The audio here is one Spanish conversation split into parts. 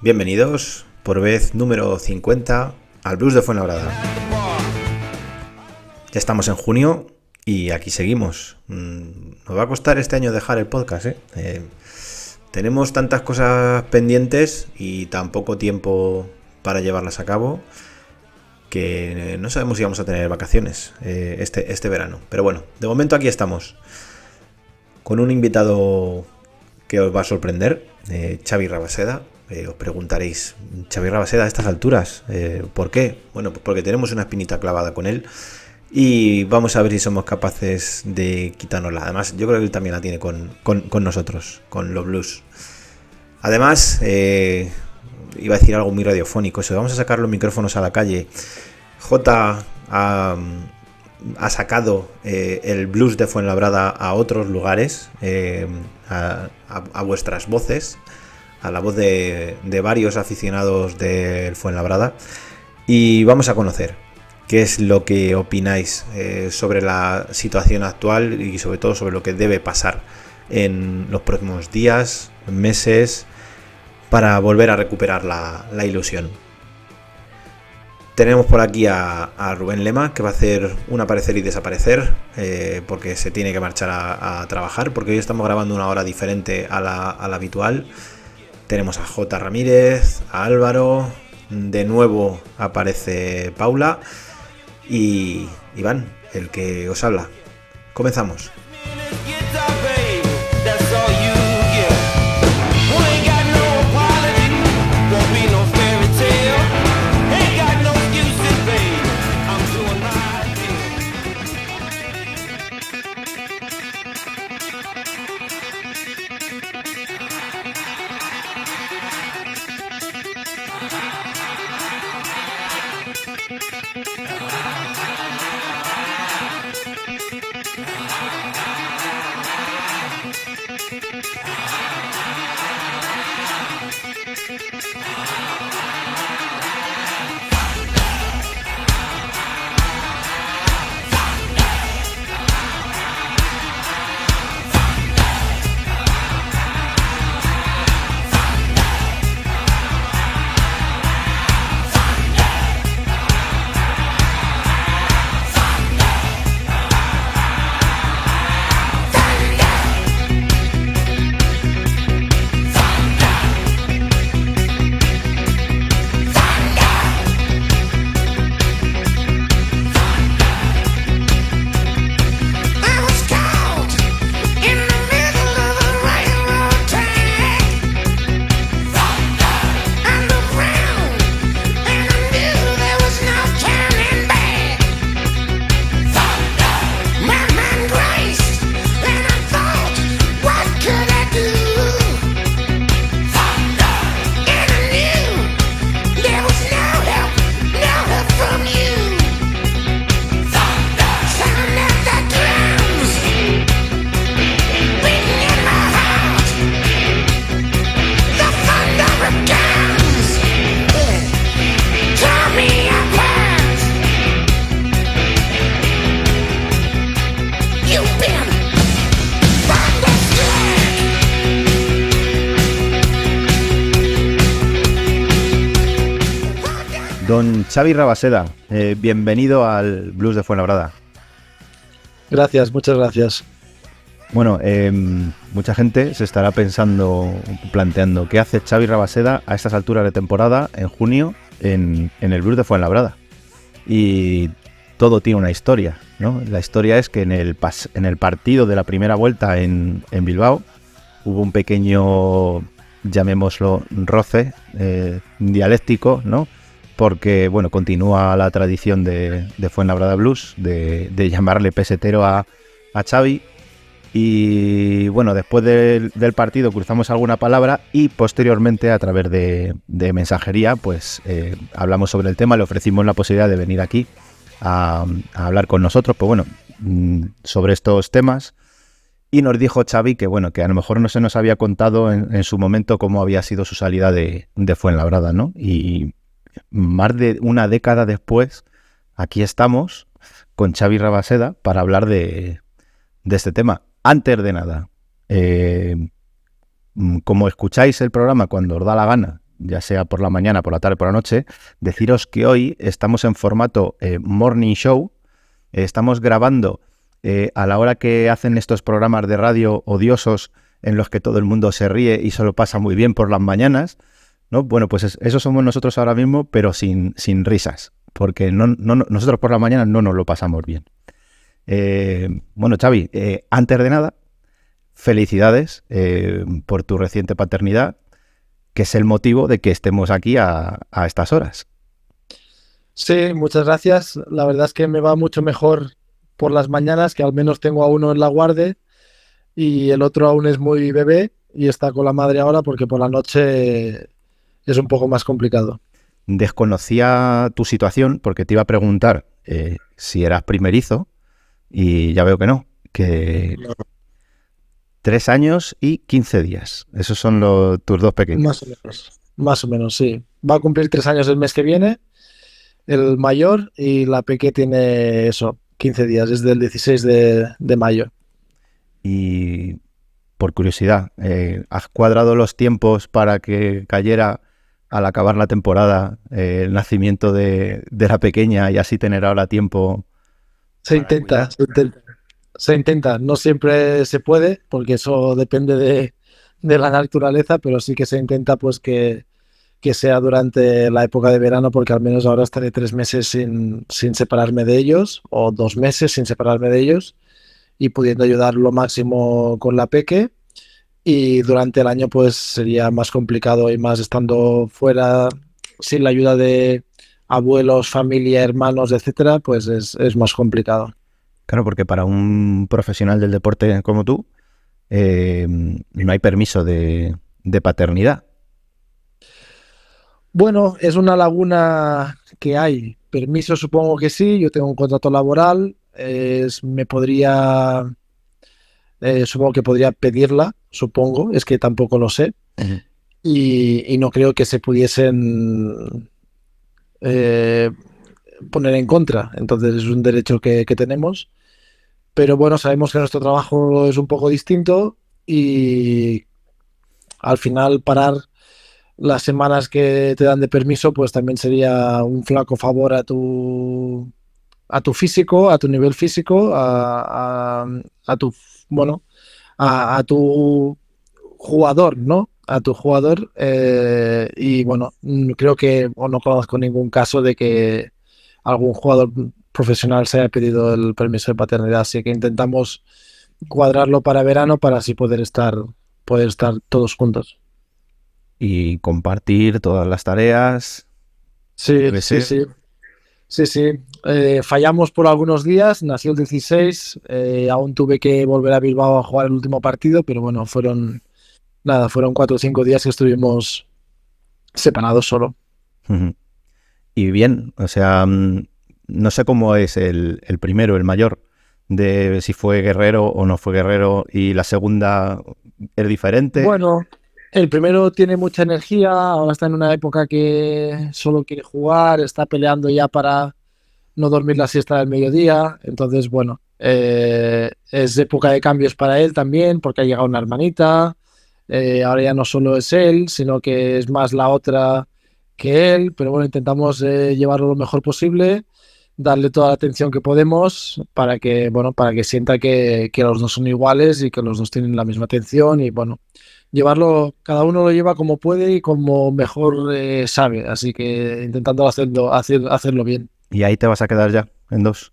Bienvenidos por vez número 50 al Blues de Fuenlabrada. Ya estamos en junio y aquí seguimos. Mm, nos va a costar este año dejar el podcast, ¿eh? Eh, tenemos tantas cosas pendientes y tan poco tiempo para llevarlas a cabo que no sabemos si vamos a tener vacaciones eh, este, este verano. Pero bueno, de momento aquí estamos con un invitado que os va a sorprender, eh, Xavi Rabaseda. Eh, os preguntaréis, Xavi Rabaseda a estas alturas, ¿por qué? Bueno, pues porque tenemos una espinita clavada con él y vamos a ver si somos capaces de quitárnosla. Además, yo creo que él también la tiene con, nosotros, con los blues. Además, iba a decir algo muy radiofónico, eso, vamos a sacar los micrófonos a la calle. J ha, sacado eh, el blues de Fuenlabrada a otros lugares, eh, a, vuestras voces, a la voz de, varios aficionados del Fuenlabrada, y vamos a conocer qué es lo que opináis eh, sobre la situación actual y sobre todo sobre lo que debe pasar en los próximos días, meses, para volver a recuperar la, ilusión. Tenemos por aquí a, Rubén Lema, que va a hacer un aparecer y desaparecer, eh, porque se tiene que marchar a, trabajar, porque hoy estamos grabando una hora diferente a la, habitual. Tenemos a J. Ramírez, a Álvaro, de nuevo aparece Paula y Iván, el que os habla. Comenzamos. Xavi Rabaseda, eh, bienvenido al Blues de Fuenlabrada. Gracias, muchas gracias. Bueno, em, mucha gente se estará pensando, planteando, ¿qué hace Xavi Rabaseda a estas alturas de temporada, en junio, en, el Blues de Fuenlabrada? Y todo tiene una historia, ¿no? La historia es que en el, en el partido de la primera vuelta en, Bilbao hubo un pequeño, llamémoslo, roce eh, dialéctico, ¿no? Porque bueno, continúa la tradición de, de Fuenlabrada Blues, de, llamarle pesetero a, a, Xavi. Y bueno, después del, partido cruzamos alguna palabra y posteriormente a través de, mensajería, pues eh, hablamos sobre el tema, le ofrecimos la posibilidad de venir aquí a, hablar con nosotros, pues bueno, mm, sobre estos temas. Y nos dijo Xavi que bueno, que a lo mejor no se nos había contado en, su momento cómo había sido su salida de, de Fuenlabrada, ¿no? Y, más de una década después, aquí estamos con Xavi Rabaseda para hablar de, este tema. Antes de nada, eh, mm, como escucháis el programa cuando os da la gana, ya sea por la mañana, por la tarde, por la noche, deciros que hoy estamos en formato eh, morning show. estamos grabando eh, a la hora que hacen estos programas de radio odiosos en los que todo el mundo se ríe y solo pasa muy bien por las mañanas. ¿No? Bueno, pues eso somos nosotros ahora mismo, pero sin, sin risas, porque no, nosotros por la mañana no nos lo pasamos bien. Eh, bueno, Xavi, antes de nada, felicidades por tu reciente paternidad que es el motivo de que estemos aquí a, estas horas. Sí, muchas gracias. La verdad es que me va mucho mejor por las mañanas, que al menos tengo a uno en la guardia y el otro aún es muy bebé y está con la madre ahora porque por la noche es un poco más complicado. Desconocía tu situación porque te iba a preguntar eh, si eras primerizo y ya veo que no, que Tres años y quince días. Esos son los, tus dos pequeños. Más o menos. Más o menos, sí. Va a cumplir tres años el mes que viene, el mayor, y la peque tiene eso, 15 días, desde el 16 de, mayo. Y por curiosidad, eh, ¿has cuadrado los tiempos para que cayera al acabar la temporada eh, el nacimiento de, de, la pequeña y así tener ahora tiempo? Se intenta, se intenta se intenta, no siempre se puede, porque eso depende de, la naturaleza, pero sí que se intenta pues que, sea durante la época de verano, porque al menos ahora estaré tres meses sin, separarme de ellos, o dos meses sin separarme de ellos, y pudiendo ayudar lo máximo con la peque. Y durante el año pues sería más complicado y más estando fuera sin la ayuda de abuelos, familia, hermanos, etcétera, pues es más complicado. Claro, porque para un profesional del deporte como tú, eh, no hay permiso de, paternidad. Bueno, es una laguna que hay. Permiso supongo que sí, yo tengo un contrato laboral, me podría, eh, supongo que podría pedirla, supongo, es que tampoco lo sé. y, no creo que se pudiesen eh, poner en contra. Entonces es un derecho que tenemos pero bueno, sabemos que nuestro trabajo es un poco distinto y al final parar las semanas que te dan de permiso, pues también sería un flaco favor a tu a tu físico, a tu nivel físico, a, tu bueno, a, tu jugador, ¿no? A tu jugador. Eh, y bueno, creo que no conozco ningún caso de que algún jugador profesional se haya pedido el permiso de paternidad, así que intentamos cuadrarlo para verano para así poder estar, poder estar todos juntos. Y compartir todas las tareas. Sí, sí, sí. Sí, sí. Eh, fallamos por algunos días, nació el 16, eh, aún tuve que volver a Bilbao a jugar el último partido, pero bueno, fueron, nada, fueron cuatro o cinco días que estuvimos separados solo. Y bien, o sea, mm, no sé cómo es el, primero, el mayor, de si fue guerrero o no fue guerrero, y la segunda es diferente. Bueno, el primero tiene mucha energía, ahora está en una época que solo quiere jugar, está peleando ya para no dormir la siesta del mediodía, entonces bueno, eh, es época de cambios para él también, porque ha llegado una hermanita, eh, ahora ya no solo es él, sino que es más la otra que él, pero bueno, intentamos eh, llevarlo lo mejor posible darle toda la atención que podemos para que, bueno, para que sienta que, los dos son iguales y que los dos tienen la misma atención. Y bueno, llevarlo, cada uno lo lleva como puede y como mejor eh, sabe, así que intentando hacerlo, hacer, hacerlo bien. ¿Y ahí te vas a quedar ya, en dos?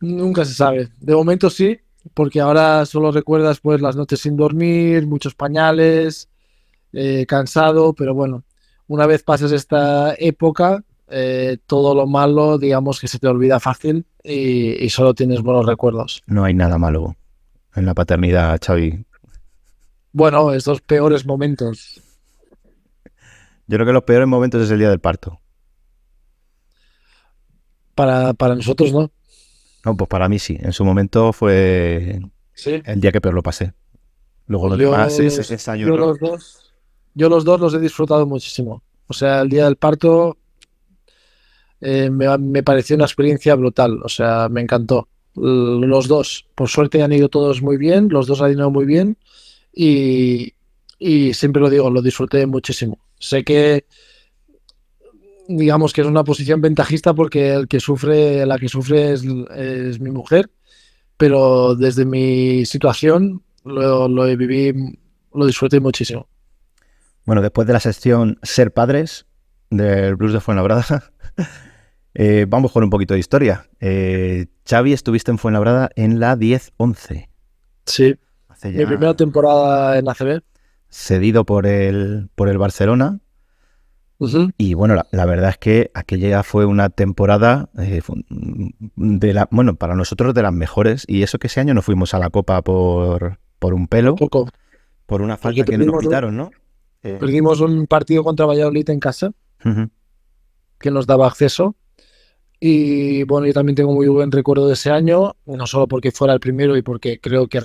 Nunca se sabe. De momento sí, porque ahora solo recuerdas pues las noches sin dormir, muchos pañales, eh, cansado, pero bueno, una vez pases esta época, eh, todo lo malo, digamos que se te olvida fácil y, solo tienes buenos recuerdos. No hay nada malo en la paternidad, Xavi. Bueno, estos peores momentos. Yo creo que los peores momentos es el día del parto. Para, nosotros no. No, pues para mí sí. En su momento fue el día que peor lo pasé. Luego los demás, yo, los dos, yo los dos los he disfrutado muchísimo. O sea, el día del parto eh, me, pareció una experiencia brutal, o sea, me encantó. Los dos, por suerte han ido todos muy bien, los dos han ido muy bien y, y siempre lo digo, lo disfruté muchísimo. Sé que digamos que es una posición ventajista porque el que sufre, la que sufre es, es mi mujer, pero desde mi situación lo, lo viví, lo disfruté muchísimo. Bueno, después de la sección Ser Padres del Blues de Fuenlabrada, eh, vamos con un poquito de historia. Eh, Xavi, estuviste en Fuenlabrada en la 10-11. Sí, Hace ya... mi primera temporada en ACB. Cedido por el, por el Barcelona. Uh -huh. Y bueno, la, la, verdad es que aquella fue una temporada eh, de la, bueno, para nosotros de las mejores. Y eso que ese año no fuimos a la Copa por, por un pelo. Poco. Por una falta que nos quitaron, ¿no? Eh... Perdimos un partido contra Valladolid en casa. Uh -huh. Que nos daba acceso. Y bueno, yo también tengo muy buen recuerdo de ese año, no solo porque fuera el primero y porque creo que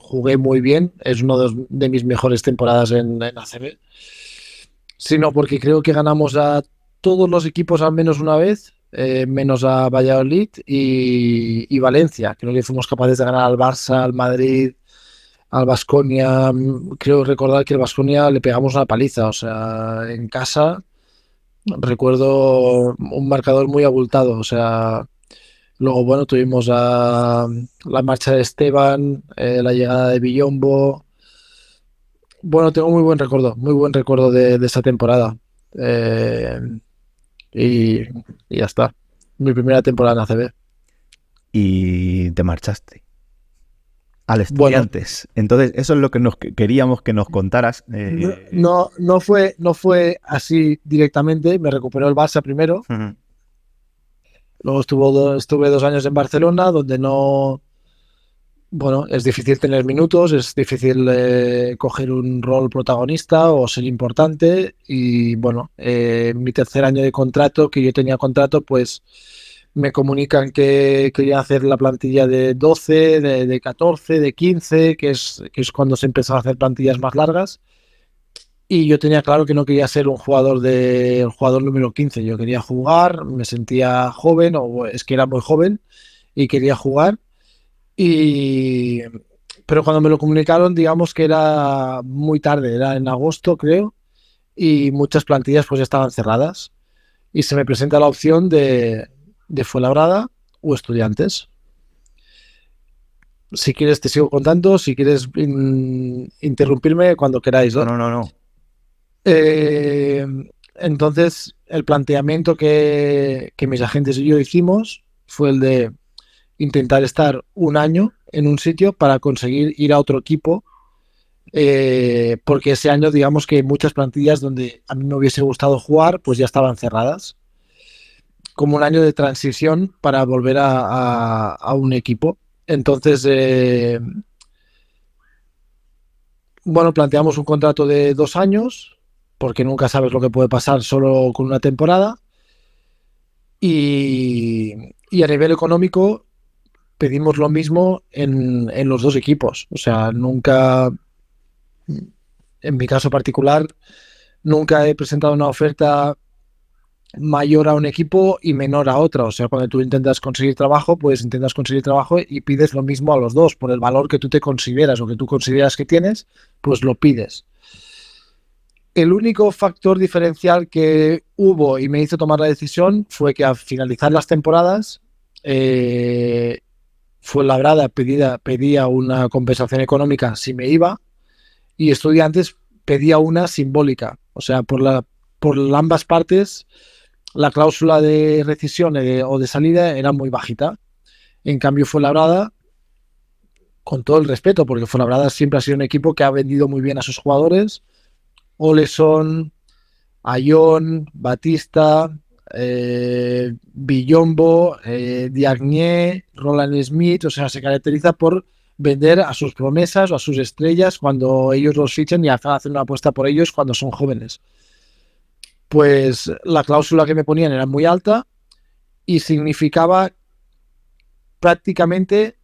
jugué muy bien, es una de, de mis mejores temporadas en, en, ACB, sino porque creo que ganamos a todos los equipos al menos una vez, eh, menos a Valladolid y, Valencia. Creo que fuimos capaces de ganar al Barça, al Madrid, al Vasconia. Creo recordar que al Vasconia le pegamos una paliza, o sea, en casa recuerdo un marcador muy abultado, o sea, luego, bueno, tuvimos a, la marcha de Esteban, eh, la llegada de Villombo. Bueno, tengo muy buen recuerdo, muy buen recuerdo de, de esa temporada. Eh, y, y, ya está. Mi primera temporada en ACB. Y te marchaste al estudiantes. Bueno, Entonces, eso es lo que nos queríamos que nos contaras. Eh... No, no, fue, no fue así directamente. Me recuperó el Barça primero. Uh -huh. Luego estuvo, estuve dos años en Barcelona, donde no. Bueno, es difícil tener minutos, es difícil eh, coger un rol protagonista o ser importante. Y bueno, eh, mi tercer año de contrato, que yo tenía contrato, pues me comunican que querían hacer la plantilla de 12, de, de 14, de 15, que es, que es, cuando se empezó a hacer plantillas más largas. Y yo tenía claro que no quería ser un jugador de jugador número 15. Yo quería jugar, me sentía joven, o es que era muy joven, y quería jugar. Y pero cuando me lo comunicaron, digamos que era muy tarde, era en agosto, creo, y muchas plantillas pues estaban cerradas. Y se me presenta la opción de, de Fuenlabrada o estudiantes. Si quieres te sigo contando, si quieres in, interrumpirme cuando queráis. ¿no? no, no, no. Eh, entonces, el planteamiento que, que, mis agentes y yo hicimos fue el de intentar estar un año en un sitio para conseguir ir a otro equipo, eh, porque ese año, digamos que muchas plantillas donde a mí me hubiese gustado jugar, pues ya estaban cerradas como un año de transición para volver a, un equipo. Entonces, eh, bueno, planteamos un contrato de dos años, porque nunca sabes lo que puede pasar solo con una temporada. Y a nivel económico pedimos lo mismo en, en, los dos equipos. O sea, nunca, en mi caso particular, nunca he presentado una oferta mayor a un equipo y menor a otra. O sea, cuando tú intentas conseguir trabajo, pues intentas conseguir trabajo y pides lo mismo a los dos. Por el valor que tú te consideras o que tú consideras que tienes, pues lo pides. El único factor diferencial que hubo y me hizo tomar la decisión fue que al finalizar las temporadas, eh, fue labrada, pedida, pedía una compensación económica si me iba y estudiantes pedía una simbólica. O sea, por, la, por ambas partes la cláusula de rescisión o de salida era muy bajita. En cambio, fue labrada con todo el respeto, porque Fuenlabrada siempre ha sido un equipo que ha vendido muy bien a sus jugadores. Oleson, Ayón, Batista, eh, Villombo, eh, Diagné, Roland Smith, o sea, se caracteriza por vender a sus promesas o a sus estrellas cuando ellos los fichan y hacen una apuesta por ellos cuando son jóvenes pues la cláusula que me ponían era muy alta y significaba prácticamente,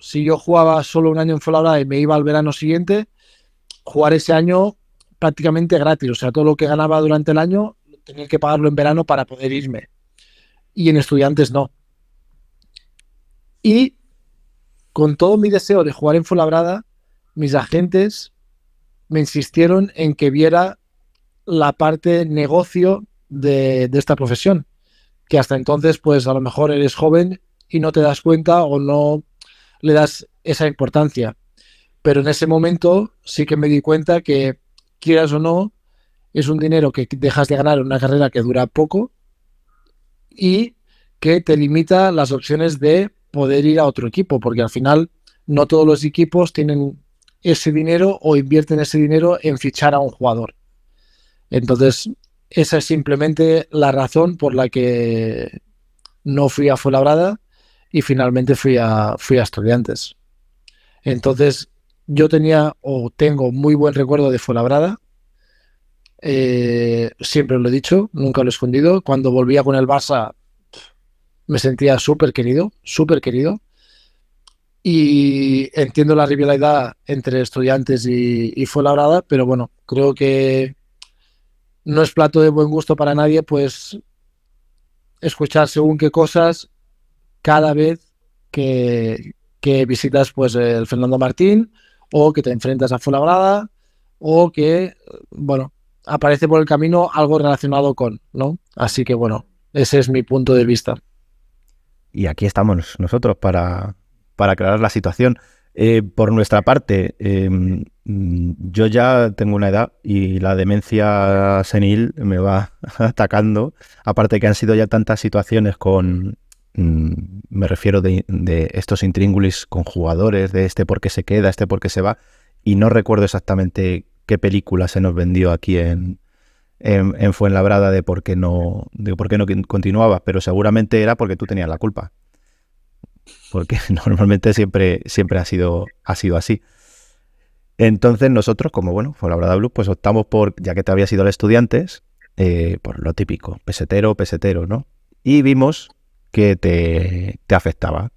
si yo jugaba solo un año en Fuenlabrada y me iba al verano siguiente, jugar ese año prácticamente gratis. O sea, todo lo que ganaba durante el año tenía que pagarlo en verano para poder irme. Y en estudiantes no. Y con todo mi deseo de jugar en Fuenlabrada, mis agentes me insistieron en que viera la parte negocio de, de esta profesión, que hasta entonces pues a lo mejor eres joven y no te das cuenta o no le das esa importancia. Pero en ese momento sí que me di cuenta que, quieras o no, es un dinero que dejas de ganar en una carrera que dura poco y que te limita las opciones de poder ir a otro equipo, porque al final no todos los equipos tienen ese dinero o invierten ese dinero en fichar a un jugador. Entonces, esa es simplemente la razón por la que no fui a Fuenlabrada y finalmente fui a, fui a Estudiantes. Entonces, yo tenía o tengo muy buen recuerdo de Fuenlabrada. Eh, siempre lo he dicho, nunca lo he escondido. Cuando volvía con el Barça, me sentía súper querido, súper querido. Y entiendo la rivalidad entre estudiantes y, y Fuenlabrada, pero bueno, creo que no es plato de buen gusto para nadie, pues escuchar según qué cosas cada vez que, que visitas pues el Fernando Martín o que te enfrentas a Fuenlabrada o que, bueno, aparece por el camino algo relacionado con, ¿no? Así que bueno, ese es mi punto de vista. Y aquí estamos nosotros para, para aclarar la situación. Eh, por nuestra parte, eh, yo ya tengo una edad y la demencia senil me va atacando. Aparte que han sido ya tantas situaciones con, mm, me refiero de, de, estos intríngulis con jugadores, de este por qué se queda, este por qué se va, y no recuerdo exactamente qué película se nos vendió aquí en, en, en Fuenlabrada de por qué no, de por qué no continuaba, pero seguramente era porque tú tenías la culpa porque normalmente siempre, siempre ha, sido, ha sido así. Entonces nosotros, como bueno, Fuenlabrada Blue, pues optamos por, ya que te habías ido al estudiantes, eh, por lo típico, pesetero, pesetero, ¿no? Y vimos que te, te afectaba.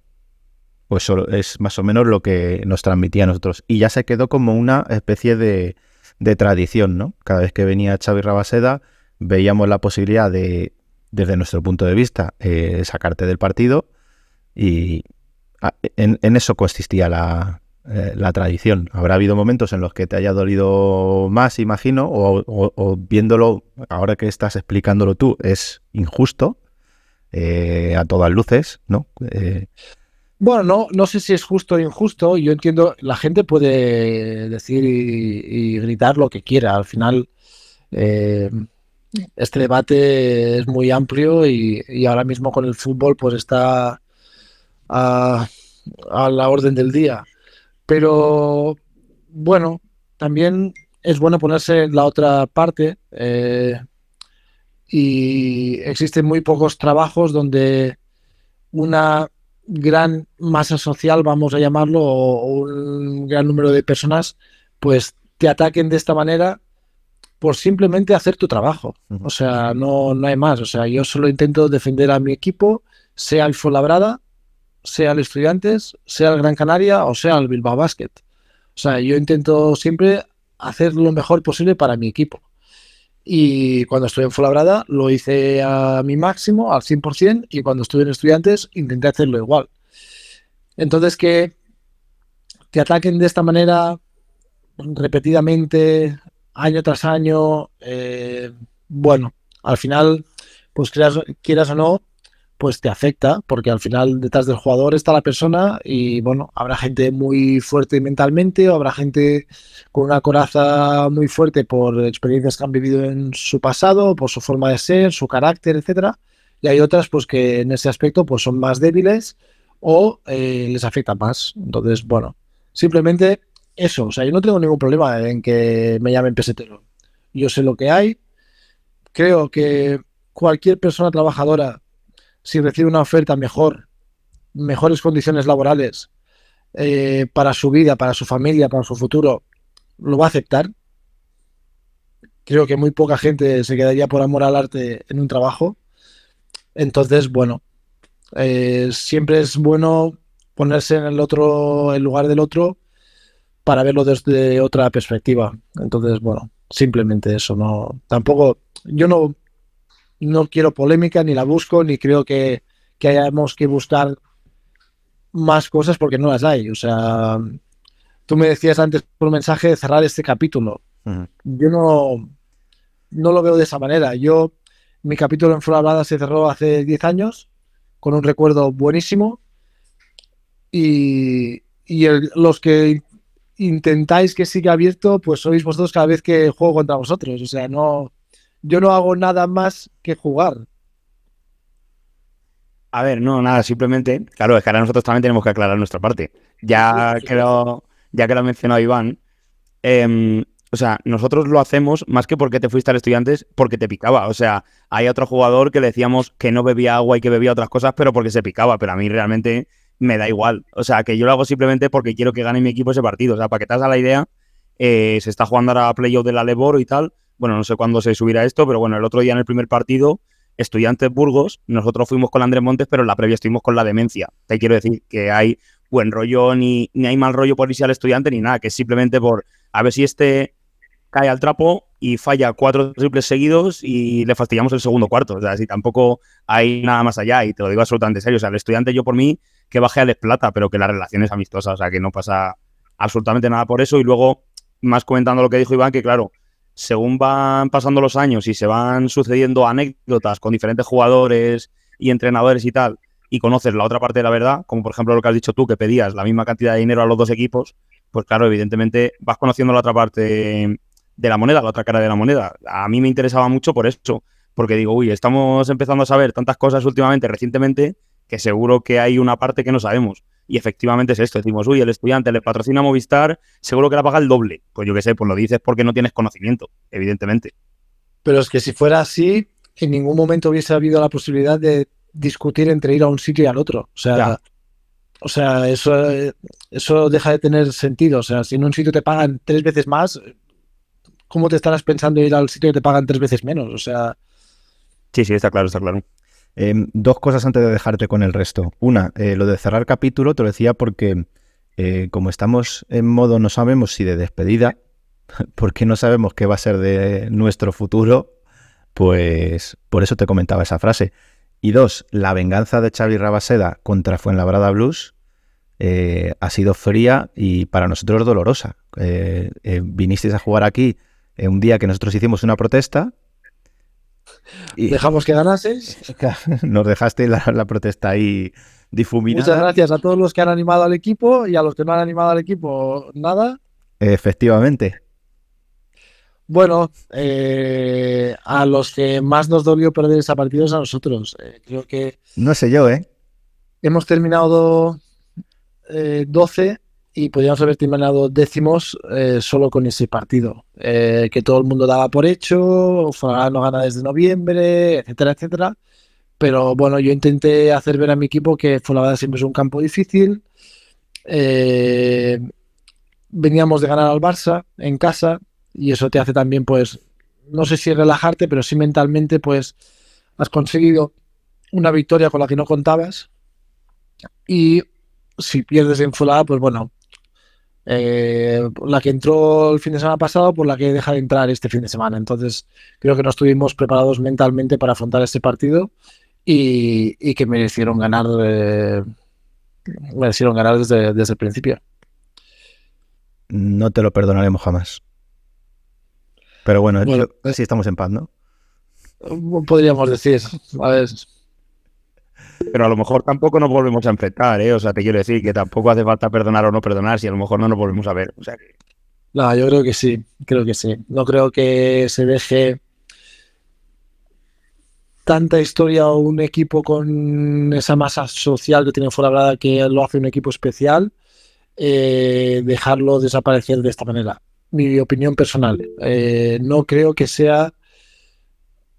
Pues solo es más o menos lo que nos transmitía a nosotros. Y ya se quedó como una especie de, de tradición, ¿no? Cada vez que venía Xavi Rabaseda, veíamos la posibilidad de, desde nuestro punto de vista, eh, sacarte del partido y en, eso consistía la, eh, la, tradición. Habrá habido momentos en los que te haya dolido más, imagino, o, o, o viéndolo, ahora que estás explicándolo tú, es injusto eh, a todas luces, ¿no? Bueno, no, no sé si es justo o injusto. Yo entiendo, la gente puede decir y, gritar lo que quiera. Al final, eh, este debate es muy amplio y, y, ahora mismo con el fútbol pues está a, a la orden del día. Pero bueno, también es bueno ponerse en la otra parte. Eh, y existen muy pocos trabajos donde una gran masa social, vamos a llamarlo, o un gran número de personas, pues te ataquen de esta manera por simplemente hacer tu trabajo. O sea, no, no hay más. O sea, yo solo intento defender a mi equipo, sea el Fuenlabrada, sea el Estudiantes, sea el Gran Canaria o sea el Bilbao Basket. O sea, yo intento siempre hacer lo mejor posible para mi equipo. Y cuando estuve en Fuenlabrada lo hice a mi máximo, al 100%, y cuando estuve en Estudiantes intenté hacerlo igual. Entonces, que te ataquen de esta manera repetidamente, año tras año, eh, bueno, al final, pues quieras, quieras o no, pues te afecta, porque al final detrás del jugador está la persona y bueno, habrá gente muy fuerte mentalmente o habrá gente con una coraza muy fuerte por experiencias que han vivido en su pasado, por su forma de ser, su carácter, etcétera. Y hay otras pues que en ese aspecto pues son más débiles o eh, les afecta más. Entonces, bueno, simplemente eso, o sea, yo no tengo ningún problema en que me llamen pesetero. Yo sé lo que hay. Creo que cualquier persona trabajadora si recibe una oferta mejor, mejores condiciones laborales eh, para su vida, para su familia, para su futuro, lo va a aceptar. Creo que muy poca gente se quedaría por amor al arte en un trabajo. Entonces, bueno, eh, siempre es bueno ponerse en el otro, en lugar del otro, para verlo desde otra perspectiva. Entonces, bueno, simplemente eso. No, tampoco, yo no, no quiero polémica, ni la busco, ni creo que, que hayamos que buscar más cosas porque no las hay. O sea, tú me decías antes por mensaje de cerrar este capítulo. Yo no, no lo veo de esa manera. Yo, mi capítulo en Fuenlabrada se cerró hace 10 años con un recuerdo buenísimo y, los que intentáis que siga abierto, pues sois vosotros cada vez que juego contra vosotros. O sea, no, yo no hago nada más que jugar. A ver, no, nada, simplemente, claro, es que ahora nosotros también tenemos que aclarar nuestra parte. Ya que lo, ya que lo ha mencionado Iván, em, o sea, nosotros lo hacemos más que porque te fuiste al estudiantes, porque te picaba. O sea, hay otro jugador que le decíamos que no bebía agua y que bebía otras cosas, pero porque se picaba. Pero a mí realmente me da igual. O sea, que yo lo hago simplemente porque quiero que gane mi equipo ese partido. O sea, para que te hagas la idea, eh, se está jugando ahora a playoff de la Leboro y tal. Bueno, no sé cuándo se subirá esto, pero bueno, el otro día en el primer partido, Estudiantes Burgos, nosotros fuimos con Andrés Montes, pero en la previa estuvimos con la demencia. Te quiero decir que hay buen rollo, ni, ni hay mal rollo por irse al estudiante, ni nada, que es simplemente por a ver si este cae al trapo y falla cuatro triples seguidos y le fastidiamos el segundo cuarto. O sea, si tampoco hay nada más allá, y te lo digo absolutamente serio. O sea, el estudiante, yo por mí, que baje a Les Plata, pero que la relación es amistosa, o sea, que no pasa absolutamente nada por eso. Y luego, más comentando lo que dijo Iván, que claro, según van pasando los años y se van sucediendo anécdotas con diferentes jugadores y entrenadores y tal, y conoces la otra parte de la verdad, como por ejemplo lo que has dicho tú, que pedías la misma cantidad de dinero a los dos equipos, pues claro, evidentemente vas conociendo la otra parte de la moneda, la otra cara de la moneda. A mí me interesaba mucho por eso, porque digo, uy, estamos empezando a saber tantas cosas últimamente, recientemente, que seguro que hay una parte que no sabemos. Y efectivamente es esto. Decimos, uy, el estudiante le patrocina a Movistar, seguro que la paga el doble. Pues yo qué sé, pues lo dices porque no tienes conocimiento, evidentemente. Pero es que si fuera así, en ningún momento hubiese habido la posibilidad de discutir entre ir a un sitio y al otro. O sea, o sea eso, eso deja de tener sentido. O sea, si en un sitio te pagan tres veces más, ¿cómo te estarás pensando ir al sitio que te pagan tres veces menos? O sea. Sí, sí, está claro, está claro. Em, dos cosas antes de dejarte con el resto. Una, eh, lo de cerrar capítulo, te lo decía porque eh, como estamos en modo no sabemos si de despedida, porque no sabemos qué va a ser de nuestro futuro, pues por eso te comentaba esa frase. Y dos, la venganza de Xavi Rabaseda contra Fuenlabrada Blues eh, ha sido fría y para nosotros dolorosa. vinisteis a jugar aquí un día que nosotros hicimos una protesta y Dejamos que ganases. Nos dejaste la, protesta ahí difuminada. Muchas gracias a todos los que han animado al equipo y a los que no han animado al equipo, nada. Efectivamente. Bueno, eh, a los que más nos dolió perder esa partida es a nosotros. Eh, creo que. No sé yo, ¿eh? Hemos terminado 12 y podríamos haber terminado décimos eh, solo con ese partido, eh, que todo el mundo daba por hecho, Fuenlabrada no gana desde noviembre, etcétera, etcétera. Pero bueno, yo intenté hacer ver a mi equipo que Fuenlabrada siempre es un campo difícil. Eh, veníamos de ganar al Barça en casa y eso te hace también, pues, no sé si relajarte, pero sí mentalmente, pues, has conseguido una victoria con la que no contabas. Y si pierdes en Fuenlabrada, pues bueno, eh, la que entró el fin de semana pasado por la que deja de entrar este fin de semana. Entonces, creo que no estuvimos preparados mentalmente para afrontar este partido y, que merecieron ganar, eh, merecieron ganar desde, el principio. No te lo perdonaremos jamás. Pero bueno, bueno eh, sí estamos en paz, ¿no? Podríamos decir, a ver, pero a lo mejor tampoco nos volvemos a enfrentar, ¿eh? O sea, te quiero decir que tampoco hace falta perdonar o no perdonar si a lo mejor no nos volvemos a ver. No, yo creo que sí, creo que sí. No creo que se deje tanta historia o un equipo con esa masa social que tiene Fuera que lo hace un equipo especial, eh, dejarlo desaparecer de esta manera. Mi opinión personal. Eh, no creo que sea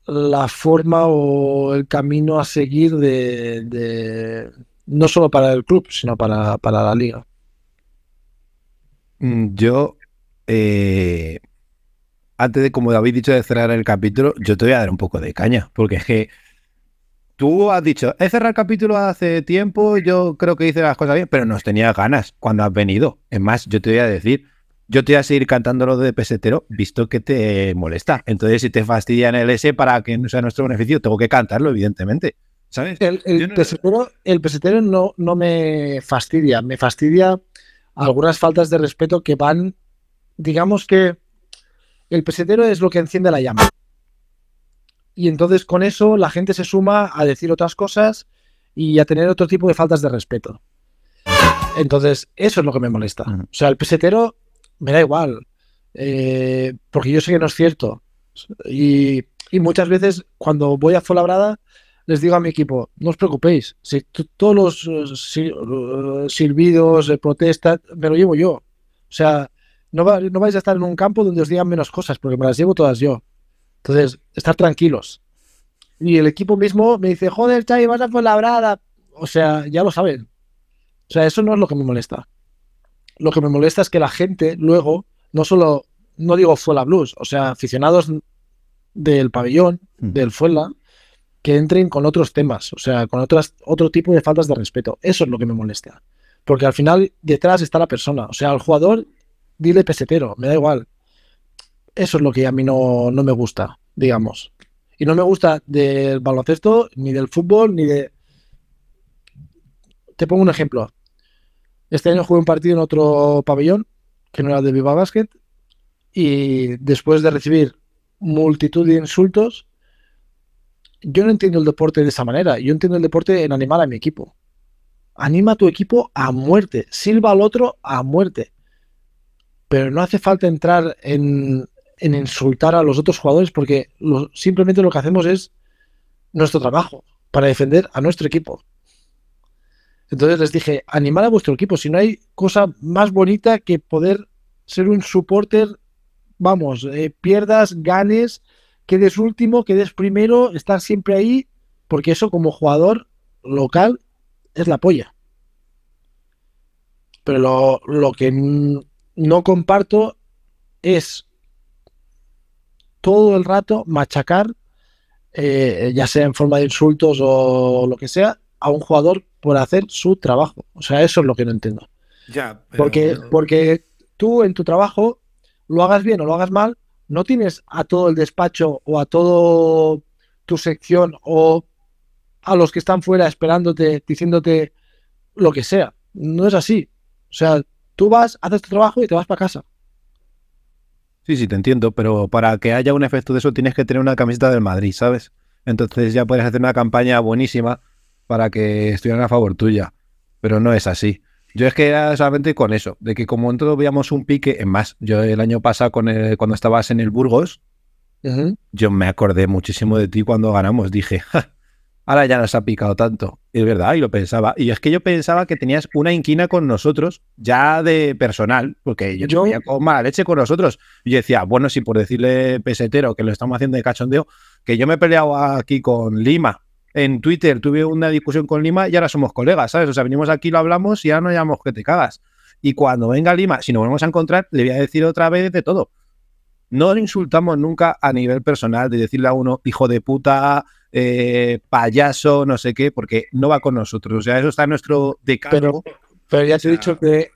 la forma o el camino a seguir de, no solo para el club, sino para, la liga. Mm, yo, eh, antes de, como habéis dicho, de cerrar el capítulo, yo te voy a dar un poco de caña, porque es que tú has dicho, he cerrado el capítulo hace tiempo, yo creo que hice las cosas bien, pero nos tenía ganas cuando has venido. Es más, yo te voy a decir, yo te voy a seguir cantando lo de pesetero, visto que te molesta. Entonces, si te fastidia en el S para que no sea nuestro beneficio, tengo que cantarlo, evidentemente. ¿Sabes? El, pesetero, el pesetero no, no me fastidia, me fastidia algunas faltas de respeto que van, digamos que el pesetero es lo que enciende la llama. Y entonces con eso la gente se suma a decir otras cosas y a tener otro tipo de faltas de respeto. Entonces, eso es lo que me molesta. O sea, el pesetero me da igual, eh, porque yo sé que no es cierto. Y, muchas veces cuando voy a Fuenlabrada les digo a mi equipo, no os preocupéis, si todos los uh, silbidos, de protesta, me lo llevo yo. O sea, no, vais a estar en un campo donde os digan menos cosas, porque me las llevo todas yo. Entonces, estar tranquilos. Y el equipo mismo me dice, joder, Chay, vas a Fuenlabrada. O sea, ya lo saben. O sea, eso no es lo que me molesta. Lo que me molesta es que la gente luego, no solo, no digo Fuela Blues, o sea, aficionados del pabellón, mm. del Fuela, que entren con otros temas, o sea, con otras, otro tipo de faltas de respeto. Eso es lo que me molesta. Porque al final detrás está la persona. O sea, al jugador, dile pesetero, me da igual. Eso es lo que a mí no, no me gusta, digamos. Y no me gusta del baloncesto, ni del fútbol, ni de... Te pongo un ejemplo. Este año jugué un partido en otro pabellón, que no era de Viva Basket, y después de recibir multitud de insultos, yo no entiendo el deporte de esa manera. Yo entiendo el deporte en animar a mi equipo. Anima a tu equipo a muerte. Silba al otro a muerte. Pero no hace falta entrar en, insultar a los otros jugadores porque simplemente lo que hacemos es nuestro trabajo para defender a nuestro equipo. Entonces les dije, animar a vuestro equipo. Si no hay cosa más bonita que poder ser un supporter, vamos, eh, pierdas, ganes, quedes último, quedes primero, estar siempre ahí, porque eso como jugador local es la polla. Pero lo, que no comparto es todo el rato machacar, eh, ya sea en forma de insultos o lo que sea, a un jugador por hacer su trabajo. O sea, eso es lo que no entiendo. Ya, porque, porque tú en tu trabajo, lo hagas bien o lo hagas mal, no tienes a todo el despacho o a todo tu sección o a los que están fuera esperándote, diciéndote lo que sea. No es así. O sea, tú vas, haces tu trabajo y te vas para casa. Sí, sí, te entiendo, pero para que haya un efecto de eso tienes que tener una camiseta del Madrid, ¿sabes? Entonces ya puedes hacer una campaña buenísima para que estuvieran a favor tuya, pero no es así. Yo es que era solamente con eso, de que como todos veíamos un pique, en más, yo el año pasado con cuando estabas en el Burgos, yo me acordé muchísimo de ti cuando ganamos. Dije, ahora ya nos ha picado tanto. Y es verdad, y lo pensaba. Y es que yo pensaba que tenías una inquina con nosotros, ya de personal, porque yo, yo... con mala leche con nosotros. Y yo decía, bueno, si por decirle pesetero que lo estamos haciendo de cachondeo, que yo me he peleado aquí con Lima en Twitter tuve una discusión con Lima y ahora somos colegas, ¿sabes? O sea, venimos aquí, lo hablamos y ya no llamamos que te cagas. Y cuando venga Lima, si nos volvemos a encontrar, le voy a decir otra vez de todo. No le insultamos nunca a nivel personal de decirle a uno hijo de puta, eh, payaso, no sé qué, porque no va con nosotros. O sea, eso está en nuestro decálogo. Pero, pero ya te he dicho que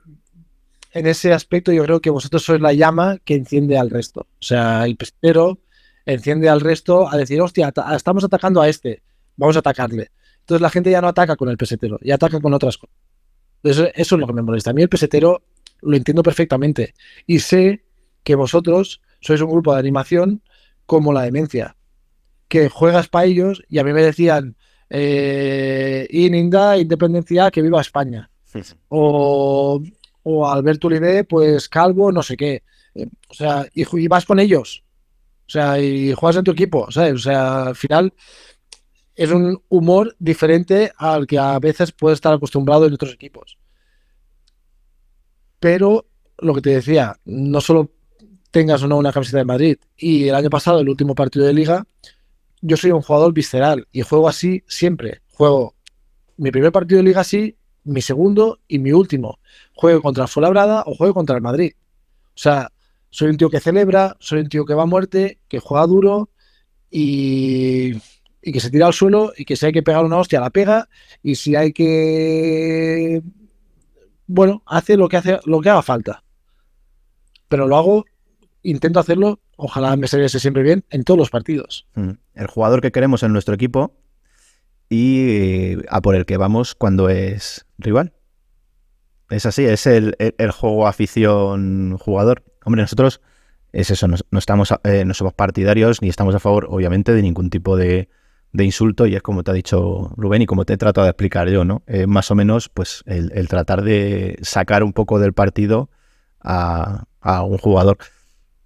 en ese aspecto yo creo que vosotros sois la llama que enciende al resto. O sea, el pestero enciende al resto a decir, hostia, estamos atacando a este vamos a atacarle. Entonces la gente ya no ataca con el pesetero, ya ataca con otras cosas. Entonces, eso es lo que me molesta. A mí el pesetero lo entiendo perfectamente y sé que vosotros sois un grupo de animación como la demencia, que juegas para ellos y a mí me decían, eh, Ininda, independencia, que viva España. O, o Alberto Uribe, pues calvo, no sé qué. Eh, o sea, y, y, vas con ellos. O sea, y juegas en tu equipo, ¿sabes? O sea, al final es un humor diferente al que a veces puede estar acostumbrado en otros equipos. Pero lo que te decía, no solo tengas o no una camiseta de Madrid, y el año pasado, el último partido de liga, yo soy un jugador visceral y juego así siempre. Juego mi primer partido de liga así, mi segundo y mi último. Juego contra el Fuenlabrada o juego contra el Madrid. O sea, soy un tío que celebra, soy un tío que va a muerte, que juega duro y y que se tira al suelo y que si hay que pegar una hostia la pega y si hay que bueno, hace lo que hace lo que haga falta. Pero lo hago, intento hacerlo, ojalá me saliese siempre bien en todos los partidos. Mm. El jugador que queremos en nuestro equipo y eh, a por el que vamos cuando es rival. es así, es el, juego afición-jugador. Hombre, nosotros es eso, no, estamos, eh, no somos partidarios ni estamos a favor, obviamente, de ningún tipo de, insulto y es como te ha dicho Rubén y como te he tratado de explicar yo, ¿no? Más o menos, pues el, tratar de sacar un poco del partido a, un jugador.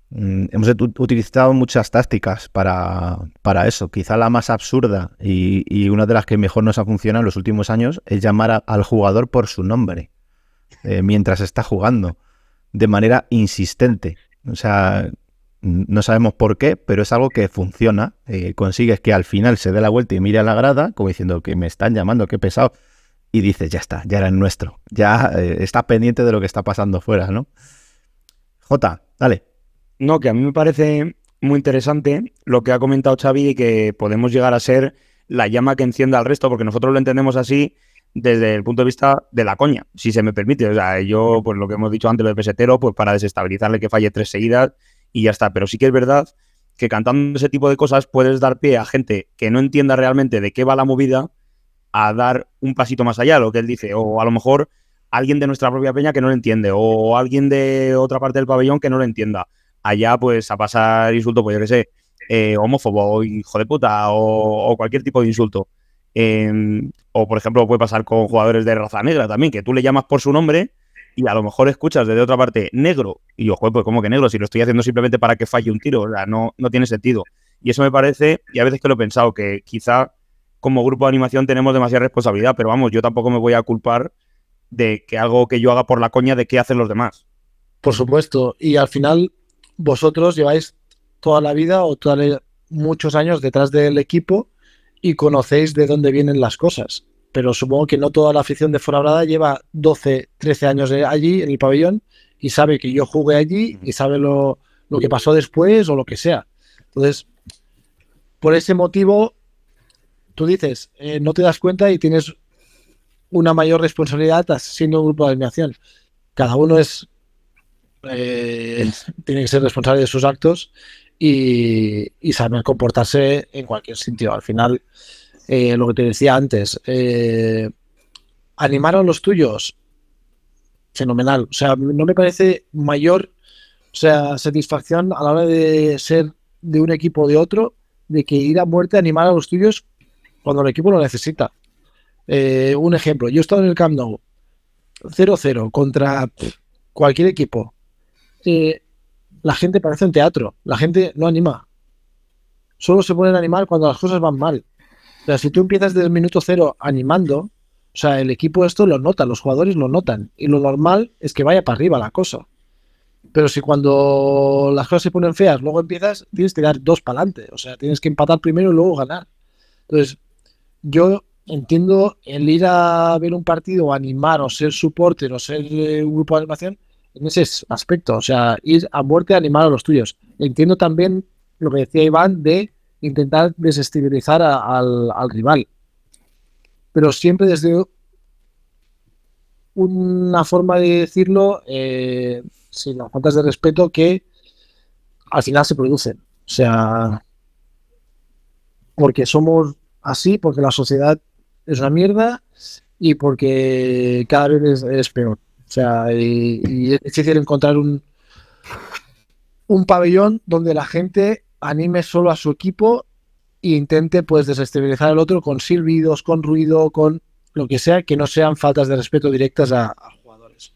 Mm, hemos utilizado muchas tácticas para, para, eso. Quizá la más absurda y, una de las que mejor nos ha funcionado en los últimos años es llamar al jugador por su nombre eh, mientras está jugando, de manera insistente. O sea, no sabemos por qué, pero es algo que funciona. Eh, consigues que al final se dé la vuelta y mire a la grada, como diciendo que me están llamando, qué pesado. Y dices, ya está, ya era el nuestro. Ya eh, está pendiente de lo que está pasando fuera, ¿no? J, dale. No, que a mí me parece muy interesante lo que ha comentado Xavi y que podemos llegar a ser la llama que encienda al resto, porque nosotros lo entendemos así desde el punto de vista de la coña, si se me permite. O sea, yo, pues lo que hemos dicho antes, lo de pesetero, pues para desestabilizarle que falle tres seguidas y ya está. Pero sí que es verdad que cantando ese tipo de cosas puedes dar pie a gente que no entienda realmente de qué va la movida a dar un pasito más allá, lo que él dice. O a lo mejor alguien de nuestra propia peña que no lo entiende, o alguien de otra parte del pabellón que no lo entienda. Allá, pues, a pasar insulto, pues yo qué sé, eh, homófobo, hijo de puta, o cualquier tipo de insulto. Em, o, por ejemplo, puede pasar con jugadores de raza negra también, que tú le llamas por su nombre y a lo mejor escuchas desde otra parte negro. Y yo, pues, ¿cómo que negro? Si lo estoy haciendo simplemente para que falle un tiro, o sea, no, no tiene sentido. Y eso me parece, y a veces que lo he pensado, que quizá como grupo de animación tenemos demasiada responsabilidad, pero vamos, yo tampoco me voy a culpar de que algo que yo haga por la coña de qué hacen los demás. Por supuesto, y al final vosotros lleváis toda la vida o muchos años detrás del equipo y conocéis de dónde vienen las cosas. Pero supongo que no toda la afición de Fuenlabrada lleva 12, 13 años allí en el pabellón y sabe que yo jugué allí y sabe lo, que pasó después o lo que sea. Entonces, por ese motivo, tú dices, eh, no te das cuenta y tienes una mayor responsabilidad siendo un grupo de alineación. Cada uno es eh, tiene que ser responsable de sus actos y, saber comportarse en cualquier sitio. Al final, eh, lo que te decía antes, eh, animar a los tuyos, fenomenal. O sea, no me parece mayor o sea, satisfacción a la hora de ser de un equipo o de otro, de que ir a muerte a animar a los tuyos cuando el equipo lo necesita. Eh, un ejemplo, yo he estado en el Camp Nou 0-0 contra cualquier equipo la gente parece un teatro, la gente no anima. Solo se pueden animar cuando las cosas van mal. O sea, si tú empiezas desde el minuto cero animando, o sea, el equipo esto lo nota, los jugadores lo notan. Y lo normal es que vaya para arriba la cosa. Pero si cuando las cosas se ponen feas, luego empiezas, tienes que dar dos para adelante. O sea, tienes que empatar primero y luego ganar. Entonces, yo entiendo el ir a ver un partido animar o ser soporte o ser eh, un grupo de animación en ese aspecto, o sea, ir a muerte a animar a los tuyos. Entiendo también lo que decía Iván de intentar desestabilizar al, rival, pero siempre desde una forma de decirlo eh, sin las faltas de respeto que al final se producen. O sea, porque somos así, porque la sociedad es una mierda y porque cada vez es peor. O sea, y, es difícil encontrar un, un pabellón donde la gente anime solo a su equipo e intente pues desestabilizar al otro con silbidos, con ruido, con lo que sea, que no sean faltas de respeto directas a, jugadores.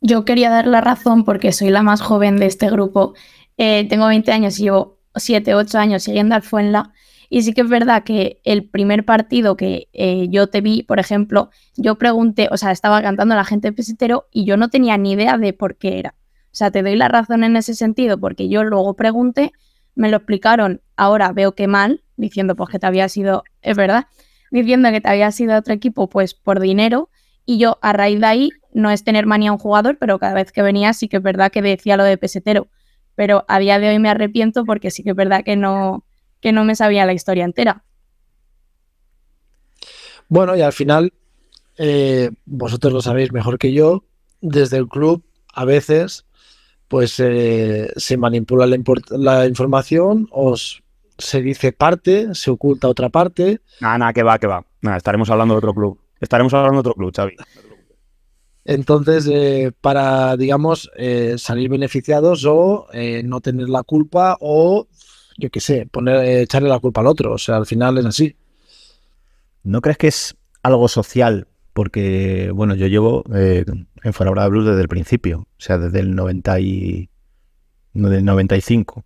Yo quería dar la razón porque soy la más joven de este grupo. Eh, tengo 20 años y llevo 7, 8 años siguiendo al Fuenla y sí que es verdad que el primer partido que eh, yo te vi, por ejemplo, yo pregunté, o sea, estaba cantando la gente pesetero y yo no tenía ni idea de por qué era. O sea, te doy la razón en ese sentido, porque yo luego pregunté, me lo explicaron, ahora veo que mal, diciendo pues que te había sido, es verdad, diciendo que te había sido otro equipo pues por dinero, y yo a raíz de ahí no es tener manía a un jugador, pero cada vez que venía sí que es verdad que decía lo de pesetero, pero a día de hoy me arrepiento porque sí que es verdad que no, que no me sabía la historia entera. Bueno, y al final, eh, vosotros lo sabéis mejor que yo, desde el club a veces pues eh, se manipula la, información, os se dice parte, se oculta otra parte. Nada, nada, que va, que va. Nada, estaremos hablando de otro club. Estaremos hablando de otro club, Xavi. Entonces, eh, para, digamos, eh, salir beneficiados o eh, no tener la culpa o, yo qué sé, poner, echarle la culpa al otro. O sea, al final es así. ¿No crees que es algo social? Porque, bueno, yo llevo en Fuera Blues desde el principio, o sea, desde el 90 y, del 95.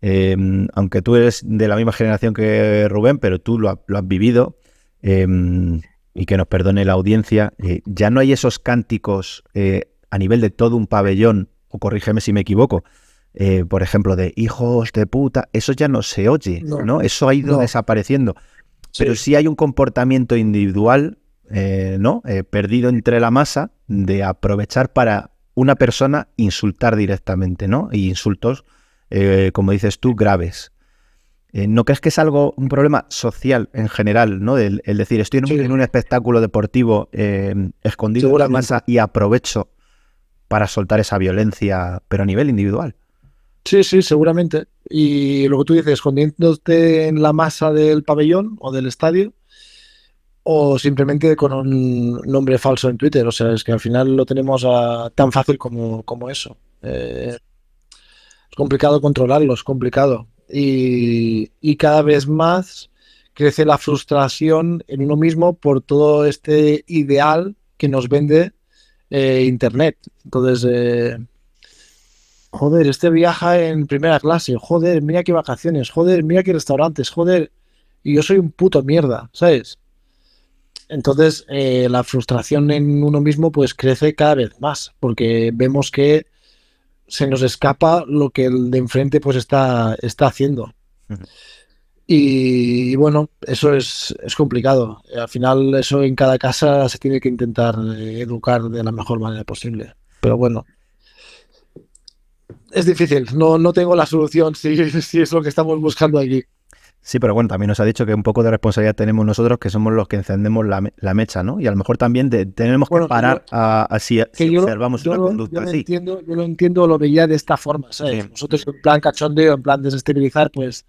Em, aunque tú eres de la misma generación que Rubén, pero tú lo, has vivido. Em, y que nos perdone la audiencia, eh, ya no hay esos cánticos eh, a nivel de todo un pabellón, o corrígeme si me equivoco, eh, por ejemplo, de hijos de puta, eso ya no se oye, ¿no? Eso ha ido desapareciendo. Pero sí hay un comportamiento individual, ¿no? perdido entre la masa, de aprovechar para una persona insultar directamente, ¿no? Y insultos, como dices tú, graves. Eh, ¿No crees que es algo, un problema social en general, ¿no? El, decir, estoy en un, espectáculo deportivo eh, escondido en la masa y aprovecho para soltar esa violencia, pero a nivel individual. Sí, sí, seguramente. Y lo que tú dices, escondiéndote en la masa del pabellón o del estadio, o simplemente con un nombre falso en Twitter. O sea, es que al final lo tenemos tan fácil como, como eso. Eh, es complicado controlarlo, es complicado y, cada vez más crece la frustración en uno mismo por todo este ideal que nos vende eh, Internet. Entonces, eh, joder, este viaja en primera clase, joder, mira qué vacaciones, joder, mira qué restaurantes, joder, y yo soy un puto mierda, ¿sabes? Entonces, eh, la frustración en uno mismo pues crece cada vez más, porque vemos que se nos escapa lo que el de enfrente pues está, está haciendo. y, bueno, eso es, es, complicado. Al final eso en cada casa se tiene que intentar eh, educar de la mejor manera posible. Pero bueno, es difícil. No, no tengo la solución si, si es lo que estamos buscando aquí. Sí, pero bueno, también nos ha dicho que un poco de responsabilidad tenemos nosotros, que somos los que encendemos la, mecha, ¿no? Y a lo mejor también tenemos que parar así si, observamos una conducta yo así. Entiendo, yo lo entiendo, lo veía de esta forma, ¿sabes? Vosotros en plan cachondeo, en plan desestabilizar, pues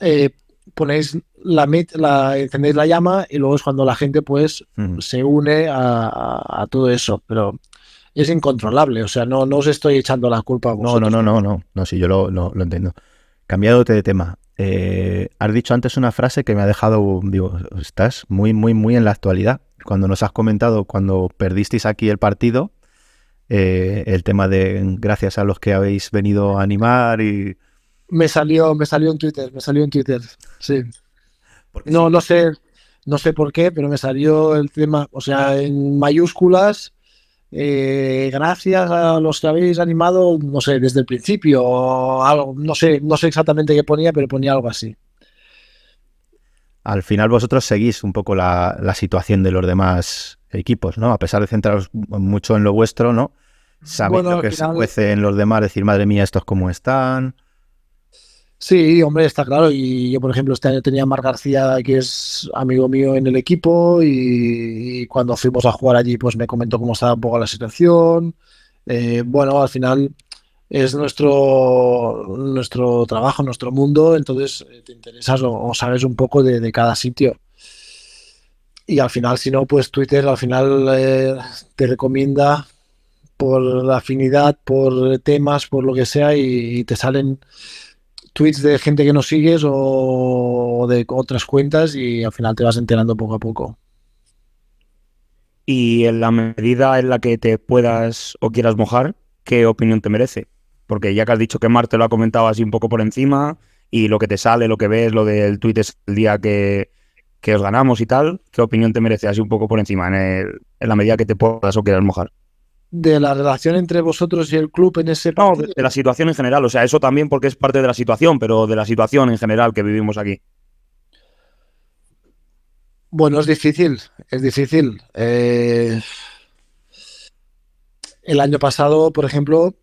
eh, ponéis la, la, encendéis la llama y luego es cuando la gente pues se une a, todo eso, pero es incontrolable, o sea, no, no os estoy echando la culpa a vosotros. No, no, no, no, no, no, sí, yo lo, lo, lo entiendo. Cambiándote de tema, eh, has dicho antes una frase que me ha dejado, digo, estás muy, muy, muy en la actualidad. Cuando nos has comentado, cuando perdisteis aquí el partido, eh, el tema de gracias a los que habéis venido a animar y... Me salió, me salió en Twitter, me salió en Twitter, sí. No, no sé, no sé por qué, pero me salió el tema, o sea, en mayúsculas eh, gracias a los que habéis animado, no sé, desde el principio, o algo, no sé, no sé exactamente qué ponía, pero ponía algo así. Al final vosotros seguís un poco la, situación de los demás equipos, ¿no? A pesar de centraros mucho en lo vuestro, ¿no? Sabéis lo que se cuece en los demás, decir, madre mía, estos cómo están. Sí, hombre, está claro. Y yo, por ejemplo, este año tenía a Mar García, que es amigo mío en el equipo, y, cuando fuimos a jugar allí, pues me comentó cómo estaba un poco la situación. Eh, bueno, al final es nuestro, nuestro trabajo, nuestro mundo, entonces eh, te interesas o, sabes un poco de, cada sitio. Y al final, si no, pues Twitter al final eh, te recomienda por la afinidad, por temas, por lo que sea, y te salen tweets de gente que no sigues o de otras cuentas y al final te vas enterando poco a poco. Y en la medida en la que te puedas o quieras mojar, ¿qué opinión te merece? Porque ya que has dicho que Marte lo ha comentado así un poco por encima y lo que te sale, lo que ves, lo del tweet es el día que, que os ganamos y tal, ¿qué opinión te merece así un poco por encima en, en la medida que te puedas o quieras mojar? De la relación entre vosotros y el club en ese No, de, la situación en general. O sea, eso también porque es parte de la situación, pero de la situación en general que vivimos aquí. Bueno, es difícil, es difícil. Eh, el año pasado, por ejemplo,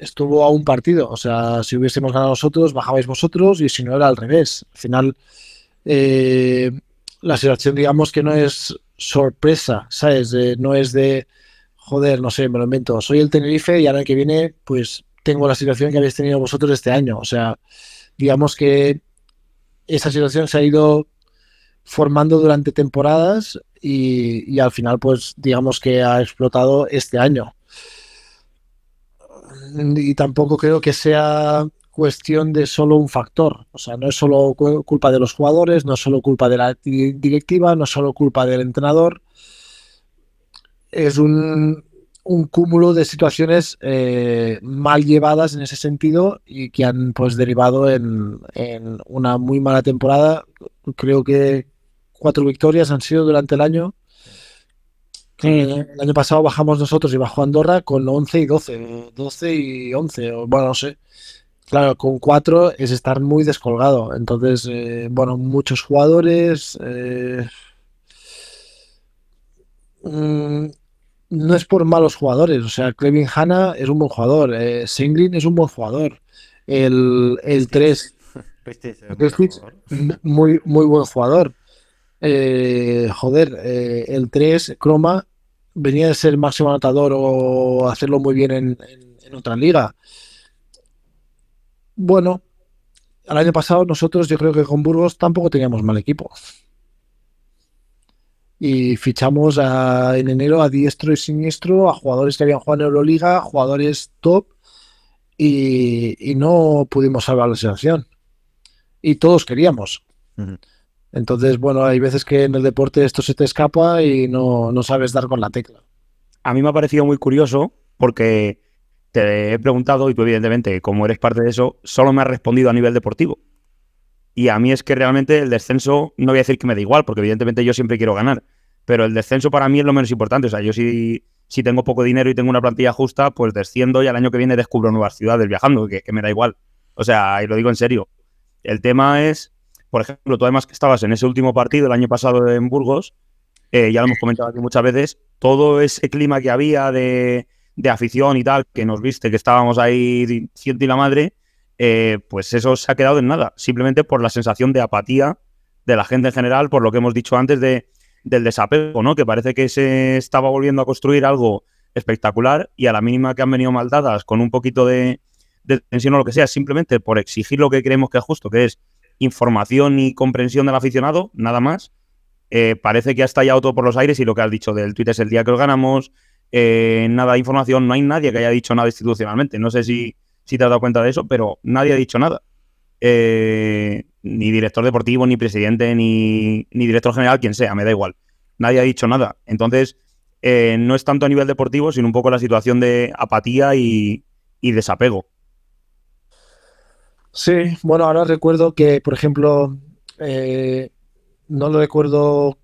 estuvo a un partido. O sea, si hubiésemos ganado nosotros, bajabais vosotros y si no era al revés. Al final, eh, la situación, digamos que no es sorpresa, ¿sabes? no es de joder, no sé, me lo invento, soy el Tenerife y ahora que viene, pues tengo la situación que habéis tenido vosotros este año. O sea, digamos que esa situación se ha ido formando durante temporadas y, y al final, pues digamos que ha explotado este año. Y tampoco creo que sea cuestión de solo un factor. O sea, no es solo cu- culpa de los jugadores, no es solo culpa de la di- directiva, no es solo culpa del entrenador. Es un, un cúmulo de situaciones eh, mal llevadas en ese sentido y que han pues derivado en, en una muy mala temporada. Creo que cuatro victorias han sido durante el año. Eh, El año pasado bajamos nosotros y bajó Andorra con 11 y 12, 12 y 11, o bueno, no sé. Claro, con cuatro es estar muy descolgado. Entonces, eh, bueno, muchos jugadores. Mm, no es por malos jugadores. O sea, Clevin Hanna es un buen jugador. Eh, Senglin es un buen jugador. El, el 3, Krstić, muy, muy buen jugador. Eh, joder, eh, el 3, Croma, venía de ser máximo anotador o hacerlo muy bien en, en- en otra liga. Bueno, el año pasado nosotros yo creo que con Burgos tampoco teníamos mal equipo. Y fichamos a- en enero a diestro y siniestro a jugadores que habían jugado en Euroliga, jugadores top, y, y no pudimos salvar la situación. Y todos queríamos. Entonces, bueno, hay veces que en el deporte esto se te escapa y no, no sabes dar con la tecla. A mí me ha parecido muy curioso porque te he preguntado y tú evidentemente, como eres parte de eso, solo me has respondido a nivel deportivo. Y a mí es que realmente el descenso, no voy a decir que me da igual, porque evidentemente yo siempre quiero ganar, pero el descenso para mí es lo menos importante. O sea, yo si, si tengo poco dinero y tengo una plantilla justa, pues desciendo y al año que viene descubro nuevas ciudades viajando, que, que me da igual. O sea, y lo digo en serio. El tema es, por ejemplo, tú además que estabas en ese último partido el año pasado en Burgos, eh, ya lo hemos comentado aquí muchas veces, todo ese clima que había de, de afición y tal, que nos viste, que estábamos ahí ciento y la madre, eh, pues eso se ha quedado en nada, simplemente por la sensación de apatía de la gente en general, por lo que hemos dicho antes de, del desapego, ¿no? Que parece que se estaba volviendo a construir algo espectacular y a la mínima que han venido mal dadas con un poquito de, tensión o lo que sea, simplemente por exigir lo que creemos que es justo, que es información y comprensión del aficionado, nada más, eh, parece que ha estallado todo por los aires y lo que has dicho del Twitter es el día que lo ganamos, eh, nada de información, no hay nadie que haya dicho nada institucionalmente. No sé si, si te has dado cuenta de eso, pero nadie ha dicho nada. Eh, ni director deportivo, ni presidente, ni, director general, quien sea, me da igual. Nadie ha dicho nada. Entonces, eh, no es tanto a nivel deportivo, sino un poco la situación de apatía y, y desapego. Sí, bueno, ahora recuerdo que, por ejemplo, eh, no lo recuerdo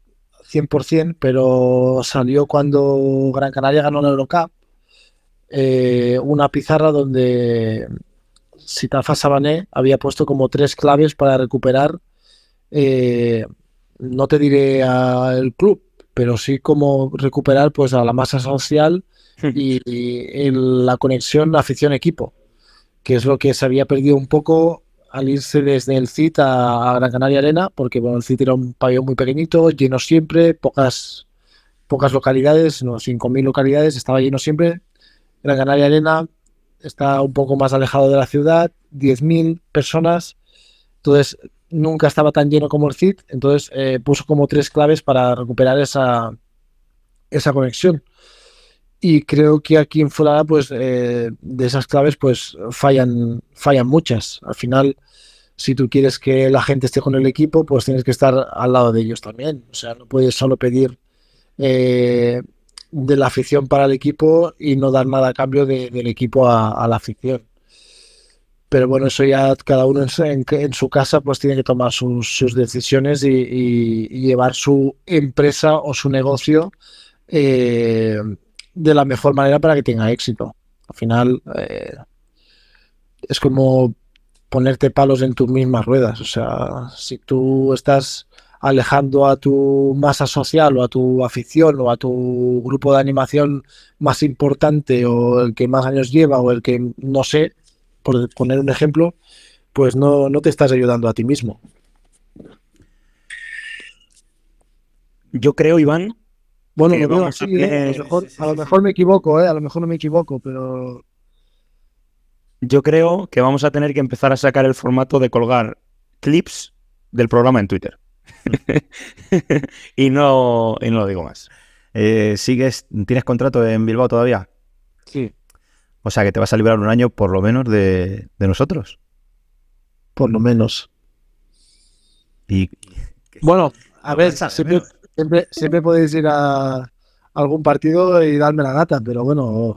100%, pero salió cuando Gran Canaria ganó la Eurocup, eh, una pizarra donde Sitafa Sabané había puesto como tres claves para recuperar, eh, no te diré al club, pero sí como recuperar pues a la masa social y, y la conexión afición-equipo que es lo que se había perdido un poco al irse desde el CIT a, a Gran Canaria Arena, porque bueno, el CIT era un pabellón muy pequeñito, lleno siempre, pocas, pocas localidades, no, 5.000 localidades, estaba lleno siempre. Gran Canaria Arena está un poco más alejado de la ciudad, 10.000 personas, entonces nunca estaba tan lleno como el CIT, entonces eh, puso como tres claves para recuperar esa, esa conexión. Y creo que aquí en Fulada, pues eh, de esas claves, pues fallan, fallan muchas. Al final, si tú quieres que la gente esté con el equipo, pues tienes que estar al lado de ellos también. O sea, no puedes solo pedir eh, de la afición para el equipo y no dar nada a cambio de- del equipo a, la afición. Pero bueno, eso ya cada uno en, su- casa pues tiene que tomar sus, decisiones y llevar su empresa o su negocio eh, de la mejor manera para que tenga éxito. Al final eh, es como ponerte palos en tus mismas ruedas. O sea, si tú estás alejando a tu masa social o a tu afición o a tu grupo de animación más importante o el que más años lleva o el que no sé, por poner un ejemplo, pues no, no te estás ayudando a ti mismo. Yo creo, Iván, Bueno, lo veo así, ¿eh? a lo mejor, a lo mejor me equivoco, ¿eh? a lo mejor no me equivoco, pero yo creo que vamos a tener que empezar a sacar el formato de colgar clips del programa en Twitter. y, no, y no lo digo más. Eh, ¿Sigues, tienes contrato en Bilbao todavía? Sí. O sea que te vas a librar un año por lo menos de, de nosotros. Por lo menos. Y Bueno, a ver, siempre, siempre podéis ir a algún partido y darme la gata, pero bueno,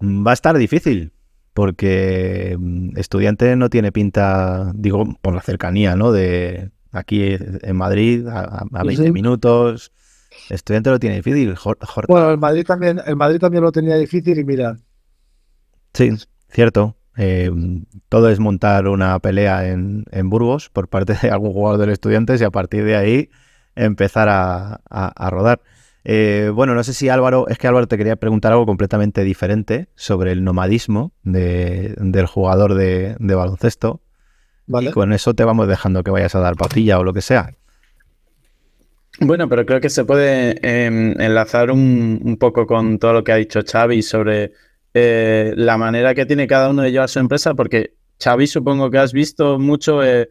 va a estar difícil. Porque mm, estudiante no tiene pinta, digo, por la cercanía, ¿no? De aquí en Madrid a, a 20 Sí. minutos. Estudiante lo tiene difícil. Jor- Jor- bueno, el Madrid también, el Madrid también lo tenía difícil y mira, Sí, cierto. Eh, todo es montar una pelea en, en Burgos por parte de algún jugador del Estudiantes y a partir de ahí empezar a, a- a rodar. Eh, bueno, no sé si Álvaro, es que Álvaro te quería preguntar algo completamente diferente sobre el nomadismo de- del jugador de, de baloncesto. ¿vale? Y con eso te vamos dejando que vayas a dar papilla o lo que sea. Bueno, pero creo que se puede eh, enlazar un, un poco con todo lo que ha dicho Xavi sobre eh, la manera que tiene cada uno de llevar su empresa, porque Xavi supongo que has visto mucho eh,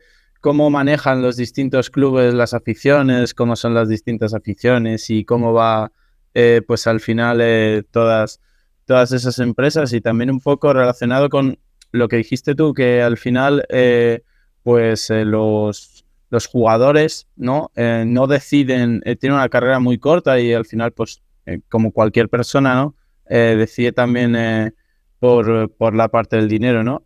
cómo manejan los distintos clubes las aficiones, cómo son las distintas aficiones y cómo va eh, pues al final eh, todas, todas esas empresas y también un poco relacionado con lo que dijiste tú, que al final eh, pues los, los jugadores no, no deciden, tienen una carrera muy corta y al final pues como cualquier persona, ¿no? Decide también por, por la parte del dinero, ¿no?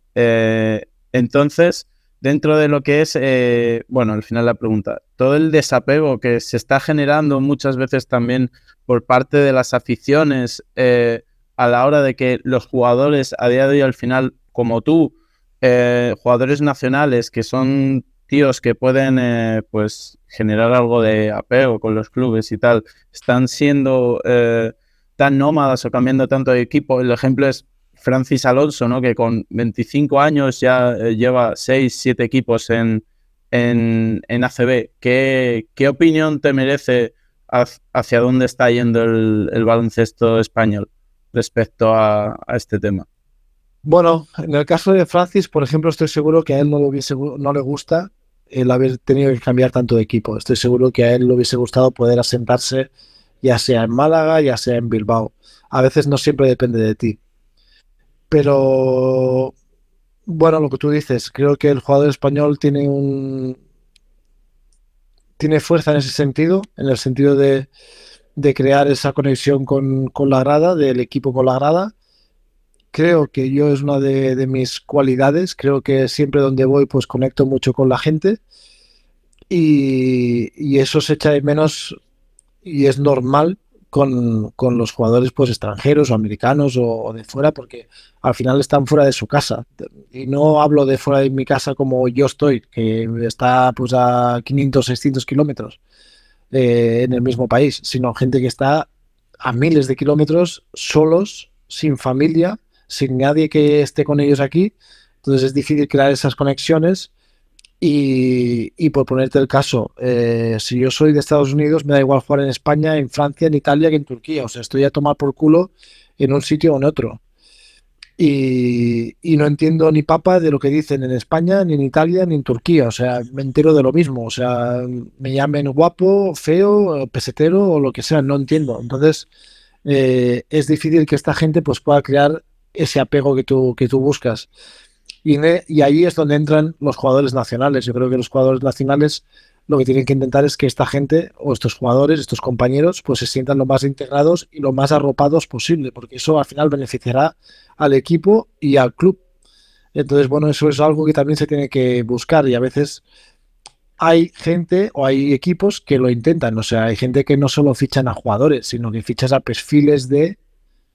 Entonces, dentro de lo que es, eh, bueno, al final la pregunta, todo el desapego que se está generando muchas veces también por parte de las aficiones eh, a la hora de que los jugadores a día de hoy al final, como tú, eh, jugadores nacionales que son tíos que pueden eh, pues generar algo de apego con los clubes y tal, están siendo eh, tan nómadas o cambiando tanto de equipo. El ejemplo es Francis Alonso, ¿no? que con 25 años ya eh, lleva 6, 7 equipos en, en, en ACB. ¿Qué, ¿Qué opinión te merece hacia dónde está yendo el, baloncesto español respecto a, este tema? Bueno, en el caso de Francis, por ejemplo, estoy seguro que a él no le, hubiese, no le gusta el haber tenido que cambiar tanto de equipo. Estoy seguro que a él le hubiese gustado poder asentarse, ya sea en Málaga, ya sea en Bilbao. A veces no siempre depende de ti. Pero, bueno, lo que tú dices, creo que el jugador español tiene un... tiene fuerza en ese sentido, en el sentido de, de crear esa conexión con, con la grada, del equipo con la grada creo que yo es una de, mis cualidades. Creo que siempre donde voy, pues conecto mucho con la gente. Y, y eso se echa de menos y es normal con, con los jugadores pues extranjeros o americanos o, o de fuera, porque al final están fuera de su casa. Y no hablo de fuera de mi casa como yo estoy, que está pues a 500, 600 kilómetros eh, en el mismo país, sino gente que está a miles de kilómetros solos, sin familia, sin nadie que esté con ellos aquí. Entonces es difícil crear esas conexiones. Y, por ponerte el caso, eh, si yo soy de Estados Unidos, me da igual jugar en España, en Francia, en Italia que en Turquía. O sea, estoy a tomar por culo en un sitio o en otro. Y, y no entiendo ni papa de lo que dicen en España, ni en Italia, ni en Turquía. O sea, me entero de lo mismo. O sea, me llamen guapo, feo, pesetero o lo que sea, no entiendo. Entonces, eh, es difícil que esta gente pues, pueda crear ese apego que tú, que tú buscas. Y, ahí es donde entran los jugadores nacionales. Yo creo que los jugadores nacionales lo que tienen que intentar es que esta gente o estos jugadores, estos compañeros, pues se sientan lo más integrados y lo más arropados posible, porque eso al final beneficiará al equipo y al club. Entonces, bueno, eso es algo que también se tiene que buscar y a veces hay gente o hay equipos que lo intentan. O sea, hay gente que no solo fichan a jugadores, sino que fichas a perfiles de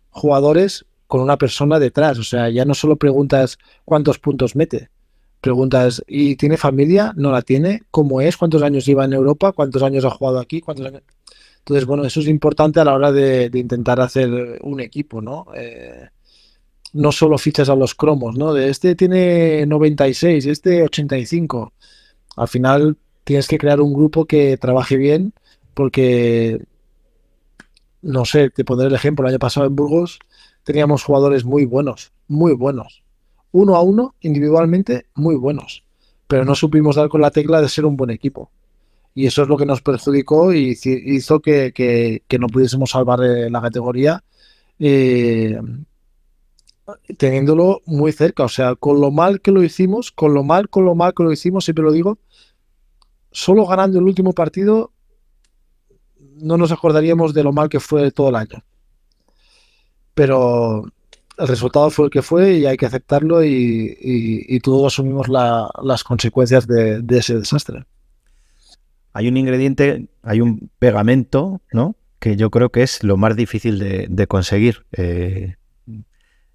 jugadores con una persona detrás. O sea, ya no solo preguntas cuántos puntos mete, preguntas, ¿y tiene familia? ¿No la tiene? ¿Cómo es? ¿Cuántos años lleva en Europa? ¿Cuántos años ha jugado aquí? ¿Cuántos años? Entonces, bueno, eso es importante a la hora de, intentar hacer un equipo, ¿no? Eh, no solo fichas a los cromos, ¿no? De este tiene 96, este 85. Al final tienes que crear un grupo que trabaje bien porque, no sé, te pondré el ejemplo, el año pasado en Burgos teníamos jugadores muy buenos, muy buenos. Uno a uno, individualmente, muy buenos. pero no supimos dar con la tecla de ser un buen equipo. Y eso es lo que nos perjudicó y hizo que no pudiésemos salvar eh, la categoría eh, teniéndolo muy cerca. O sea, con lo mal que lo hicimos, con lo mal, con lo mal que lo hicimos, siempre lo digo, solo ganando el último partido no nos acordaríamos de lo mal que fue todo el año. Pero el resultado fue el que fue y hay que aceptarlo y, y- y todos asumimos la- las consecuencias de, de ese desastre. Hay un ingrediente, hay un pegamento, ¿no? Que yo creo que es lo más difícil de, de conseguir. Eh,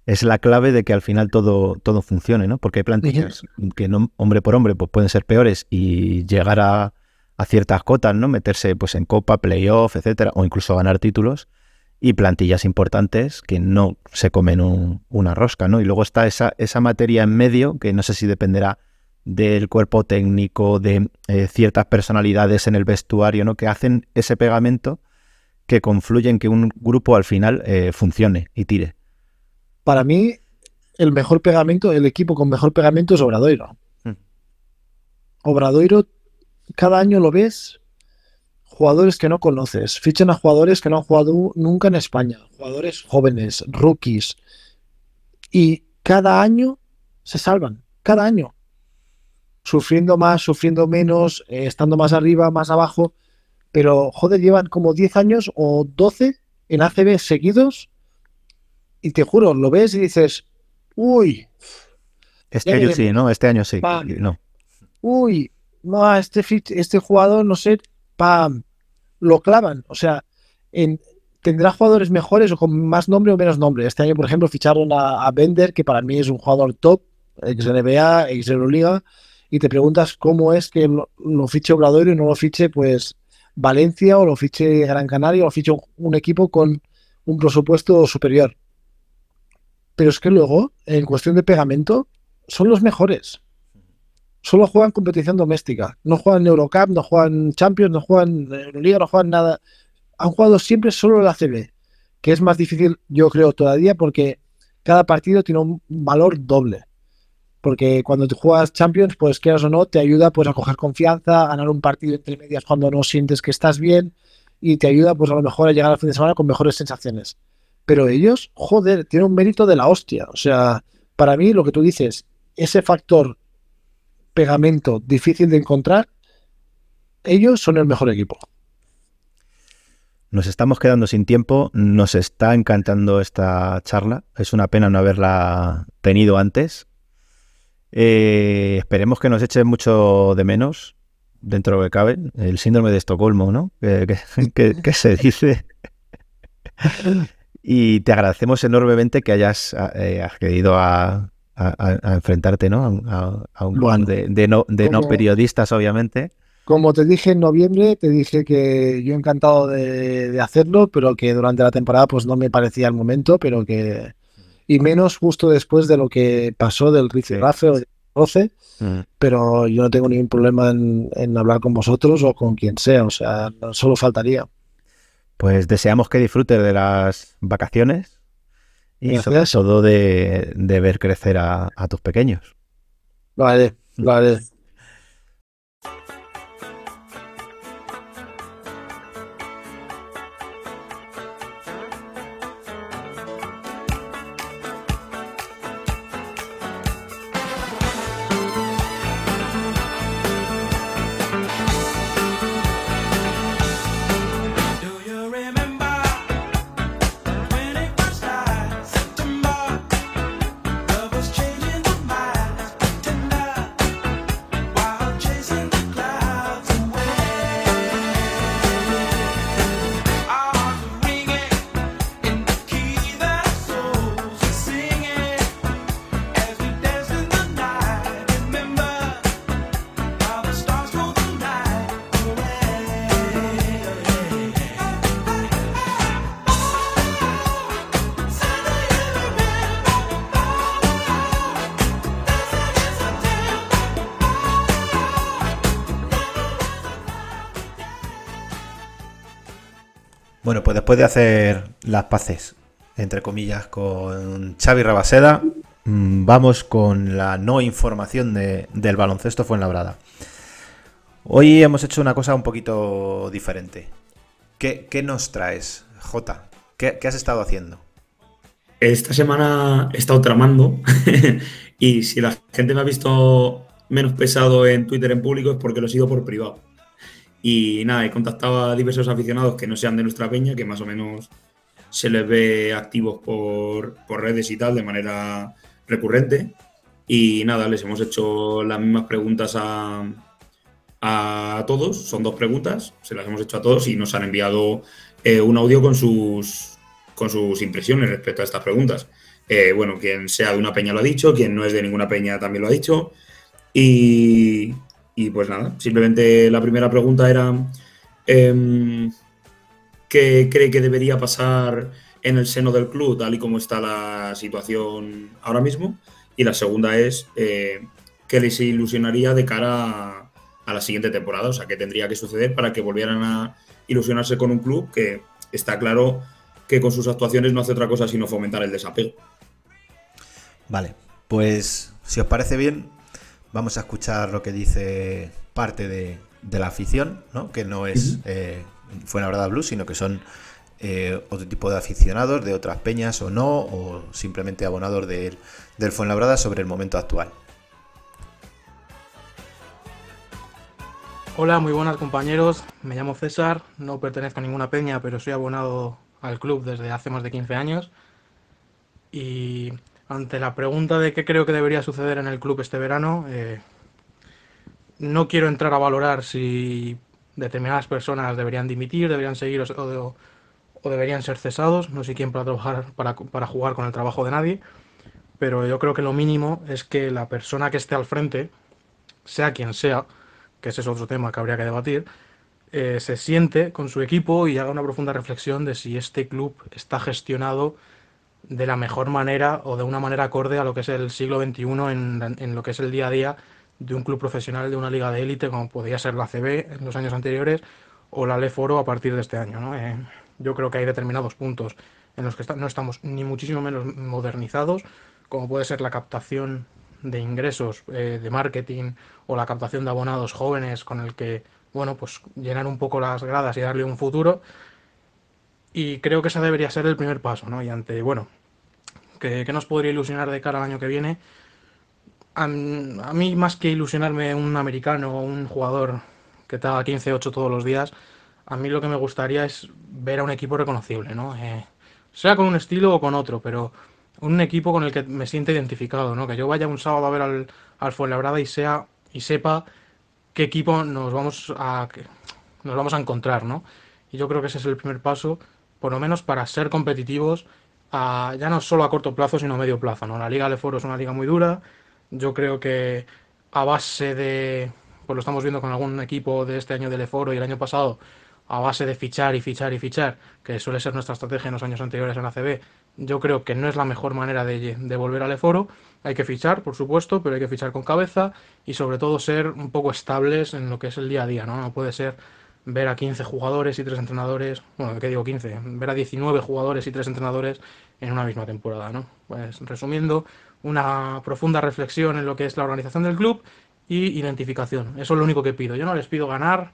es la clave de que al final todo, todo funcione, ¿no? Porque hay plantillas que no, hombre por hombre pues pueden ser peores y llegar a, a ciertas cotas, ¿no? Meterse pues en copa, playoff, etcétera, o incluso ganar títulos. Y plantillas importantes que no se comen un- una rosca, ¿no? Y luego está esa, esa materia en medio, que no sé si dependerá del cuerpo técnico, de eh, ciertas personalidades en el vestuario, ¿no? Que hacen ese pegamento que confluye en que un grupo al final eh, funcione y tire. Para mí, el mejor pegamento, el equipo con mejor pegamento es Obradoiro. Mm. Obradoiro, cada año lo ves, jugadores que no conoces, fichan a jugadores que no han jugado nunca en España, jugadores jóvenes, rookies, y cada año se salvan, cada año. Sufriendo más, sufriendo menos, eh, estando más arriba, más abajo, pero joder, llevan como 10 años o 12 en ACB seguidos y te juro, lo ves y dices, uy, Este año sí, ¿no? Este año sí. No. uy, no, este, fit- este jugador, no sé, pam, lo clavan. O sea, en- tendrá jugadores mejores o con más nombre o menos nombre. Este año, por ejemplo, ficharon a, Bender, que para mí es un jugador top, ex NBA, ex Euroliga, y te preguntas cómo es que lo, lo fiche Obradoiro y no lo fiche, pues, Valencia o lo fiche Gran Canaria o lo fiche un, un equipo con un presupuesto superior. Pero es que luego, en cuestión de pegamento, son los mejores solo juegan competición doméstica. No juegan Eurocup, no juegan Champions, no juegan Euroliga, no juegan nada. Han jugado siempre solo la CB, que es más difícil, yo creo, todavía porque cada partido tiene un valor doble. Porque cuando te juegas Champions, pues quieras o no, te ayuda pues a coger confianza, a ganar un partido entre medias cuando no sientes que estás bien y te ayuda pues a lo mejor a llegar al fin de semana con mejores sensaciones. Pero ellos, joder, tienen un mérito de la hostia. O sea, para mí lo que tú dices, ese factor pegamento difícil de encontrar, ellos son el mejor equipo. Nos estamos quedando sin tiempo. Nos está encantando esta charla. Es una pena no haberla tenido antes. Eh, esperemos que nos echen mucho de menos dentro de lo que cabe. El síndrome de Estocolmo, ¿no? Que, que- que- que se dice. Y te agradecemos enormemente que hayas eh, accedido a, a- enfrentarte, ¿no? A, a- a un Bueno, de, de no, de no periodistas, obviamente. Como te dije en noviembre, te dije que yo encantado de, de hacerlo, pero que durante la temporada pues no me parecía el momento, pero que... Y menos justo después de lo que pasó del rifirrafe o del roce, pero yo no tengo ningún problema en, en hablar con vosotros o con quien sea, o sea, solo faltaría. Pues deseamos que disfrutes de las vacaciones y sobre todo de, de ver crecer a, a tus pequeños. Lo haré, lo haré. De hacer las paces, entre comillas, con Xavi Rabaseda, mm, vamos con la no información de- del baloncesto Fuenlabrada. Hoy hemos hecho una cosa un poquito diferente. ¿Qué, qué nos traes, Jota? ¿Qué, qué has estado haciendo? Esta semana he estado tramando y si la gente me ha visto menos pesado en Twitter en público es porque lo he sido por privado. Y nada, he contactado a diversos aficionados que no sean de nuestra peña, que más o menos se les ve activos por, por redes y tal de manera recurrente. Y nada, les hemos hecho las mismas preguntas a, a todos. Son dos preguntas, se las hemos hecho a todos y nos han enviado eh, un audio con sus, con sus impresiones respecto a estas preguntas. Eh, bueno, quien sea de una peña lo ha dicho, quien no es de ninguna peña también lo ha dicho. Y, y pues nada, simplemente la primera pregunta era em, ¿qué cree que debería pasar en el seno del club tal y como está la situación ahora mismo? Y la segunda es eh, ¿qué les ilusionaría de cara a, a la siguiente temporada? O sea, ¿qué tendría que suceder para que volvieran a ilusionarse con un club que está claro que con sus actuaciones no hace otra cosa sino fomentar el desapego? Vale, pues si os parece bien, vamos a escuchar lo que dice parte de, de la afición, ¿no? que no es eh, Fuenlabrada Blues, sino que son eh, otro tipo de aficionados de otras peñas o no, o simplemente abonados del, del Fuenlabrada sobre el momento actual. Hola, muy buenas compañeros. Me llamo César, no pertenezco a ninguna peña, pero soy abonado al club desde hace más de 15 años. Y ante la pregunta de qué creo que debería suceder en el club este verano, eh, no quiero entrar a valorar si determinadas personas deberían dimitir, deberían seguir o, deberían ser cesados. No soy quien para trabajar, para, para jugar con el trabajo de nadie. Pero yo creo que lo mínimo es que la persona que esté al frente, sea quien sea, que ese es otro tema que habría que debatir, eh, se siente con su equipo y haga una profunda reflexión de si este club está gestionado de la mejor manera o de una manera acorde a lo que es el siglo XXI en, en lo que es el día a día de un club profesional de una liga de élite como podría ser la CB en los años anteriores o la Leforo a partir de este año. ¿no? Eh, yo creo que hay determinados puntos en los que no estamos ni muchísimo menos modernizados, como puede ser la captación de ingresos eh, de marketing o la captación de abonados jóvenes con el que, bueno, pues llenar un poco las gradas y darle un futuro. Y creo que ese debería ser el primer paso, ¿no? Y ante, bueno, ¿qué, qué nos podría ilusionar de cara al año que viene? A, a mí, más que ilusionarme un americano o un jugador que te haga 15-8 todos los días, a mí lo que me gustaría es ver a un equipo reconocible, ¿no? Eh, sea con un estilo o con otro, pero un equipo con el que me sienta identificado, ¿no? Que yo vaya un sábado a ver al, al Fuenlabrada y sea y sepa qué equipo nos vamos a que- nos vamos a encontrar, ¿no? Y yo creo que ese es el primer paso, por lo menos para ser competitivos, a- ya no solo a corto plazo, sino a medio plazo, ¿no? La Liga Leforo es una liga muy dura. Yo creo que a base de, pues lo estamos viendo con algún equipo de este año de Leforo y el año pasado, a base de fichar y fichar y fichar, que suele ser nuestra estrategia en los años anteriores en ACB, yo creo que no es la mejor manera de, de volver al Eforo. Hay que fichar, por supuesto, pero hay que fichar con cabeza y sobre todo ser un poco estables en lo que es el día a día. No puede ser ver a 15 jugadores y 3 entrenadores, bueno, ¿qué digo 15? Ver a 19 jugadores y 3 entrenadores en una misma temporada, ¿no? Pues resumiendo, una profunda reflexión en lo que es la organización del club y identificación. Eso es lo único que pido. Yo no les pido ganar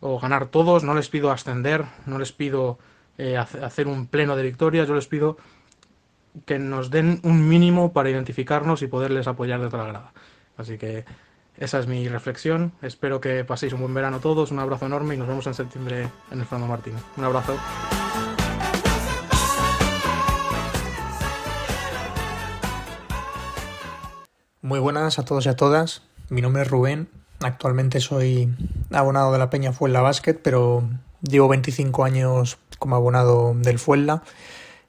o ganar todos, no les pido ascender, no les pido eh, hace- hacer un pleno de victorias, yo les pido que nos den un mínimo para identificarnos y poderles apoyar desde la grada. Así que esa es mi reflexión. Espero que paséis un buen verano todos. Un abrazo enorme y nos vemos en septiembre en el Fernando Martín. Un abrazo. Muy buenas a todos y a todas. Mi nombre es Rubén. Actualmente soy abonado de la Peña Fuenla Basket, pero llevo 25 años como abonado del Fuenla.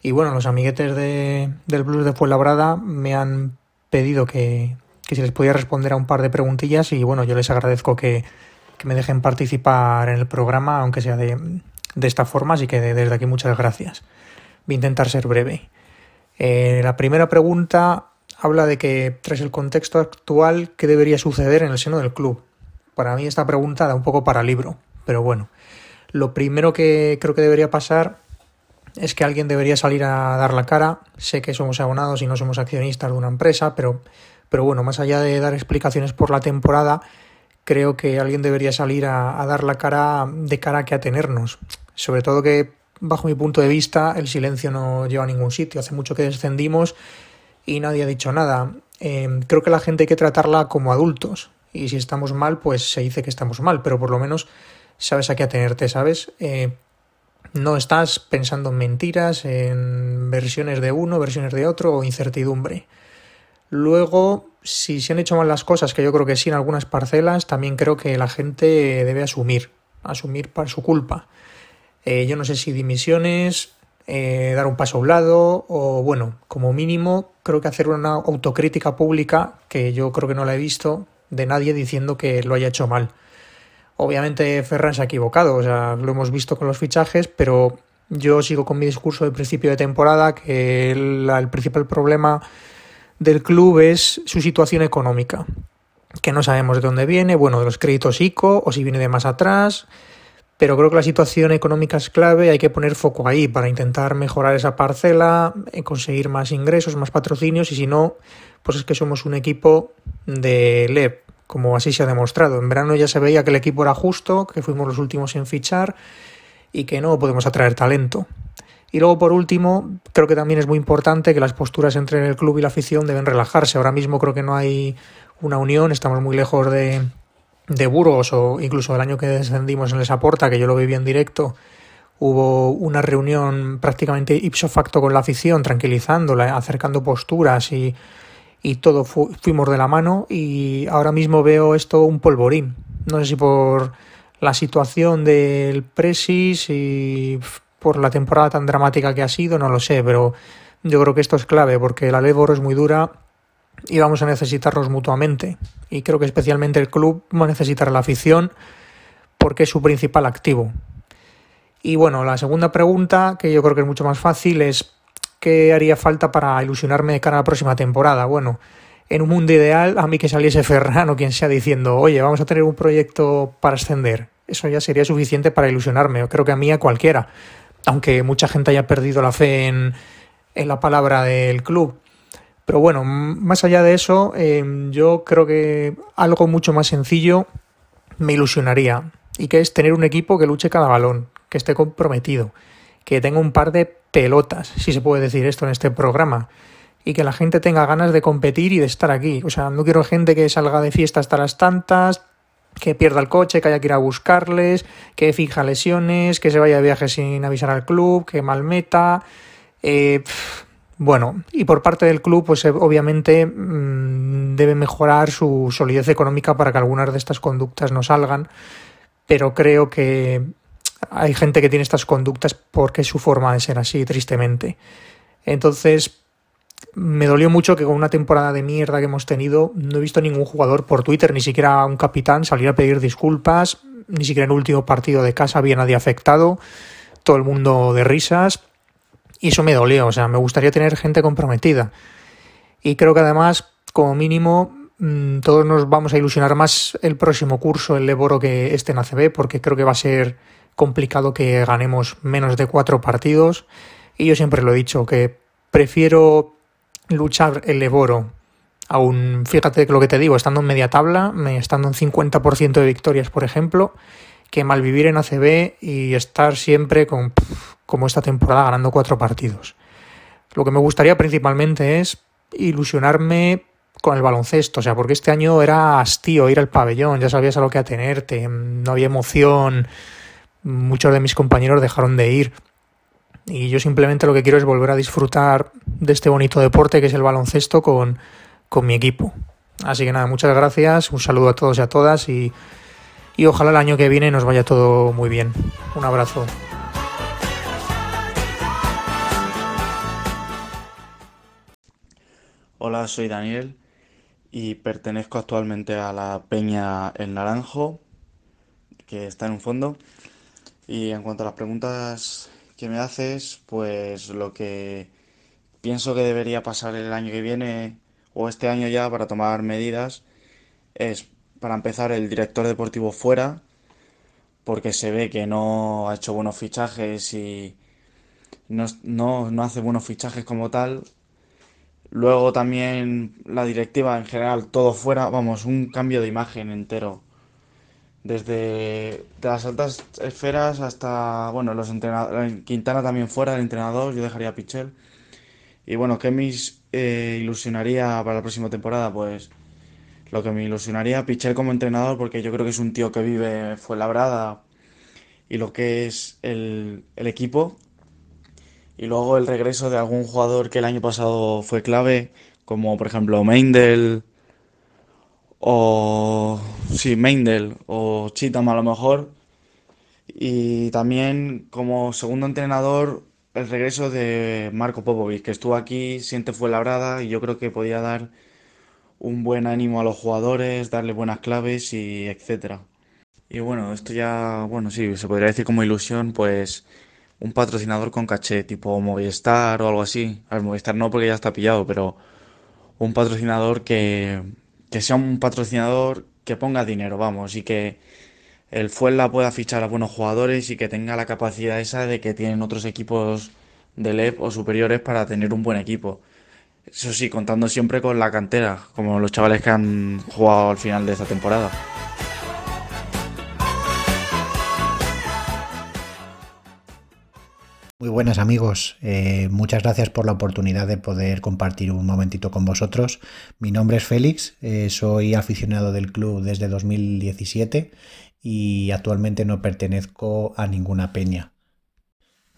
Y bueno, los amiguetes de- del Blues de Fuenlabrada me han pedido que, que si les podía responder a un par de preguntillas y bueno, yo les agradezco que, que me dejen participar en el programa, aunque sea de, de esta forma, así que de- desde aquí muchas gracias. Voy a intentar ser breve. Eh, la primera pregunta habla de que, tras el contexto actual, ¿qué debería suceder en el seno del club? Para mí esta pregunta da un poco para libro, pero bueno. Lo primero que creo que debería pasar es que alguien debería salir a dar la cara. Sé que somos abonados y no somos accionistas de una empresa, pero, pero bueno, más allá de dar explicaciones por la temporada, creo que alguien debería salir a, dar la cara de cara a que atenernos. Sobre todo que, bajo mi punto de vista, el silencio no lleva a ningún sitio. Hace mucho que descendimos y nadie ha dicho nada. Eh, creo que la gente hay que tratarla como adultos. Y si estamos mal, pues se dice que estamos mal, pero por lo menos sabes a qué atenerte, ¿sabes? Eh, no estás pensando en mentiras, en versiones de uno, versiones de otro o incertidumbre. Luego, si se han hecho mal las cosas, que yo creo que sí en algunas parcelas, también creo que la gente debe asumir, asumir para su culpa. Eh, yo no sé si dimisiones, eh, dar un paso a un lado o, bueno, como mínimo, creo que hacer una autocrítica pública, que yo creo que no la he visto, de nadie diciendo que lo haya hecho mal. Obviamente Ferran se ha equivocado, o sea, lo hemos visto con los fichajes, pero yo sigo con mi discurso de principio de temporada que el, el principal problema del club es su situación económica, que no sabemos de dónde viene, bueno, de los créditos ICO o si viene de más atrás, pero creo que la situación económica es clave, hay que poner foco ahí para intentar mejorar esa parcela, eh, conseguir más ingresos, más patrocinios y si no, pues es que somos un equipo de LEP, como así se ha demostrado. En verano ya se veía que el equipo era justo, que fuimos los últimos en fichar y que no podemos atraer talento. Y luego, por último, creo que también es muy importante que las posturas entre el club y la afición deben relajarse. Ahora mismo creo que no hay una unión, estamos muy lejos de, de Burgos o incluso el año que descendimos en el Saporta, que yo lo viví en directo, hubo una reunión prácticamente ipso facto con la afición, tranquilizándola, acercando posturas y, y todo fu fuimos de la mano y ahora mismo veo esto un polvorín. No sé si por la situación del Presis y por la temporada tan dramática que ha sido, no lo sé, pero yo creo que esto es clave porque la Leboro es muy dura y vamos a necesitarnos mutuamente. Y creo que especialmente el club va a necesitar a la afición porque es su principal activo. Y bueno, la segunda pregunta, que yo creo que es mucho más fácil, es ¿qué haría falta para ilusionarme de cara a la próxima temporada? Bueno, en un mundo ideal, a mí que saliese Ferran o quien sea diciendo, oye, vamos a tener un proyecto para ascender. Eso ya sería suficiente para ilusionarme. Creo que a mí a cualquiera. Aunque mucha gente haya perdido la fe en, en la palabra del club. Pero bueno, más allá de eso, eh, yo creo que algo mucho más sencillo me ilusionaría. Y que es tener un equipo que luche cada balón, que esté comprometido, que tenga un par de pelotas, si se puede decir esto en este programa, y que la gente tenga ganas de competir y de estar aquí. O sea, no quiero gente que salga de fiesta hasta las tantas, que pierda el coche, que haya que ir a buscarles, que fija lesiones, que se vaya de viaje sin avisar al club, que malmeta. Eh, bueno, y por parte del club, pues obviamente mmm, debe mejorar su solidez económica para que algunas de estas conductas no salgan, pero creo que hay gente que tiene estas conductas porque es su forma de ser así, tristemente. Entonces, me dolió mucho que con una temporada de mierda que hemos tenido, no he visto ningún jugador por Twitter, ni siquiera un capitán, salir a pedir disculpas, ni siquiera en el último partido de casa había nadie afectado, todo el mundo de risas, y eso me dolió, o sea, me gustaría tener gente comprometida. Y creo que además, como mínimo, mmm, todos nos vamos a ilusionar más el próximo curso, el Leboro, que este en ACB, porque creo que va a ser complicado que ganemos menos de cuatro partidos. Y yo siempre lo he dicho, que prefiero luchar el Leboro, aún fíjate lo que te digo, estando en media tabla, estando en 50% de victorias, por ejemplo, que malvivir en ACB y estar siempre con, como esta temporada ganando cuatro partidos. Lo que me gustaría principalmente es ilusionarme con el baloncesto, o sea, porque este año era hastío ir al pabellón, ya sabías a lo que atenerte, no había emoción, muchos de mis compañeros dejaron de ir. Y yo simplemente lo que quiero es volver a disfrutar de este bonito deporte que es el baloncesto con, con mi equipo. Así que nada, muchas gracias, un saludo a todos y a todas y, y ojalá el año que viene nos vaya todo muy bien. Un abrazo. Hola, soy Daniel y pertenezco actualmente a la Peña El Naranjo, que está en un fondo. Y en cuanto a las preguntas que me haces, pues lo que pienso que debería pasar el año que viene o este año ya para tomar medidas es, para empezar, el director deportivo fuera, porque se ve que no ha hecho buenos fichajes y, no, no, no hace buenos fichajes como tal. Luego también la directiva en general, todo fuera, vamos, un cambio de imagen entero. Desde de las altas esferas hasta, bueno, los entrenadores, Quintana también fuera, el entrenador, yo dejaría a Pichel. Y bueno, ¿qué me eh, ilusionaría para la próxima temporada? Pues lo que me ilusionaría, Pichel como entrenador, porque yo creo que es un tío que vive Fuenlabrada y lo que es el, el equipo. Y luego el regreso de algún jugador que el año pasado fue clave, como por ejemplo Meindel o... Sí, Meindel o Chitam a lo mejor. Y también como segundo entrenador el regreso de Marco Popovic, que estuvo aquí, siente Fuenlabrada y yo creo que podía dar un buen ánimo a los jugadores, darle buenas claves y etcétera. Y bueno, esto ya, bueno, sí, se podría decir como ilusión, pues un patrocinador con caché, tipo Movistar o algo así. A ver, Movistar no porque ya está pillado, pero un patrocinador que, que sea un patrocinador que ponga dinero, vamos, y que el Fuenla pueda fichar a buenos jugadores y que tenga la capacidad esa de que tienen otros equipos de LEP o superiores para tener un buen equipo. Eso sí, contando siempre con la cantera, como los chavales que han jugado al final de esta temporada. Muy buenas amigos, Eh, muchas gracias por la oportunidad de poder compartir un momentito con vosotros. Mi nombre es Félix, eh, soy aficionado del club desde 2017 y actualmente no pertenezco a ninguna peña.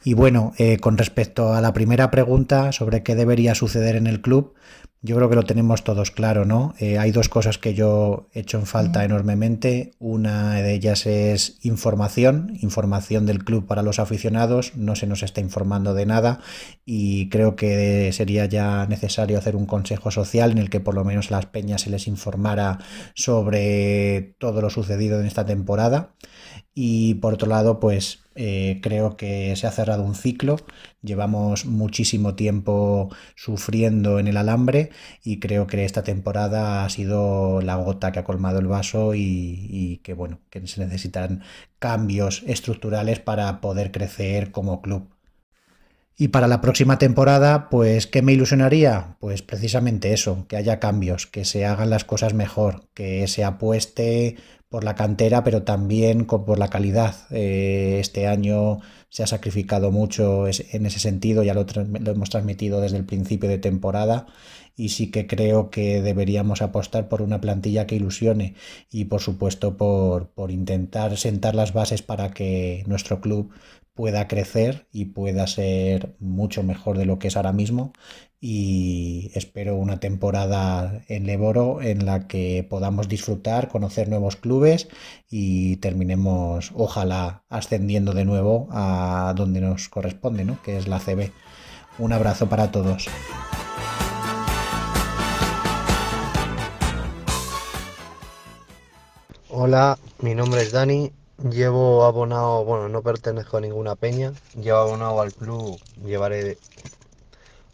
Y bueno, eh, con respecto a la primera pregunta sobre qué debería suceder en el club, yo creo que lo tenemos todos claro, ¿no? Eh, hay dos cosas que yo he hecho en falta enormemente. Una de ellas es información, información del club para los aficionados. No se nos está informando de nada y creo que sería ya necesario hacer un consejo social en el que por lo menos a las peñas se les informara sobre todo lo sucedido en esta temporada. Y por otro lado, pues eh, creo que se ha cerrado un ciclo. Llevamos muchísimo tiempo sufriendo en el alambre y creo que esta temporada ha sido la gota que ha colmado el vaso y, y que bueno, que se necesitan cambios estructurales para poder crecer como club. Y para la próxima temporada, pues, ¿qué me ilusionaría? Pues precisamente eso, que haya cambios, que se hagan las cosas mejor, que se apueste por la cantera, pero también por la calidad. Eh, este año se ha sacrificado mucho en ese sentido, ya lo, lo hemos transmitido desde el principio de temporada y sí que creo que deberíamos apostar por una plantilla que ilusione y por supuesto por, por intentar sentar las bases para que nuestro club pueda crecer y pueda ser mucho mejor de lo que es ahora mismo y espero una temporada en Leboro en la que podamos disfrutar, conocer nuevos clubes y terminemos ojalá ascendiendo de nuevo a donde nos corresponde, ¿no? que es la CB. Un abrazo para todos. Hola, mi nombre es Dani. Llevo abonado, bueno, no pertenezco a ninguna peña. Llevo abonado al club, llevaré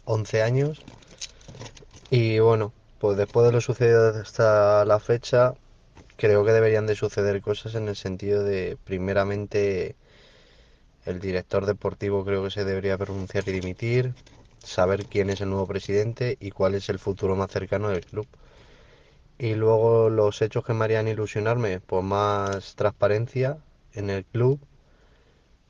11 años. Y bueno, pues después de lo sucedido hasta la fecha, creo que deberían de suceder cosas en el sentido de, primeramente, el director deportivo creo que se debería pronunciar y dimitir, saber quién es el nuevo presidente y cuál es el futuro más cercano del club. Y luego los hechos que me harían ilusionarme, pues más transparencia en el club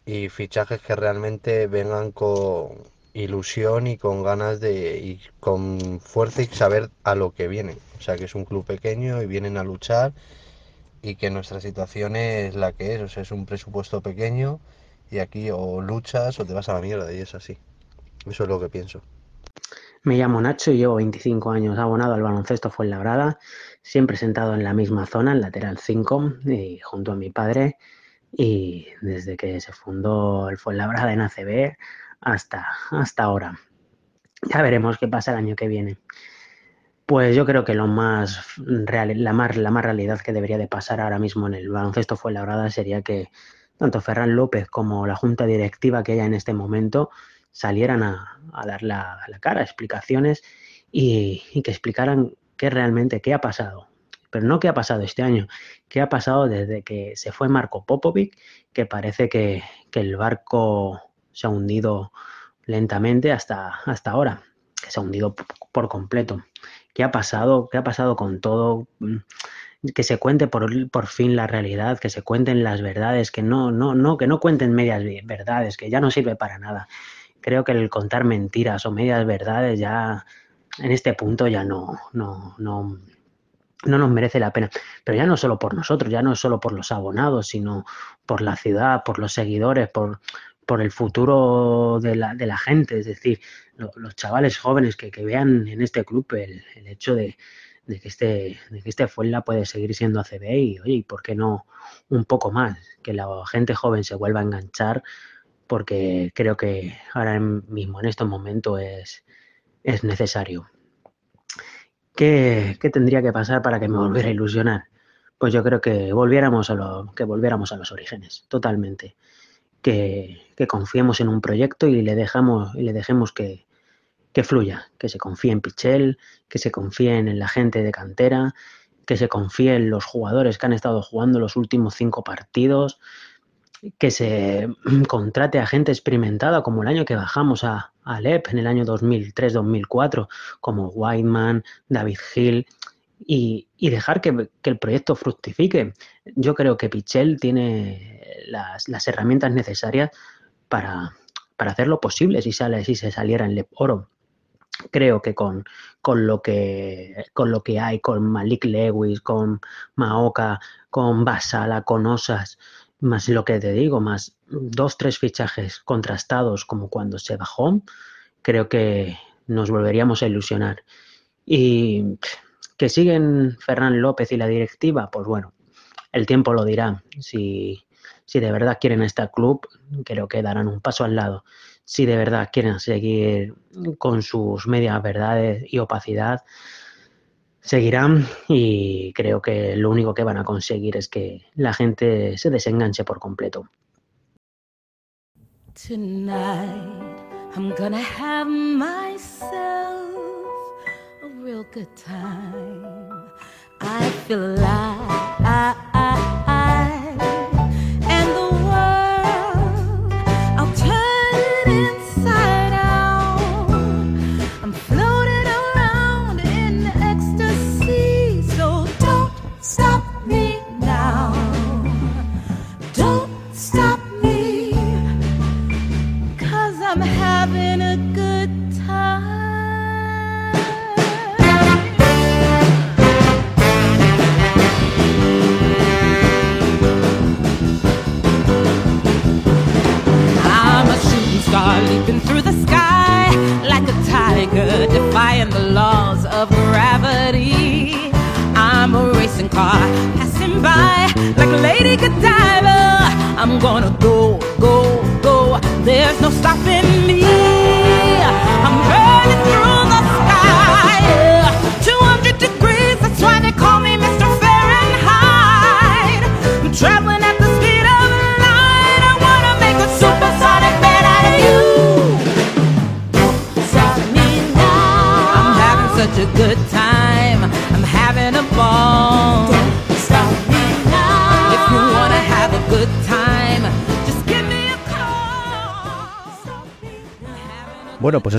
y fichajes que realmente vengan con ilusión y con ganas de y con fuerza y saber a lo que vienen. O sea, que es un club pequeño y vienen a luchar y que nuestra situación es la que es, o sea, es un presupuesto pequeño y aquí o luchas o te vas a la mierda y es así. Eso es lo que pienso. Me llamo Nacho y llevo 25 años abonado al baloncesto Fuenlabrada, siempre sentado en la misma zona, en lateral 5, y junto a mi padre. Y desde que se fundó el Fuenlabrada en ACB hasta, hasta ahora. Ya veremos qué pasa el año que viene. Pues yo creo que lo más real, la más, la más realidad que debería de pasar ahora mismo en el baloncesto Fuenlabrada sería que tanto Ferran López como la junta directiva que haya en este momento salieran a, a dar la, cara, explicaciones y, que explicaran qué realmente, qué ha pasado. Pero no qué ha pasado este año, qué ha pasado desde que se fue Marco Popovic, que parece que, que el barco se ha hundido lentamente hasta, hasta ahora, que se ha hundido por completo. ¿Qué ha pasado? ¿Qué ha pasado con todo? Mm, Que se cuente por, por fin la realidad, que se cuenten las verdades, que no, no, no, que no cuenten medias verdades, que ya no sirve para nada. Creo que el contar mentiras o medias verdades ya en este punto ya no, no, no, no nos merece la pena. Pero ya no solo por nosotros, ya no solo por los abonados, sino por la ciudad, por los seguidores, por, por el futuro de la, de la gente. Es decir, lo- los chavales jóvenes que, que vean en este club el, el hecho de, de que este, de que este Fuenla puede seguir siendo ACB y, oye, ¿y por qué no un poco más? Que la gente joven se vuelva a enganchar, porque creo que ahora mismo, en estos momentos, es, es necesario. ¿Qué, qué tendría que pasar para que me volviera a ilusionar? Pues yo creo que volviéramos a, lo, que volviéramos a los orígenes, totalmente. Que, que confiemos en un proyecto y le, dejamos, y le dejemos que, que fluya, que se confíe en Pichel, que se confíen en la gente de cantera, que se confíe en los jugadores que han estado jugando los últimos cinco partidos, que se contrate a gente experimentada como el año que bajamos a, a Alep en el año 2003-2004, como Whiteman, David Hill, y, y dejar que, que el proyecto fructifique. Yo creo que Pichel tiene las, las herramientas necesarias para, para hacerlo posible si, sale, si se saliera en Lep Oro creo que con, con, lo que con lo que hay, con Malik Lewis, con Maoka, con Basala, con Osas, más lo que te digo, más dos, tres fichajes contrastados como cuando se bajó, creo que nos volveríamos a ilusionar. Y que siguen Fernán López y la directiva, pues bueno, el tiempo lo dirá. Si, si de verdad quieren este club, creo que darán un paso al lado si de verdad quieren seguir con sus medias verdades y opacidad, seguirán y creo que lo único que van a conseguir es que la gente se desenganche por completo. I feel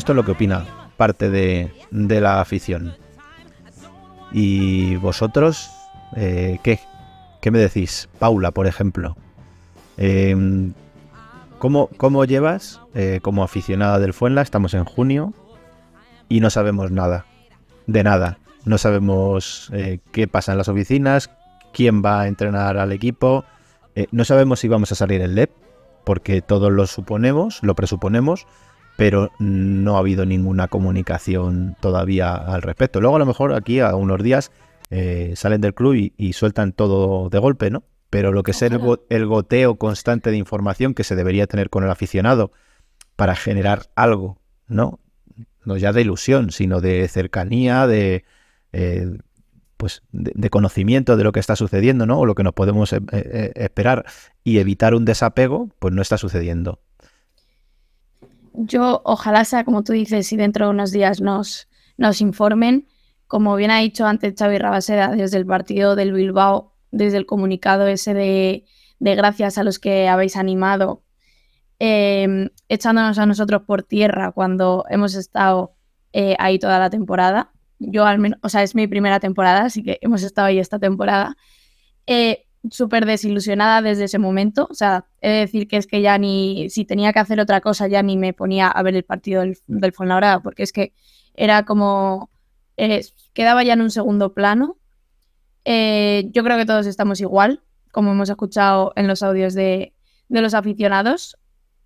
esto es lo que opina parte de, la afición. ¿Y vosotros eh, qué? ¿Qué me decís? Paula, por ejemplo. Eh, ¿cómo, cómo llevas eh, como aficionada del Fuenla? Estamos en junio y no sabemos nada. De nada. No sabemos eh, qué pasa en las oficinas, quién va a entrenar al equipo. eh, no sabemos si vamos a salir en LEP, porque todos lo suponemos, lo presuponemos, pero no ha habido ninguna comunicación todavía al respecto. Luego a lo mejor aquí a unos días eh, salen del club y, y sueltan todo de golpe, ¿no? Pero lo que es el, go- el goteo constante de información que se debería tener con el aficionado para generar algo, ¿no? No ya de ilusión, sino de cercanía, de eh, pues de, de conocimiento de lo que está sucediendo, ¿no? O lo que nos podemos eh, esperar y evitar un desapego, pues no está sucediendo. Yo ojalá sea como tú dices y dentro de unos días nos, nos informen. Como bien ha dicho antes Xavi Rabaseda, desde el partido del Bilbao, desde el comunicado ese de, gracias a los que habéis animado, eh, echándonos a nosotros por tierra cuando hemos estado eh, ahí toda la temporada. Yo al menos, o sea, es mi primera temporada, así que hemos estado ahí esta temporada. Eh, Súper desilusionada desde ese momento. O sea, he de decir que es que ya ni, si tenía que hacer otra cosa, ya ni me ponía a ver el partido del, del Fuenlabrada, porque es que era como, eh, quedaba ya en un segundo plano. Eh, yo creo que todos estamos igual, como hemos escuchado en los audios de, de los aficionados.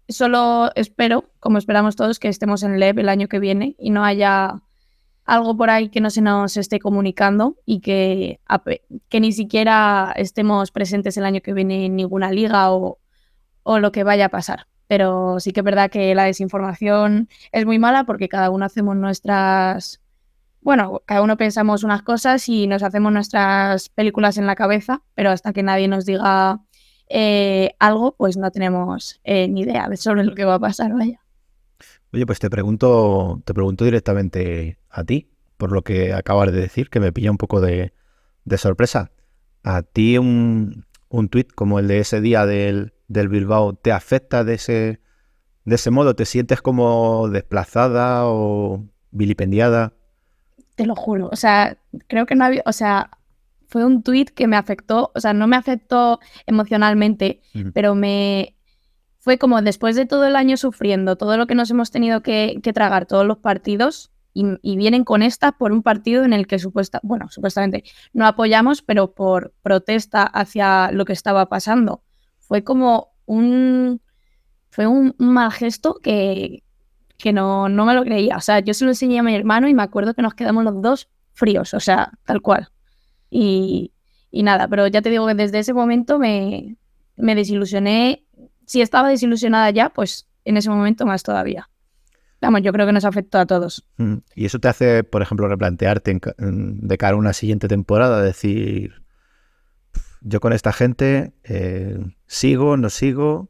Solo espero, como esperamos todos, que estemos en LEV el año que viene y no haya algo por ahí que no se nos esté comunicando y que, que ni siquiera estemos presentes el año que viene en ninguna liga o, o lo que vaya a pasar. Pero sí que es verdad que la desinformación es muy mala porque cada uno hacemos nuestras... Bueno, cada uno pensamos unas cosas y nos hacemos nuestras películas en la cabeza, pero hasta que nadie nos diga eh, algo, pues no tenemos eh, ni idea de sobre lo que va a pasar, vaya. Oye, pues te pregunto, te pregunto directamente a ti, por lo que acabas de decir, que me pilla un poco de, de sorpresa. ¿A ti un, un tuit como el de ese día del, del Bilbao te afecta de ese, de ese modo? ¿Te sientes como desplazada o vilipendiada? Te lo juro. O sea, creo que no había. O sea, fue un tuit que me afectó. O sea, no me afectó emocionalmente, pero me. Fue como después de todo el año sufriendo, todo lo que nos hemos tenido que, que tragar, todos los partidos, y, vienen con esta por un partido en el que supuesta, bueno, supuestamente no apoyamos, pero por protesta hacia lo que estaba pasando. Fue como un. Fue un mal gesto que, que no, no me lo creía. O sea, yo se lo enseñé a mi hermano y me acuerdo que nos quedamos los dos fríos, o sea, tal cual. Y, y nada, pero ya te digo que desde ese momento me, me desilusioné. Si estaba desilusionada ya, pues en ese momento más todavía. Vamos, yo creo que nos afectó a todos. Mm, Y eso te hace, por ejemplo, replantearte en ca- en- de cara a una siguiente temporada, decir, yo con esta gente eh, sigo, no sigo.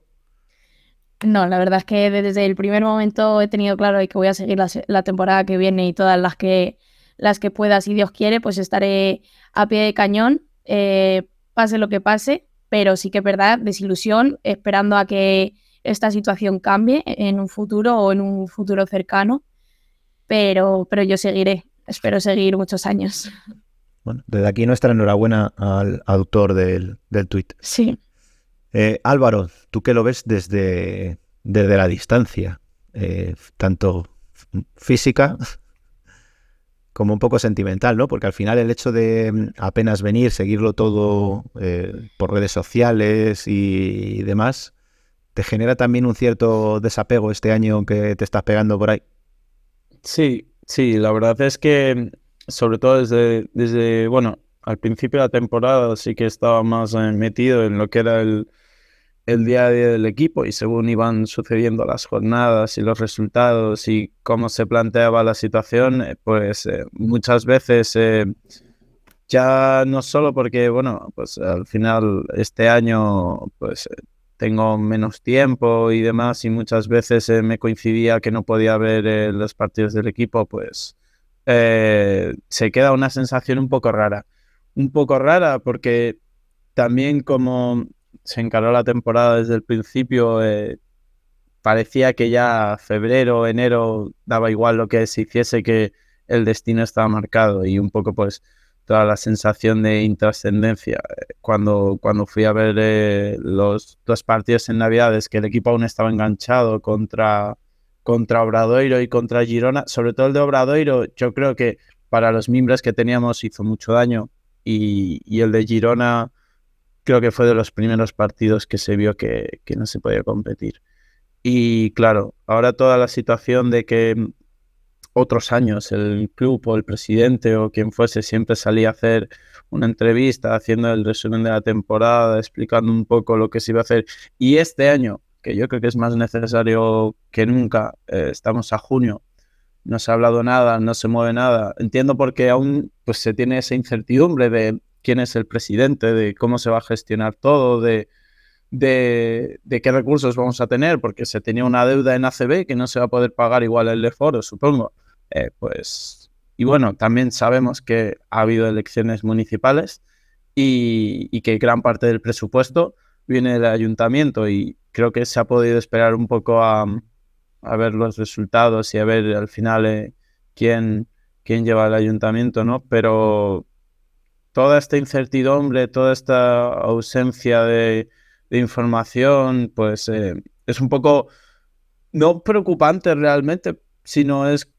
No, la verdad es que desde el primer momento he tenido claro que voy a seguir la, se- la temporada que viene y todas las que, las que pueda, si Dios quiere, pues estaré a pie de cañón, eh, pase lo que pase, pero sí que es verdad, desilusión, esperando a que esta situación cambie en un futuro o en un futuro cercano, pero, pero yo seguiré, espero seguir muchos años. Bueno, desde aquí nuestra enhorabuena al autor del, del tuit. Sí. Eh, Álvaro, tú que lo ves desde, desde la distancia, eh, tanto física como un poco sentimental, ¿no? Porque al final el hecho de mm, apenas venir, seguirlo todo eh, por redes sociales y demás, ¿te genera también un cierto desapego este año que te estás pegando por ahí? Sí, sí, la verdad es que sobre todo desde, desde, bueno, al principio de la temporada sí que estaba más eh, metido en lo que era el, el día a día del equipo y según iban sucediendo las jornadas y los resultados y cómo se planteaba la situación, eh, pues eh, muchas veces ya no solo porque, bueno, pues al final este año pues tengo menos tiempo y demás y muchas veces eh, me coincidía que no podía ver eh, los partidos del equipo, pues eh, se queda una sensación un poco rara. Un poco rara porque también como se encaró la temporada desde el principio, parecía que ya febrero, enero daba igual lo que se hiciese, que el destino estaba marcado y un poco pues toda la sensación de intrascendencia. Cuando, cuando fui a ver eh, los dos partidos en Navidades, que el equipo aún estaba enganchado contra, contra Obradoiro y contra Girona, sobre todo el de Obradoiro, yo creo que para los miembros que teníamos hizo mucho daño y, y el de Girona creo que fue de los primeros partidos que se vio que, que no se podía competir. Y claro, ahora toda la situación de que otros años el club o el presidente o quien fuese siempre salía a hacer una entrevista haciendo el resumen de la temporada, explicando un poco lo que se iba a hacer. Y este año, que yo creo que es más necesario que nunca, eh, estamos a junio, no se ha hablado nada, no se mueve nada. Entiendo porque aún pues, se tiene esa incertidumbre de quién es el presidente, de cómo se va a gestionar todo, de, de, qué recursos vamos a tener, porque se tenía una deuda en ACB que no se va a poder pagar igual el de Foro, supongo. Eh, pues, y bueno, también sabemos que ha habido elecciones municipales y, que gran parte del presupuesto viene del ayuntamiento y creo que se ha podido esperar un poco a, a ver los resultados y a ver al final eh, quién, quién lleva el ayuntamiento, ¿no? Pero toda esta incertidumbre, toda esta ausencia de, de información, pues eh, es un poco no preocupante realmente, sino es,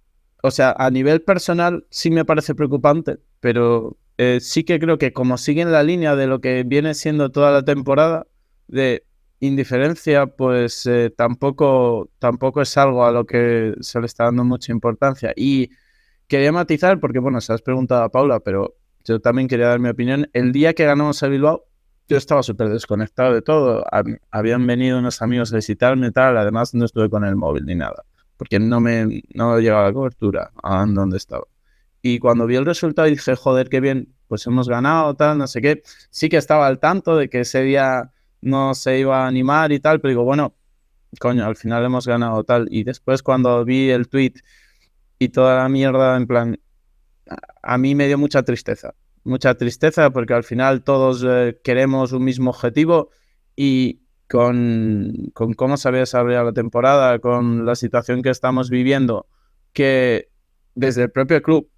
o sea, a nivel personal sí me parece preocupante, pero eh, sí que creo que como sigue en la línea de lo que viene siendo toda la temporada de indiferencia, pues eh, tampoco, tampoco es algo a lo que se le está dando mucha importancia. Y quería matizar, porque bueno, se has preguntado a Paula, pero yo también quería dar mi opinión. El día que ganamos a Bilbao, yo estaba súper desconectado de todo. Hab- Habían venido unos amigos a visitarme y tal, además no estuve con el móvil ni nada, porque no me no llegaba la cobertura a donde estaba. Y cuando vi el resultado dije, joder, qué bien, pues hemos ganado, tal, no sé qué. Sí que estaba al tanto de que ese día no se iba a animar y tal, pero digo, bueno, coño, al final hemos ganado tal. Y después cuando vi el tweet y toda la mierda, en plan, a- mí me dio mucha tristeza. Mucha tristeza porque al final todos eh, queremos un mismo objetivo y con, con cómo se había desarrollado la temporada, con la situación que estamos viviendo, que desde el propio club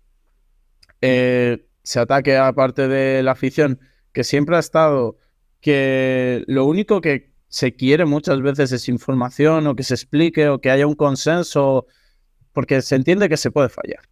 eh, se ataque a parte de la afición, que siempre ha estado que lo único que se quiere muchas veces es información o que se explique o que haya un consenso, porque se entiende que se puede fallar.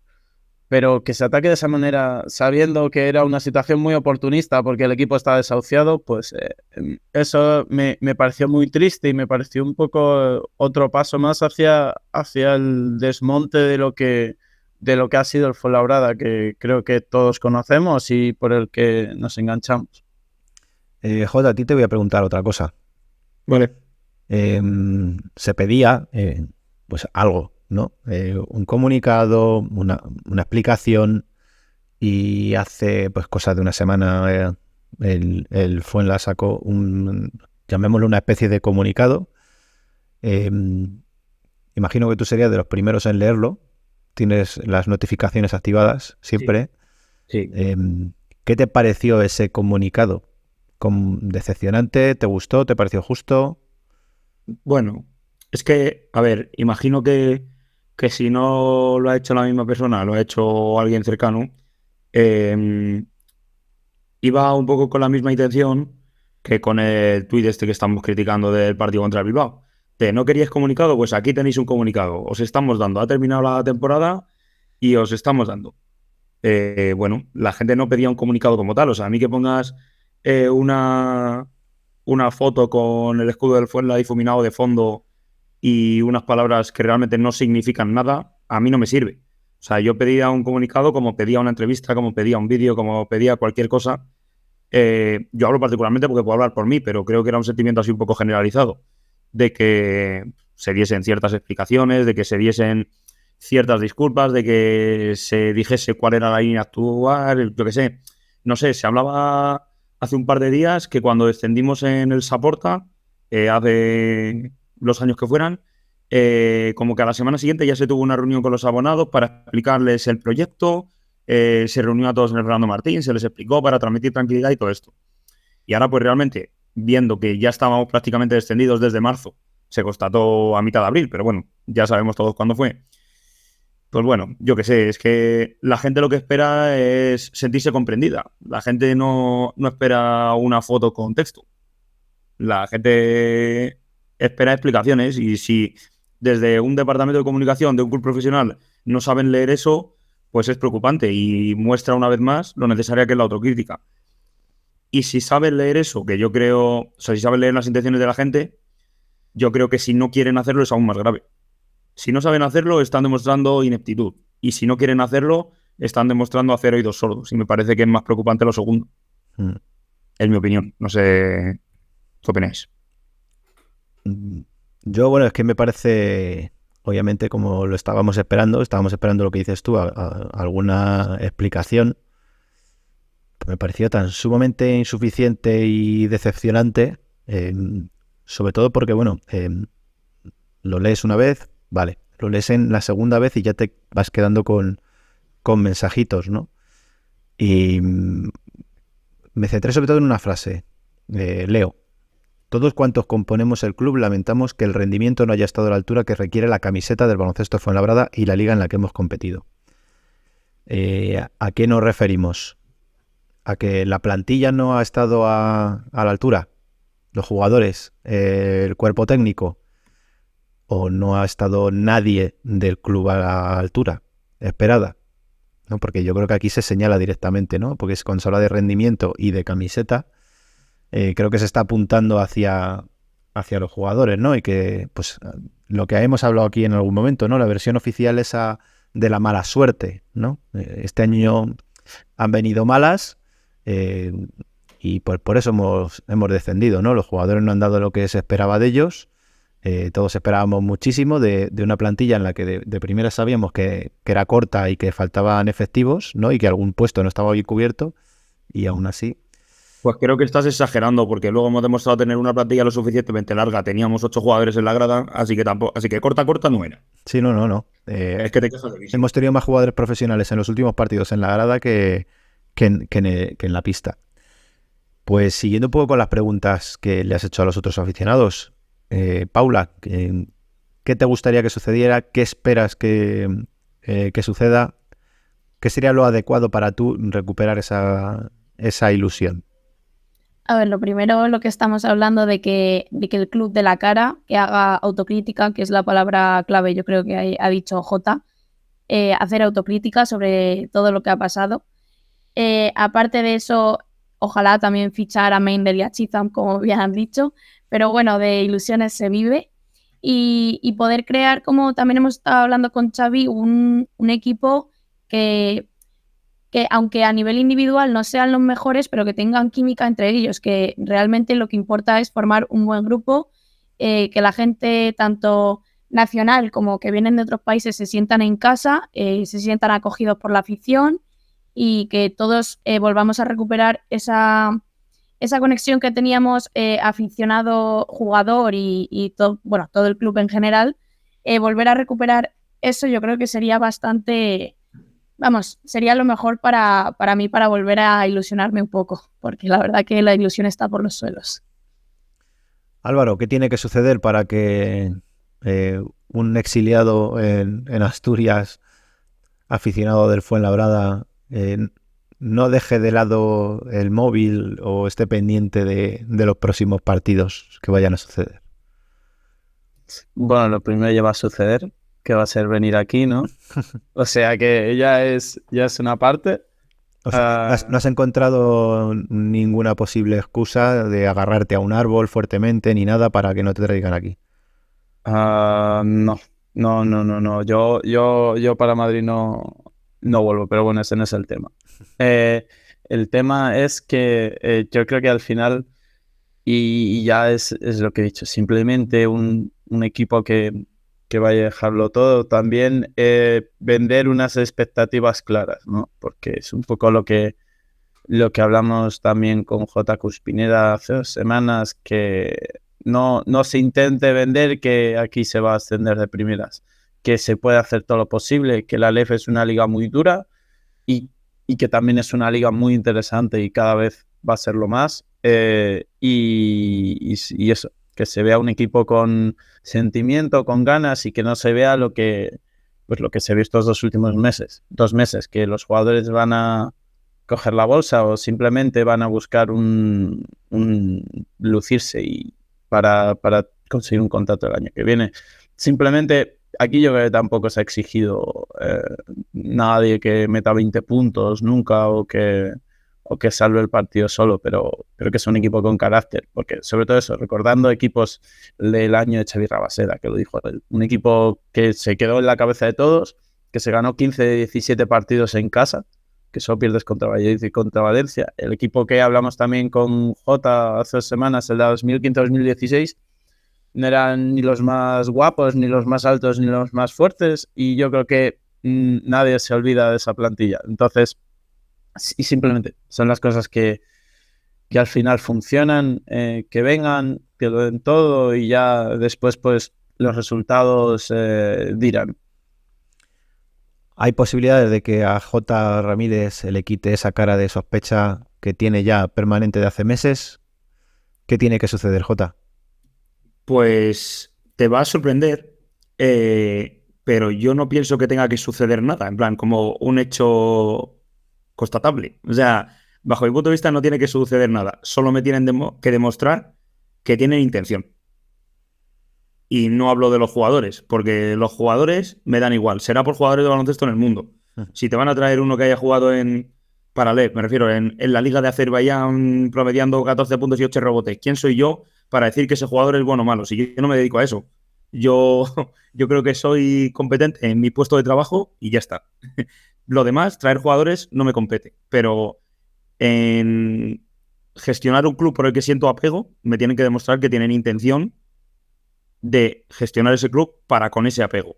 Pero que se ataque de esa manera, sabiendo que era una situación muy oportunista porque el equipo está desahuciado, pues eh, em, eso me, me pareció muy triste y me pareció un poco otro paso más hacia, hacia el desmonte de lo que, de lo que ha sido el Fuenlabrada, que creo que todos conocemos y por el que nos enganchamos. Eh, Jota, a ti te voy a preguntar otra cosa. Vale. Em, se pedía eh, pues algo, ¿no? Eh, un comunicado, una, una explicación y hace pues cosa de una semana eh, el, el Fuenla sacó un, llamémoslo una especie de comunicado. Em, imagino que tú serías de los primeros en leerlo. Tienes las notificaciones activadas siempre. Sí. Em, ¿Qué te pareció ese comunicado? ¿Com- ¿Decepcionante? ¿Te gustó? ¿Te pareció justo? Bueno, es que, a ver, imagino que, que si no lo ha hecho la misma persona, lo ha hecho alguien cercano, eh, iba un poco con la misma intención que con el tuit este que estamos criticando del partido contra Bilbao. No queríais comunicado, pues aquí tenéis un comunicado. Os estamos dando. Ha terminado la temporada y os estamos dando. Eh, bueno, la gente no pedía un comunicado como tal. O sea, a mí que pongas eh, una, una foto con el escudo del Fuenla difuminado de fondo y unas palabras que realmente no significan nada, a mí no me sirve. O sea, yo pedía un comunicado como pedía una entrevista, como pedía un vídeo, como pedía cualquier cosa. Eh, yo hablo particularmente porque puedo hablar por mí, pero creo que era un sentimiento así un poco generalizado, de que se diesen ciertas explicaciones, de que se diesen ciertas disculpas, de que se dijese cuál era la línea a actuar, yo qué sé. No sé, se hablaba hace un par de días que cuando descendimos en el Saporta, eh, hace los años que fueran, eh, como que a la semana siguiente ya se tuvo una reunión con los abonados para explicarles el proyecto, eh, se reunió a todos en el Fernando Martín, se les explicó para transmitir tranquilidad y todo esto. Y ahora pues realmente, viendo que ya estábamos prácticamente descendidos desde marzo, se constató a mitad de abril, pero bueno, ya sabemos todos cuándo fue. Pues bueno, yo qué sé, es que la gente lo que espera es sentirse comprendida. La gente no, no espera una foto con texto. La gente espera explicaciones y si desde un departamento de comunicación de un club profesional no saben leer eso, pues es preocupante y muestra una vez más lo necesaria que es la autocrítica. Y si saben leer eso, que yo creo, o sea, si saben leer las intenciones de la gente, yo creo que si no quieren hacerlo es aún más grave. Si no saben hacerlo, están demostrando ineptitud. Y si no quieren hacerlo, están demostrando hacer oídos sordos. Y me parece que es más preocupante lo segundo. Mm. Es mi opinión. No sé qué opináis. Yo, bueno, es que me parece, obviamente, como lo estábamos esperando, estábamos esperando lo que dices tú, alguna explicación. Me pareció tan sumamente insuficiente y decepcionante, eh, sobre todo porque, bueno, eh, lo lees una vez, vale, lo lees en la segunda vez y ya te vas quedando con, con mensajitos, ¿no? Y mm, me centré sobre todo en una frase, eh, leo. Todos cuantos componemos el club lamentamos que el rendimiento no haya estado a la altura que requiere la camiseta del baloncesto Fuenlabrada y la liga en la que hemos competido. Eh, ¿A qué nos referimos? ¿A que la plantilla no ha estado a, la altura? ¿Los jugadores? Eh, ¿El cuerpo técnico? ¿O no ha estado nadie del club a la altura esperada? ¿no? Porque yo creo que aquí se señala directamente, ¿no? Porque cuando se habla de rendimiento y de camiseta, eh, creo que se está apuntando hacia, hacia los jugadores, ¿no? Y que, pues, lo que hemos hablado aquí en algún momento, ¿no? La versión oficial esa de la mala suerte, ¿no? Eh, Este año han venido malas eh, y pues por eso hemos, hemos descendido, ¿no? Los jugadores no han dado lo que se esperaba de ellos. todos esperábamos muchísimo de, de una plantilla en la que de, de primera sabíamos que, que era corta y que faltaban efectivos, ¿no? Y que algún puesto no estaba bien cubierto y aún así Pues creo que estás exagerando, porque luego hemos demostrado tener una plantilla lo suficientemente larga. Teníamos ocho jugadores en la grada, así que tampoco, así que corta, corta no era. Sí, no, no, no. Eh, Es que te quejas de hemos tenido más jugadores profesionales en los últimos partidos en la grada que, que en, que en, eh, que en la pista. Pues siguiendo un poco con las preguntas que le has hecho a los otros aficionados, eh, Paula, ¿qué, qué te gustaría que sucediera? ¿Qué esperas que, eh, que suceda? ¿Qué sería lo adecuado para tú recuperar esa, esa ilusión? A ver, lo primero, lo que estamos hablando de que, de que el club de la cara, que haga autocrítica, que es la palabra clave, yo creo que ha, dicho J, eh, hacer autocrítica sobre todo lo que ha pasado. Eh, aparte de eso, ojalá también fichar a Mendel y a Chizam, como bien han dicho, pero bueno, de ilusiones se vive. Y, poder crear, como también hemos estado hablando con Xavi, un equipo que que aunque a nivel individual no sean los mejores, pero que tengan química entre ellos, que realmente lo que importa es formar un buen grupo, eh, que la gente tanto nacional como que vienen de otros países se sientan en casa, eh, se sientan acogidos por la afición y que todos eh, volvamos a recuperar esa, esa conexión que teníamos eh, aficionado, jugador y, y to- bueno, todo el club en general, volver a recuperar eso yo creo que sería bastante vamos, sería lo mejor para, para mí para volver a ilusionarme un poco, porque la verdad que la ilusión está por los suelos. Álvaro, ¿qué tiene que suceder para que eh, un exiliado en, en Asturias, aficionado del Fuenlabrada, eh, no deje de lado el móvil o esté pendiente de, de los próximos partidos que vayan a suceder? Bueno, lo primero ya va a suceder, que va a ser venir aquí, ¿no? O sea que ya es, ya es una parte. O sea, ¿no Ah, has- ¿no has encontrado ninguna posible excusa de agarrarte a un árbol fuertemente ni nada para que no te traigan aquí? ah, no, no, no, no, no. Yo, yo, yo para Madrid no, no vuelvo, pero bueno, ese no es el tema. Eh, el tema es que eh, yo creo que al final, y, y ya es, es lo que he dicho, simplemente un, un equipo que, que vaya a dejarlo todo, también eh, vender unas expectativas claras, ¿no? Porque es un poco lo que, lo que hablamos también con J. Cuspineda hace dos semanas, que no, no se intente vender que aquí se va a ascender de primeras, que se puede hacer todo lo posible, que la LEF es una liga muy dura y, y que también es una liga muy interesante y cada vez va a serlo más. eh, y, y y eso, que se vea un equipo con sentimiento, con ganas y que no se vea lo que, pues lo que se vio estos dos últimos meses, dos meses, que los jugadores van a coger la bolsa o simplemente van a buscar un, un lucirse y para, para conseguir un contrato el año que viene. Simplemente aquí yo creo que tampoco se ha exigido eh, nadie que meta 20 puntos nunca o que, o que salve el partido solo, pero creo que es un equipo con carácter, porque sobre todo eso, recordando equipos del año de Xavi Rabaseda, que lo dijo un equipo que se quedó en la cabeza de todos, que se ganó 15 de 17 partidos en casa, que solo pierdes contra Valladolid y contra Valencia. El equipo que hablamos también con J hace dos semanas, el de 2015-2016, no eran ni los más guapos, ni los más altos, ni los más fuertes, y yo creo que mm, nadie se olvida de esa plantilla. Entonces, y simplemente son las cosas que, que al final funcionan, eh, que vengan, que lo den todo y ya después pues los resultados eh, dirán. ¿Hay posibilidades de que a J. Ramírez se le quite esa cara de sospecha que tiene ya permanente de hace meses? ¿Qué tiene que suceder, J? pues te va a sorprender, eh, pero yo no pienso que tenga que suceder nada, en plan, como un hecho constatable. O sea, bajo mi punto de vista no tiene que suceder nada, solo me tienen demo- que demostrar que tienen intención. Y no hablo de los jugadores, porque los jugadores me dan igual, será por jugadores de baloncesto en el mundo. Si te van a traer uno que haya jugado en Paralel, me refiero, en, en la liga de Azerbaiyán promediando 14 puntos y 8 rebotes, ¿quién soy yo para decir que ese jugador es bueno o malo? Si yo no me dedico a eso. Yo, yo creo que soy competente en mi puesto de trabajo y ya está. Lo demás, traer jugadores no me compete. Pero en gestionar un club por el que siento apego, me tienen que demostrar que tienen intención de gestionar ese club para con ese apego.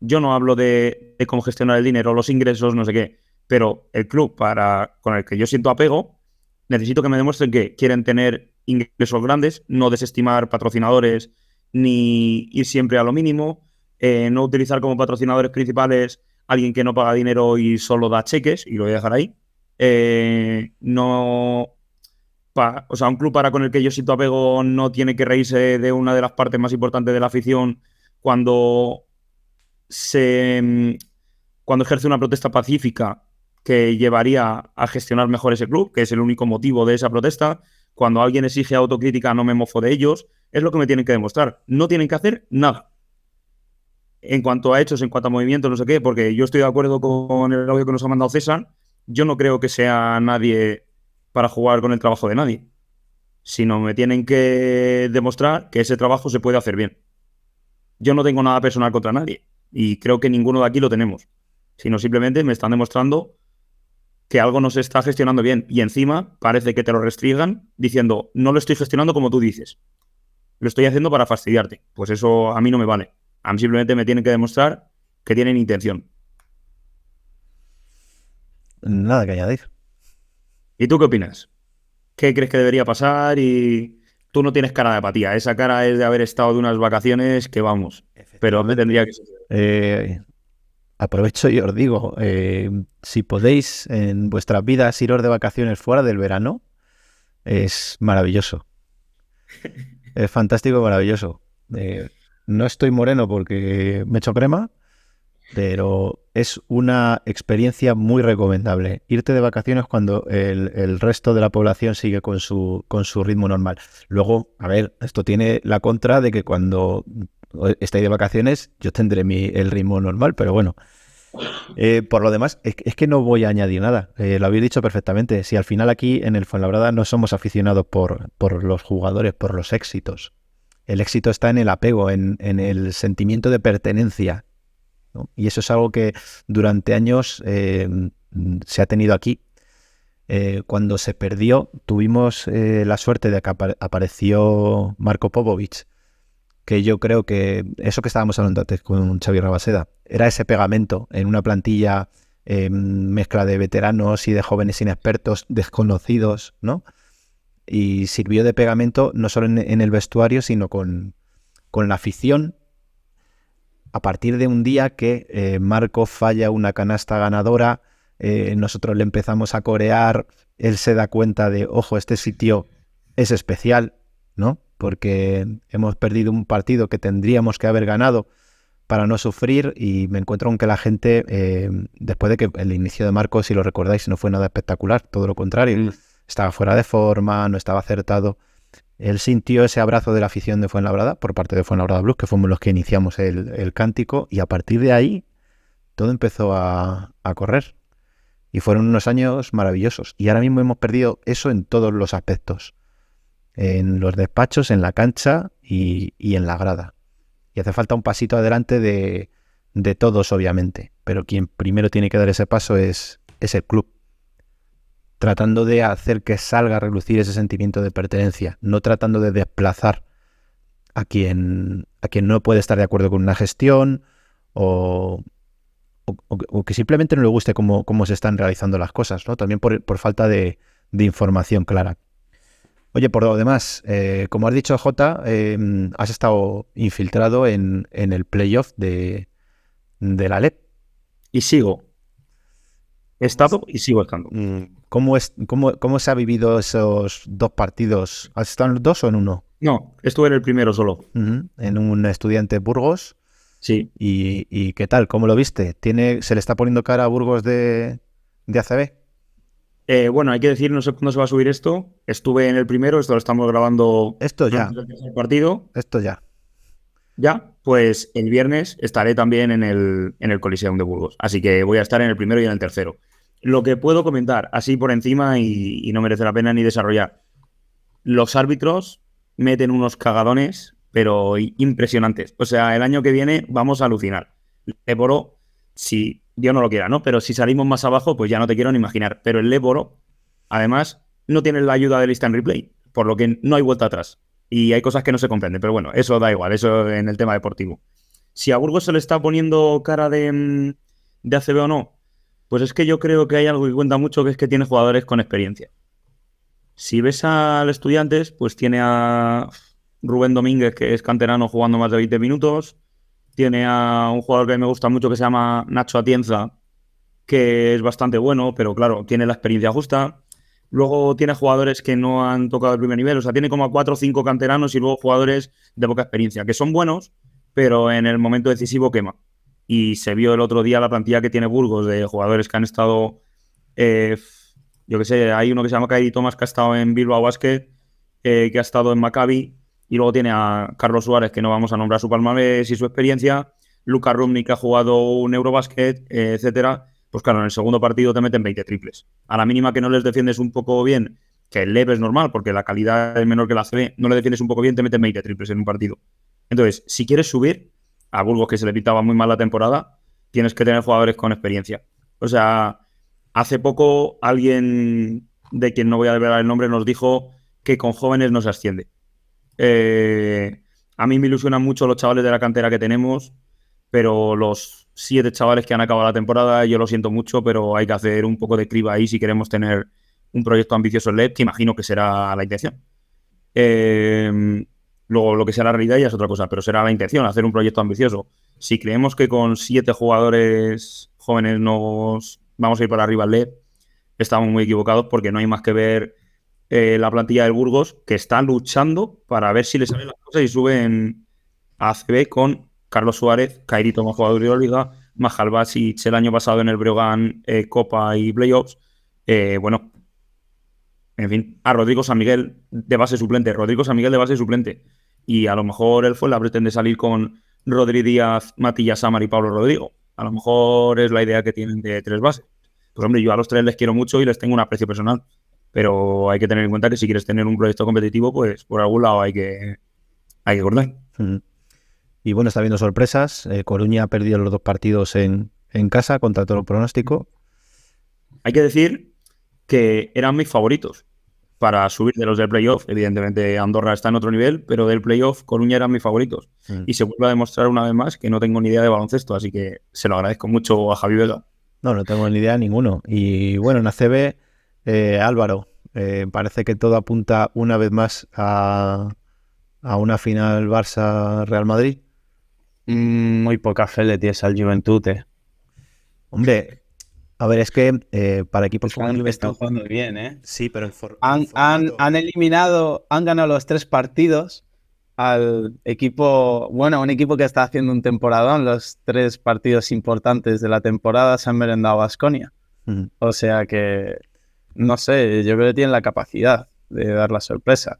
Yo no hablo de, cómo gestionar el dinero, los ingresos, no sé qué, pero el club para, con el que yo siento apego, necesito que me demuestren que quieren tener ingresos grandes, no desestimar patrocinadores ni ir siempre a lo mínimo, eh, no utilizar como patrocinadores principales alguien que no paga dinero y solo da cheques, y lo voy a dejar ahí. Eh, no. o sea, un club para con el que yo siento apego no tiene que reírse de una de las partes más importantes de la afición cuando se. mm, cuando ejerce una protesta pacífica que llevaría a gestionar mejor ese club, que es el único motivo de esa protesta. Cuando alguien exige autocrítica, no me mofo de ellos. Es lo que me tienen que demostrar. No tienen que hacer nada en cuanto a hechos, en cuanto a movimientos, no sé qué, porque yo estoy de acuerdo con el audio que nos ha mandado César. Yo no creo que sea nadie para jugar con el trabajo de nadie, sino me tienen que demostrar que ese trabajo se puede hacer bien. Yo no tengo nada personal contra nadie y creo que ninguno de aquí lo tenemos, sino simplemente me están demostrando que algo no se está gestionando bien y encima parece que te lo restringan diciendo no lo estoy gestionando como tú dices. Lo estoy haciendo para fastidiarte. Pues eso a mí no me vale. A mí simplemente me tienen que demostrar que tienen intención. Nada que añadir. ¿Y tú qué opinas? ¿Qué crees que debería pasar? Y tú no tienes cara de apatía. Esa cara es de haber estado de unas vacaciones que vamos. Pero me tendría que. Eh, aprovecho y os digo, eh, si podéis en vuestras vidas iros de vacaciones fuera del verano, es maravilloso. Es fantástico, maravilloso. Eh, no estoy moreno porque me echo crema, pero es una experiencia muy recomendable. Irte de vacaciones cuando el, resto de la población sigue con su, con su ritmo normal. Luego, a ver, esto tiene la contra de que cuando estéis de vacaciones yo tendré mi, el ritmo normal, pero bueno. Eh, por lo demás, es, es que no voy a añadir nada. Eh, lo habéis dicho perfectamente. Si al final aquí en el Fuenlabrada no somos aficionados por, por los jugadores, por los éxitos. El éxito está en el apego, en, el sentimiento de pertenencia. Y eso es algo que durante años eh, se ha tenido aquí. Eh, cuando se perdió, tuvimos eh, la suerte de que apa- apareció Marco Popovic, que yo creo que eso que estábamos hablando antes con Xavi Rabaseda, era ese pegamento en una plantilla eh, mezcla de veteranos y de jóvenes inexpertos, desconocidos, ¿no? Y sirvió de pegamento no solo en, el vestuario, sino con, con la afición. A partir de un día que eh, Marco falla una canasta ganadora, eh, nosotros le empezamos a corear, él se da cuenta de, ojo, este sitio es especial, ¿no? Porque hemos perdido un partido que tendríamos que haber ganado para no sufrir y me encuentro con que la gente, eh, después de que el inicio de Marco, si lo recordáis, no fue nada espectacular, todo lo contrario, estaba fuera de forma, no estaba acertado. Él sintió ese abrazo de la afición de Fuenlabrada por parte de Fuenlabrada Blues, que fuimos los que iniciamos el, el cántico, y a partir de ahí todo empezó a, a correr. Y fueron unos años maravillosos. Y ahora mismo hemos perdido eso en todos los aspectos. En los despachos, en la cancha y, y en la grada. Y hace falta un pasito adelante de, de todos, obviamente. Pero quien primero tiene que dar ese paso es, es el club. Tratando de hacer que salga a relucir ese sentimiento de pertenencia. No tratando de desplazar a quien, a quien no puede estar de acuerdo con una gestión o, o, que simplemente no le guste cómo, cómo se están realizando las cosas, ¿no? También por, por falta de, de información clara. Oye, por lo demás, eh, como has dicho, Jota, eh, has estado infiltrado en, en el playoff de, de la LEP. Y sigo. He estado y sigo estando. ¿Cómo, es, cómo, ¿Cómo se ha vivido esos dos partidos? ¿Has estado en los dos o en uno? No, estuve en el primero solo. En un estudiante Burgos. Sí. ¿Y, y qué tal? ¿Cómo lo viste? ¿Tiene, ¿Se le está poniendo cara a Burgos de, de ACB? Eh, bueno, hay que decir, no sé cuándo se va a subir esto. Estuve en el primero, esto lo estamos grabando. Esto ya. antes del tercer partido. Esto ya. Ya, pues el viernes estaré también en el, en el Coliseum de Burgos. Así que voy a estar en el primero y en el tercero. Lo que puedo comentar, así por encima y, no merece la pena ni desarrollar. Los árbitros meten unos cagadones, pero impresionantes. O sea, el año que viene vamos a alucinar. Leporo, si Dios no lo quiera, ¿no? Pero si salimos más abajo, pues ya no te quiero ni imaginar. Pero el Leporo, además, no tiene la ayuda del instant replay, por lo que no hay vuelta atrás. Y hay cosas que no se comprenden, pero bueno, eso da igual, eso en el tema deportivo. Si a Burgos se le está poniendo cara de, mm, de ACB o no, pues es que yo creo que hay algo que cuenta mucho, que es que tiene jugadores con experiencia. Si ves al Estudiantes, pues tiene a Rubén Domínguez, que es canterano jugando más de 20 minutos. Tiene a un jugador que me gusta mucho que se llama Nacho Atienza, que es bastante bueno, pero claro, tiene la experiencia justa. Luego tiene jugadores que no han tocado el primer nivel, o sea, tiene como a cuatro o cinco canteranos y luego jugadores de poca experiencia, que son buenos, pero en el momento decisivo quema. Y se vio el otro día la plantilla que tiene Burgos de jugadores que han estado, eh, yo que sé, hay uno que se llama Kairi Thomas que ha estado en Bilbao Basket, eh, que ha estado en Maccabi, y luego tiene a Carlos Suárez, que no vamos a nombrar su palmarés y su experiencia, Luca Rumni, que ha jugado un Eurobasket, eh, etcétera. Pues claro, en el segundo partido te meten 20 triples. A la mínima que no les defiendes un poco bien, que el leve es normal, porque la calidad es menor que la CB, no le defiendes un poco bien, te meten 20 triples en un partido. Entonces, si quieres subir, a Burgos que se le pitaba muy mal la temporada, tienes que tener jugadores con experiencia. O sea, hace poco alguien de quien no voy a revelar el nombre nos dijo que con jóvenes no se asciende. Eh, a mí me ilusionan mucho los chavales de la cantera que tenemos, pero los siete chavales que han acabado la temporada, yo lo siento mucho, pero hay que hacer un poco de criba ahí si queremos tener un proyecto ambicioso en LED, que imagino que será la intención. Eh, luego, lo que sea la realidad ya es otra cosa, pero será la intención, hacer un proyecto ambicioso. Si creemos que con siete jugadores jóvenes nos vamos a ir para arriba al LED, estamos muy equivocados porque no hay más que ver eh, la plantilla del Burgos que está luchando para ver si le salen las cosas y suben a ACB con Carlos Suárez, Kairito como jugador de la liga, Majal Basic el año pasado en el Breogán eh, Copa y Playoffs. Eh, bueno, en fin, a Rodrigo San Miguel de base suplente, Rodrigo San Miguel de base suplente. Y a lo mejor él fue la pretende salir con Rodri Díaz, Matías Samar y Pablo Rodrigo. A lo mejor es la idea que tienen de tres bases. Pues hombre, yo a los tres les quiero mucho y les tengo un aprecio personal. Pero hay que tener en cuenta que si quieres tener un proyecto competitivo, pues por algún lado hay que, hay que cortar. Y bueno, está habiendo sorpresas. Eh, Coruña ha perdido los dos partidos en, en casa contra todo el pronóstico. Hay que decir que eran mis favoritos para subir de los del playoff. Evidentemente, Andorra está en otro nivel, pero del playoff, Coruña eran mis favoritos. Mm. Y se vuelve a demostrar una vez más que no tengo ni idea de baloncesto, así que se lo agradezco mucho a Javi Vega. No, no tengo ni idea ninguno. Y bueno, en ACB, eh, Álvaro, eh, parece que todo apunta una vez más a, a una final Barça-Real Madrid. Mm, muy poca fe le tienes al Juventud. Hombre, a ver, es que eh, para equipos como el Están, jugando bien, ¿eh? Sí, pero en for- Han, han- han eliminado, han ganado los tres partidos al equipo, bueno, un equipo que está haciendo un temporadón. Los tres partidos importantes de la temporada se han merendado a Basconia. Ujú. O sea que, no sé, yo creo que tienen la capacidad de dar la sorpresa.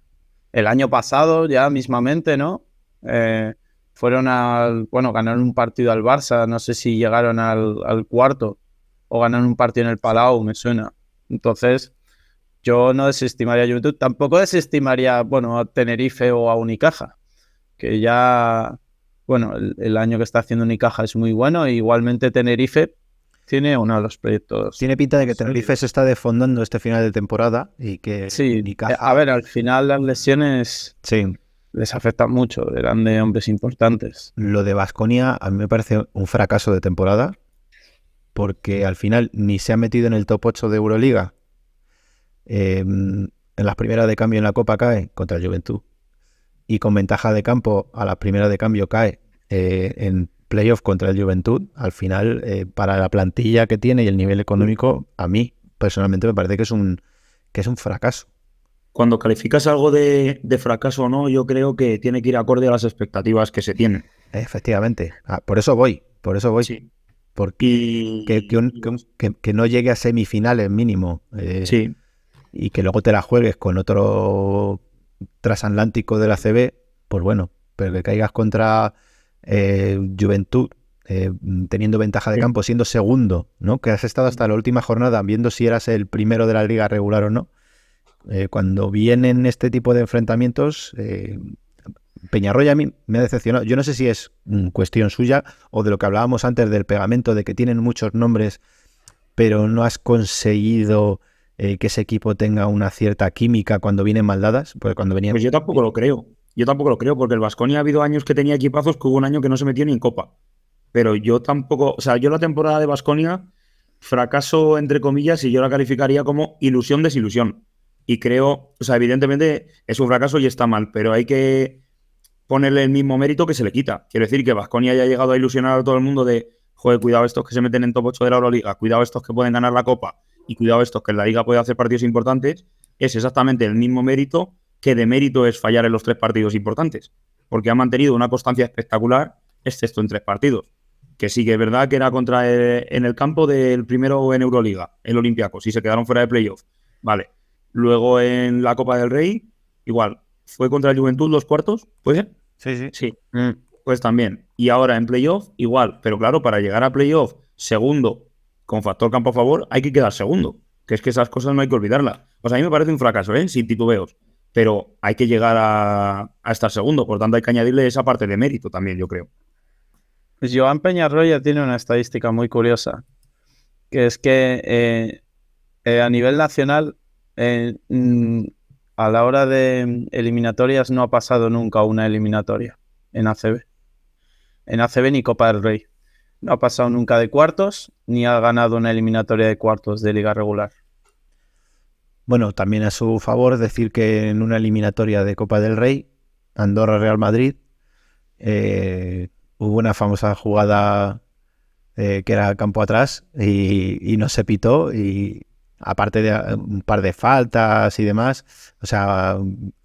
El año pasado, ya mismamente, ¿no? Eh, fueron al, bueno, ganaron un partido al Barça, no sé si llegaron al, al cuarto o ganaron un partido en el Palau, me suena. Entonces, yo no desestimaría a Juventud, tampoco desestimaría, bueno, a Tenerife o a Unicaja, que ya, bueno, el, el año que está haciendo Unicaja es muy bueno, e igualmente Tenerife tiene uno de los proyectos. Tiene pinta de que Tenerife se está desfondando este final de temporada y que Sí, Unicaja- a ver, al final las lesiones sí. les afectan mucho, eran de hombres importantes. Lo de Vasconia a mí me parece un fracaso de temporada porque al final ni se ha metido en el top 8 de Euroliga. Eh, en las primeras de cambio en la Copa cae contra el Juventud. Y con ventaja de campo a las primeras de cambio cae eh, en playoff contra el Juventud. Al final, eh, para la plantilla que tiene y el nivel económico, a mí personalmente me parece que es un, que es un fracaso. cuando calificas algo de, de fracaso o no, yo creo que tiene que ir acorde a las expectativas que se tienen. Efectivamente. Ah, por eso voy, por eso voy. Porque que, que un- que un- que- que no llegue a semifinales mínimo. eh, Sí. Y que luego te la juegues con otro transatlántico de la CB, pues bueno, pero que caigas contra eh, Juventud, eh, teniendo ventaja de campo, siendo segundo, ¿no? Que has estado hasta la última jornada viendo si eras el primero de la liga regular o no. Eh, cuando vienen este tipo de enfrentamientos, eh, Peñarroya a mí me ha decepcionado. Yo no sé si es mm, cuestión suya o de lo que hablábamos antes del pegamento, de que tienen muchos nombres, pero no has conseguido eh, que ese equipo tenga una cierta química cuando vienen mal dadas. Pues cuando venían. Pues yo tampoco lo creo. Yo tampoco lo creo, porque el Vasconia ha habido años que tenía equipazos que hubo un año que no se metió ni en Copa. Pero yo tampoco, o sea, yo la temporada de Vasconia, fracaso entre comillas, y yo la calificaría como ilusión desilusión. Y creo, o sea, evidentemente es un fracaso y está mal, pero hay que ponerle el mismo mérito que se le quita. Quiero decir que Vasconia haya llegado a ilusionar a todo el mundo de, joder, cuidado estos que se meten en top 8 de la Euroliga, cuidado estos que pueden ganar la Copa y cuidado estos que en la Liga puede hacer partidos importantes, es exactamente el mismo mérito que de mérito es fallar en los tres partidos importantes. Porque ha mantenido una constancia espectacular, excepto en tres partidos. Que sí que es verdad que era contra en el campo del primero en Euroliga, el Olympiacos, y se quedaron fuera de playoff. Vale. Luego en la Copa del Rey, igual. ¿Fue contra el Juventud los cuartos? ¿Puede ser? Sí, sí. Sí. Pues también. Y ahora en playoff, igual. Pero claro, para llegar a playoff segundo con factor campo a favor, hay que quedar segundo. Que es que esas cosas no hay que olvidarlas. Pues a mí me parece un fracaso, ¿eh? Sin titubeos. Pero hay que llegar a, a estar segundo. Por tanto, hay que añadirle esa parte de mérito también, yo creo. Pues Joan Peñarroya tiene una estadística muy curiosa, que es que eh, eh, a nivel nacional, eh, mm, a la hora de eliminatorias no ha pasado nunca una eliminatoria en ACB. En ACB ni Copa del Rey. No ha pasado nunca de cuartos, ni ha ganado una eliminatoria de cuartos de liga regular. Bueno, también a su favor decir que en una eliminatoria de Copa del Rey, Andorra-Real Madrid, eh, hubo una famosa jugada eh, que era campo atrás y, y no se pitó y aparte de eh, un par de faltas y demás, o sea,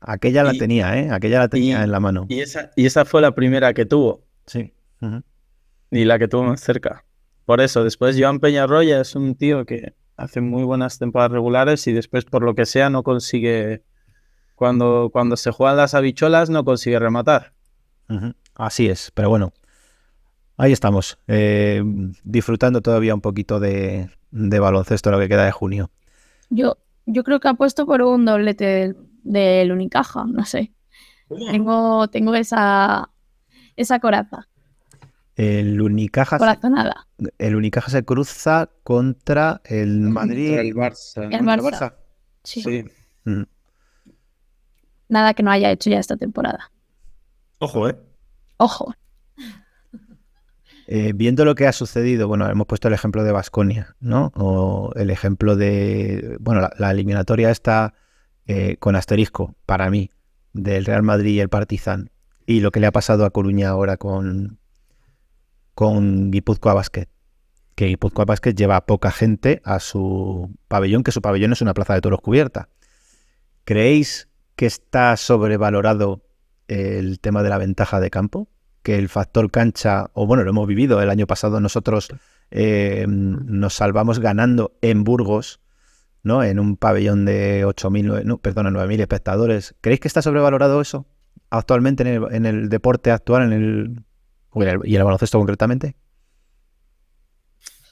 aquella la Y- tenía, ¿eh? Aquella la tenía en la mano. Y esa, y esa fue la primera que tuvo. Sí. Y la que tuvo más cerca. Por eso, después Joan Peñarroya es un tío que hace muy buenas temporadas regulares y después, por lo que sea, no consigue. Cuando, cuando se juegan las habicholas, no consigue rematar. Así es, pero bueno, ahí estamos, eh, disfrutando todavía un poquito de, de baloncesto lo que queda de junio. Yo, yo creo que apuesto por un doblete del, del Unicaja, no sé. Tengo, tengo esa, esa coraza, El Unicaja, se, corazonada. el Unicaja se cruza contra el Madrid. el Barça. El Barça. Sí. Ujú. Nada que no haya hecho ya esta temporada. Ojo, ¿eh? Ojo. Eh, viendo lo que ha sucedido, bueno, hemos puesto el ejemplo de Basconia, ¿no? O el ejemplo de, bueno, la, eliminatoria está con asterisco, para mí, del Real Madrid y el Partizan. Y lo que le ha pasado a Coruña ahora con, con Guipúzcoa Basket. Que Guipúzcoa Basket lleva poca gente a su pabellón, que su pabellón es una plaza de toros cubierta. ¿Creéis que está sobrevalorado el tema de la ventaja de campo? Que el factor cancha, o bueno, lo hemos vivido el año pasado, nosotros eh, nos salvamos ganando en Burgos, ¿no? En un pabellón de 8.000, nueve- no, perdona, 9.000 espectadores. ¿Creéis que está sobrevalorado eso actualmente en el, en el deporte actual, en el, el- y en el baloncesto concretamente?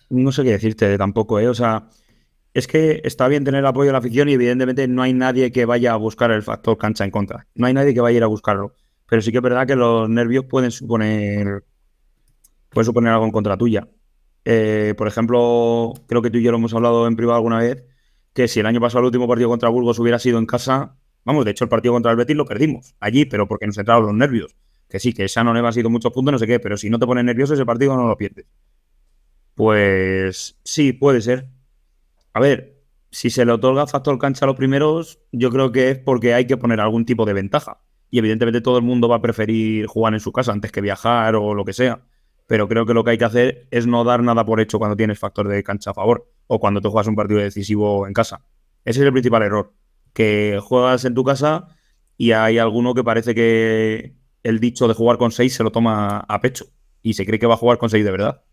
No sé qué decirte tampoco, ¿eh? O sea, es que está bien tener el apoyo de la afición y evidentemente no hay nadie que vaya a buscar el factor cancha en contra. No hay nadie que vaya a ir a buscarlo. Pero sí que es verdad que los nervios pueden suponer, pueden suponer algo en contra tuya. Eh, por ejemplo, creo que tú y yo lo hemos hablado en privado alguna vez, que si el año pasado el último partido contra Burgos hubiera sido en casa, vamos, de hecho el partido contra el Betis lo perdimos allí, pero porque nos entraron los nervios. Que sí, que esa no ha sido muchos puntos, no sé qué, pero si no te pones nervioso ese partido no lo pierdes. Pues sí, puede ser. A ver, si se le otorga factor cancha a los primeros, yo creo que es porque hay que poner algún tipo de ventaja. Y evidentemente todo el mundo va a preferir jugar en su casa antes que viajar o lo que sea. Pero creo que lo que hay que hacer es no dar nada por hecho cuando tienes factor de cancha a favor o cuando te juegas un partido decisivo en casa. Ese es el principal error. que juegas en tu casa y hay alguno que parece que el dicho de jugar con 6 se lo toma a pecho y se cree que va a jugar con 6 de verdad.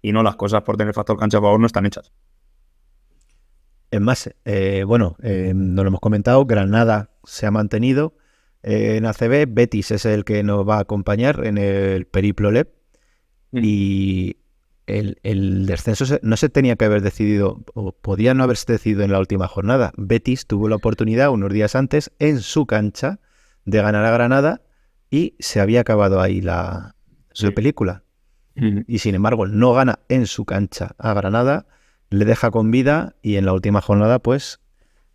Y no, las cosas por tener factor cancha a favor no están hechas. Es más, eh, bueno, eh, no lo hemos comentado, Granada se ha mantenido en ACB, Betis es el que nos va a acompañar en el Periplo LEP y el, el descenso no se tenía que haber decidido, o podía no haberse decidido en la última jornada. Betis tuvo la oportunidad unos días antes en su cancha de ganar a Granada y se había acabado ahí la, la película. Y sin embargo, no gana en su cancha a Granada, le deja con vida y en la última jornada, pues,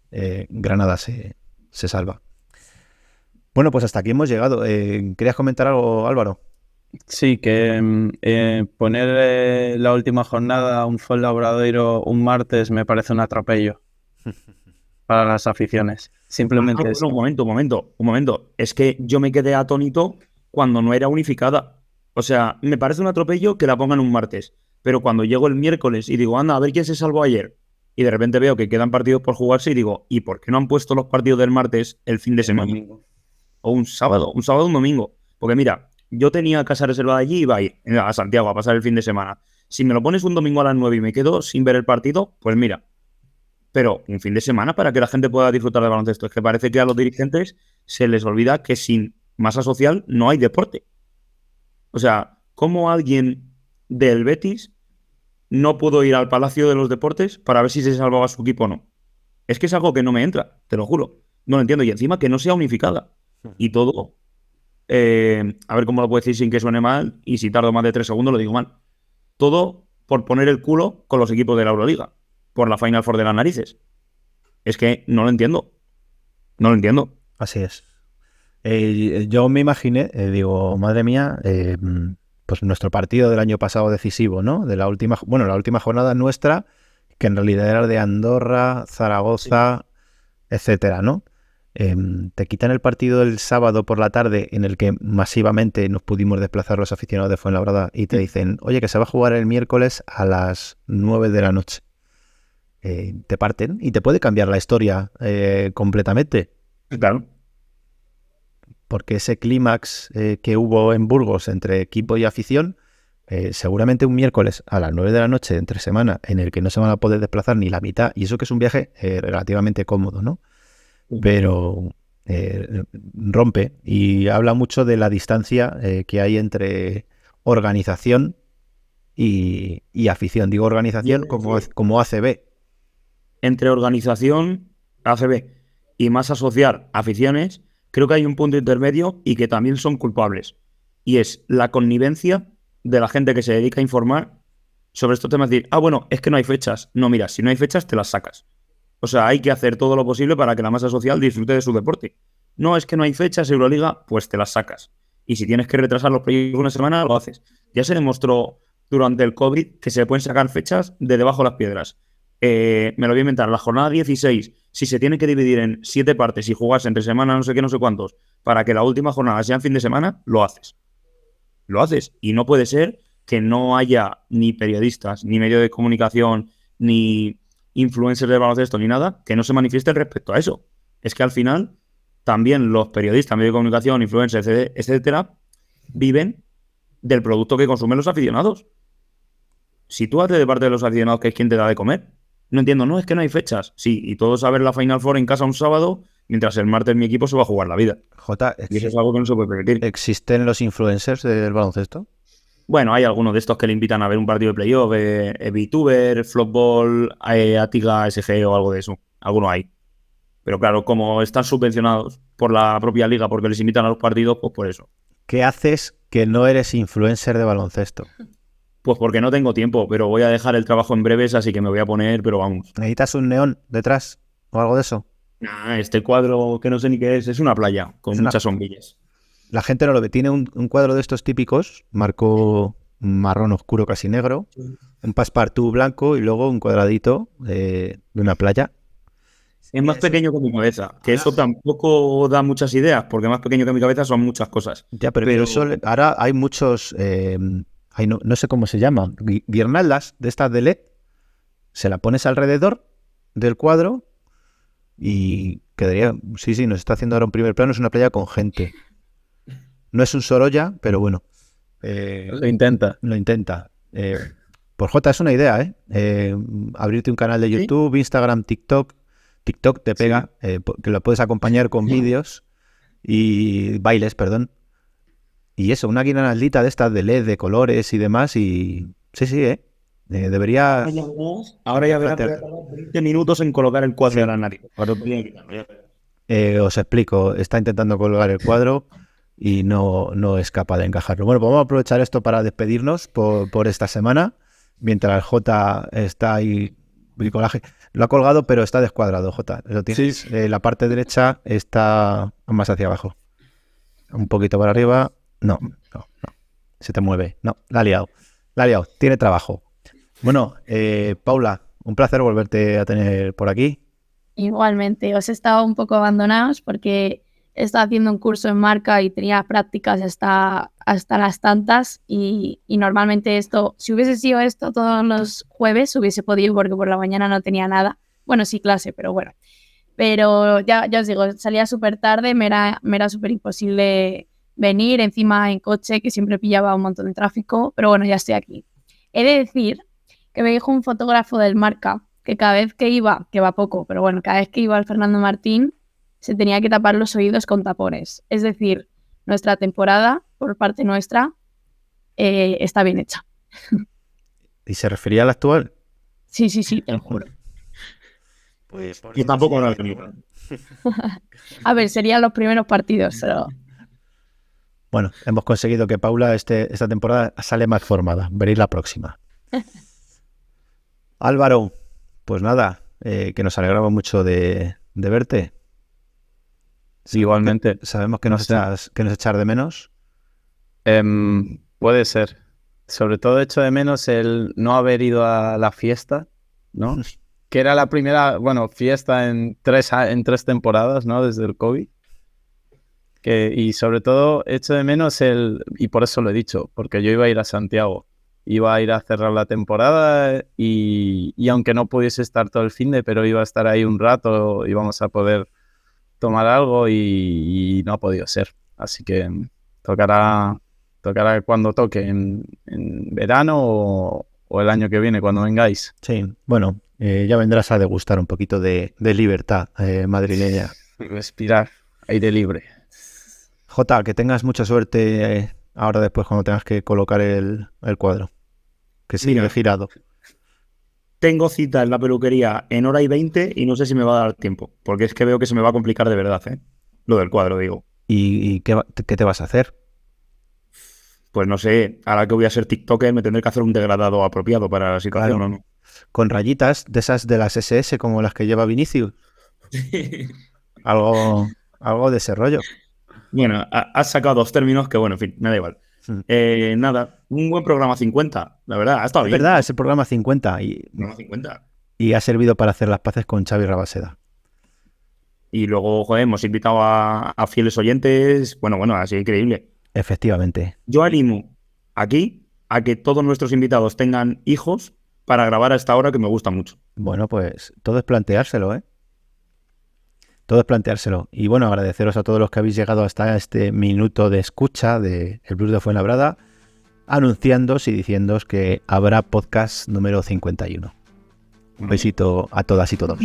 eh, Granada se, se salva. Bueno, pues hasta aquí hemos llegado. Eh, ¿Querías comentar algo, Álvaro? Sí, que mm, eh, poner eh, la última jornada un Fuenlabradoiro un martes me parece un atropello para las aficiones. Simplemente Ah, eso. bueno, un momento, un momento, un momento. Es que yo me quedé atónito cuando no era unificada. O sea, me parece un atropello que la pongan un martes. Pero cuando llego el miércoles y digo, anda, a ver quién se salvó ayer. Y de repente veo que quedan partidos por jugarse y digo, ¿y por qué no han puesto los partidos del martes el fin de semana? O un sábado, un sábado un domingo. Porque mira, yo tenía casa reservada allí y iba a ir a Santiago a pasar el fin de semana. Si me lo pones un domingo a las 9 y me quedo sin ver el partido, pues mira, pero un fin de semana para que la gente pueda disfrutar de baloncesto. Es que parece que a los dirigentes se les olvida que sin masa social no hay deporte. O sea, ¿cómo alguien del Betis no pudo ir al Palacio de los Deportes para ver si se salvaba su equipo o no? Es que es algo que no me entra, te lo juro. No lo entiendo. Y encima que no sea unificada. Y todo. eh, a ver cómo lo puedo decir sin que suene mal. Y si tardo más de tres segundos, lo digo mal. Todo por poner el culo con los equipos de la Euroliga. Por la Final Four de las narices. Es que no lo entiendo. No lo entiendo. Así es. Eh, yo me imaginé, eh, digo, madre mía, eh, pues nuestro partido del año pasado decisivo, ¿no? De la última, bueno, la última jornada nuestra, que en realidad era de Andorra, Zaragoza, etcétera, ¿no? Em, te quitan el partido del sábado por la tarde en el que masivamente nos pudimos desplazar los aficionados de Fuenlabrada y te dicen, oye, que se va a jugar el miércoles a las 9 de la noche. Eh, te parten y te puede cambiar la historia eh, completamente. Claro. Porque ese clímax eh, que hubo en Burgos entre equipo y afición, seguramente un miércoles a las 9 de la noche entre semana, en el que no se van a poder desplazar ni la mitad, y eso que es un viaje relativamente cómodo, ¿no? Pero eh, rompe y habla mucho de la distancia eh, que hay entre organización y, y afición. Digo organización como, como ACB. entre organización, ACB, y más asociar aficiones, creo que hay un punto intermedio y que también son culpables. Y es la connivencia de la gente que se dedica a informar sobre estos temas. Decir, ah, bueno, es que no hay fechas. No, mira, si no hay fechas, te las sacas. O sea, hay que hacer todo lo posible para que la masa social disfrute de su deporte. No, es que no hay fechas, Euroliga, pues te las sacas. Y si tienes que retrasar los proyectos una semana, lo haces. Ya se demostró durante el COVID que se pueden sacar fechas de debajo de las piedras. Eh, me lo voy a inventar, la jornada 16, si se tiene que dividir en siete partes y jugarse entre semana no sé qué, no sé cuántos, para que la última jornada sea en fin de semana, lo haces. Lo haces. Y no puede ser que no haya ni periodistas, ni medios de comunicación, ni influencers de baloncesto, ni nada, que no se manifiesten respecto a eso. Es que al final, también los periodistas, medios de comunicación, influencers, etc- etcétera, viven del producto que consumen los aficionados. Si tú haces de parte de los aficionados que es quien te da de comer, no entiendo, no, es que no hay fechas. Sí, y todos a ver la Final Four en casa un sábado, mientras el martes mi equipo se va a jugar la vida. J, Y eso es algo que no se puede permitir. ¿Existen los influencers del baloncesto? Bueno, hay algunos de estos que le invitan a ver un partido de playoff, eh, eh, VTuber, Flopball, eh, Atiga SG o algo de eso. Alguno hay. Pero claro, como están subvencionados por la propia liga porque les invitan a los partidos, pues por eso. ¿Qué haces que no eres influencer de baloncesto? Pues porque no tengo tiempo, pero voy a dejar el trabajo en breves, así que me voy a poner, pero vamos. ¿Necesitas un neón detrás o algo de eso? Nah, este cuadro que no sé ni qué es, es una playa con Es una- muchas sombrillas. La gente no lo ve. Tiene un, un cuadro de estos típicos, marco marrón oscuro casi negro, un passepartout blanco y luego un cuadradito de una playa. Es más pequeño que mi cabeza, que eso tampoco da muchas ideas, porque más pequeño que mi cabeza son muchas cosas. Ya, pero, eso ahora hay muchos, eh, hay no, no sé cómo se llaman, gui- guirnaldas de estas de LED. Se la pones alrededor del cuadro Y quedaría, sí, sí, nos está haciendo ahora un primer plano, es una playa con gente. No es un Sorolla, pero bueno. eh, Lo intenta. lo intenta. Eh, por J es una idea, ¿eh? Eh, Abrirte un canal de YouTube, Instagram, TikTok. TikTok te pega, que lo puedes acompañar con vídeos y bailes, perdón. Y eso, una guirnaldita de estas de LED, de colores y demás. Y sí, sí, ¿eh? Eh, debería. Ahora ya verás, hacer- voy a tardar 20 minutos en colocar el cuadro de la nariz. Eh, os explico, está intentando colgar el cuadro y no, no es capaz de encajarlo. Bueno, pues vamos a aprovechar esto para despedirnos por, por esta semana, mientras J está ahí, bricolaje. Lo ha colgado, pero está descuadrado, J. Lo tienes. Eh, la parte derecha está más hacia abajo. Un poquito para arriba. No, no, no. Se te mueve. No, la ha liado. La ha liado. Tiene trabajo. Bueno, eh, Paula, un placer volverte a tener por aquí. Igualmente, os he estado un poco abandonados porque estaba haciendo un curso en marca y tenía prácticas hasta, hasta las tantas y, normalmente esto, si hubiese sido esto todos los jueves, hubiese podido porque por la mañana no tenía nada. Bueno, sí clase, pero bueno. Pero ya, ya os digo, salía súper tarde, me era, me era súper imposible venir, encima en coche, que siempre pillaba un montón de tráfico, pero bueno, ya estoy aquí. He de decir que me dijo un fotógrafo del marca que cada vez que iba, que va poco, pero bueno, cada vez que iba al Fernando Martín, se tenía que tapar los oídos con tapones. Es decir, nuestra temporada, por parte nuestra, eh, está bien hecha. ¿Y se refería al actual? Sí, sí, sí, te lo juro. Pues Yo tampoco no lo. A ver, serían los primeros partidos, pero Bueno, hemos conseguido que Paula este, esta temporada sale más formada. Veréis la próxima. Álvaro, pues nada, eh, que nos alegramos mucho de, de verte. Igualmente. Sabemos que nos, echas, que nos echar de menos. Em, puede ser. Sobre todo echo de menos el no haber ido a la fiesta, ¿no? Que era la primera, bueno, fiesta en tres, en tres temporadas, ¿no? Desde el COVID. Que, y sobre todo echo de menos el, y por eso lo he dicho, porque yo iba a ir a Santiago. Iba a ir a cerrar la temporada y, y aunque no pudiese estar todo el fin de, pero iba a estar ahí un rato, íbamos a poder tomar algo y, y no ha podido ser. Así que tocará, tocará cuando toque, en, en verano o, o el año que viene, cuando vengáis. Sí, bueno, eh, ya vendrás a degustar un poquito de, de libertad eh, madrileña. Respirar, aire libre. Jota, que tengas mucha suerte eh, ahora después cuando tengas que colocar el, el cuadro. Que sigue Mira. girado. Tengo cita en la peluquería en hora y 20 y no sé si me va a dar tiempo, porque es que veo que se me va a complicar de verdad, ¿eh? Lo del cuadro, digo. ¿Y, y qué, qué te vas a hacer? Pues no sé, ahora que voy a ser TikToker me tendré que hacer un degradado apropiado para la situación, Claro. ¿o no? Con rayitas de esas de las SS como las que lleva Vinicius. Algo, algo de ese rollo. Bueno, ha- has sacado dos términos que, bueno, en fin, me da igual. Eh, nada, un buen programa 50, la verdad, ha estado Es bien. verdad, es el programa 50 y, Programa 50. y ha servido para hacer las paces con Xavi Rabaseda. Y luego, joder, hemos invitado a, a fieles oyentes. Bueno, bueno, así increíble. Efectivamente. Yo animo aquí a que todos nuestros invitados tengan hijos para grabar a esta hora que me gusta mucho. Bueno, pues todo es planteárselo, ¿eh? Todo es planteárselo. Y bueno, agradeceros a todos los que habéis llegado hasta este minuto de escucha de El Blues de Fuenlabrada, anunciándoos y diciéndoos que habrá podcast número 51. Un besito a todas y todos.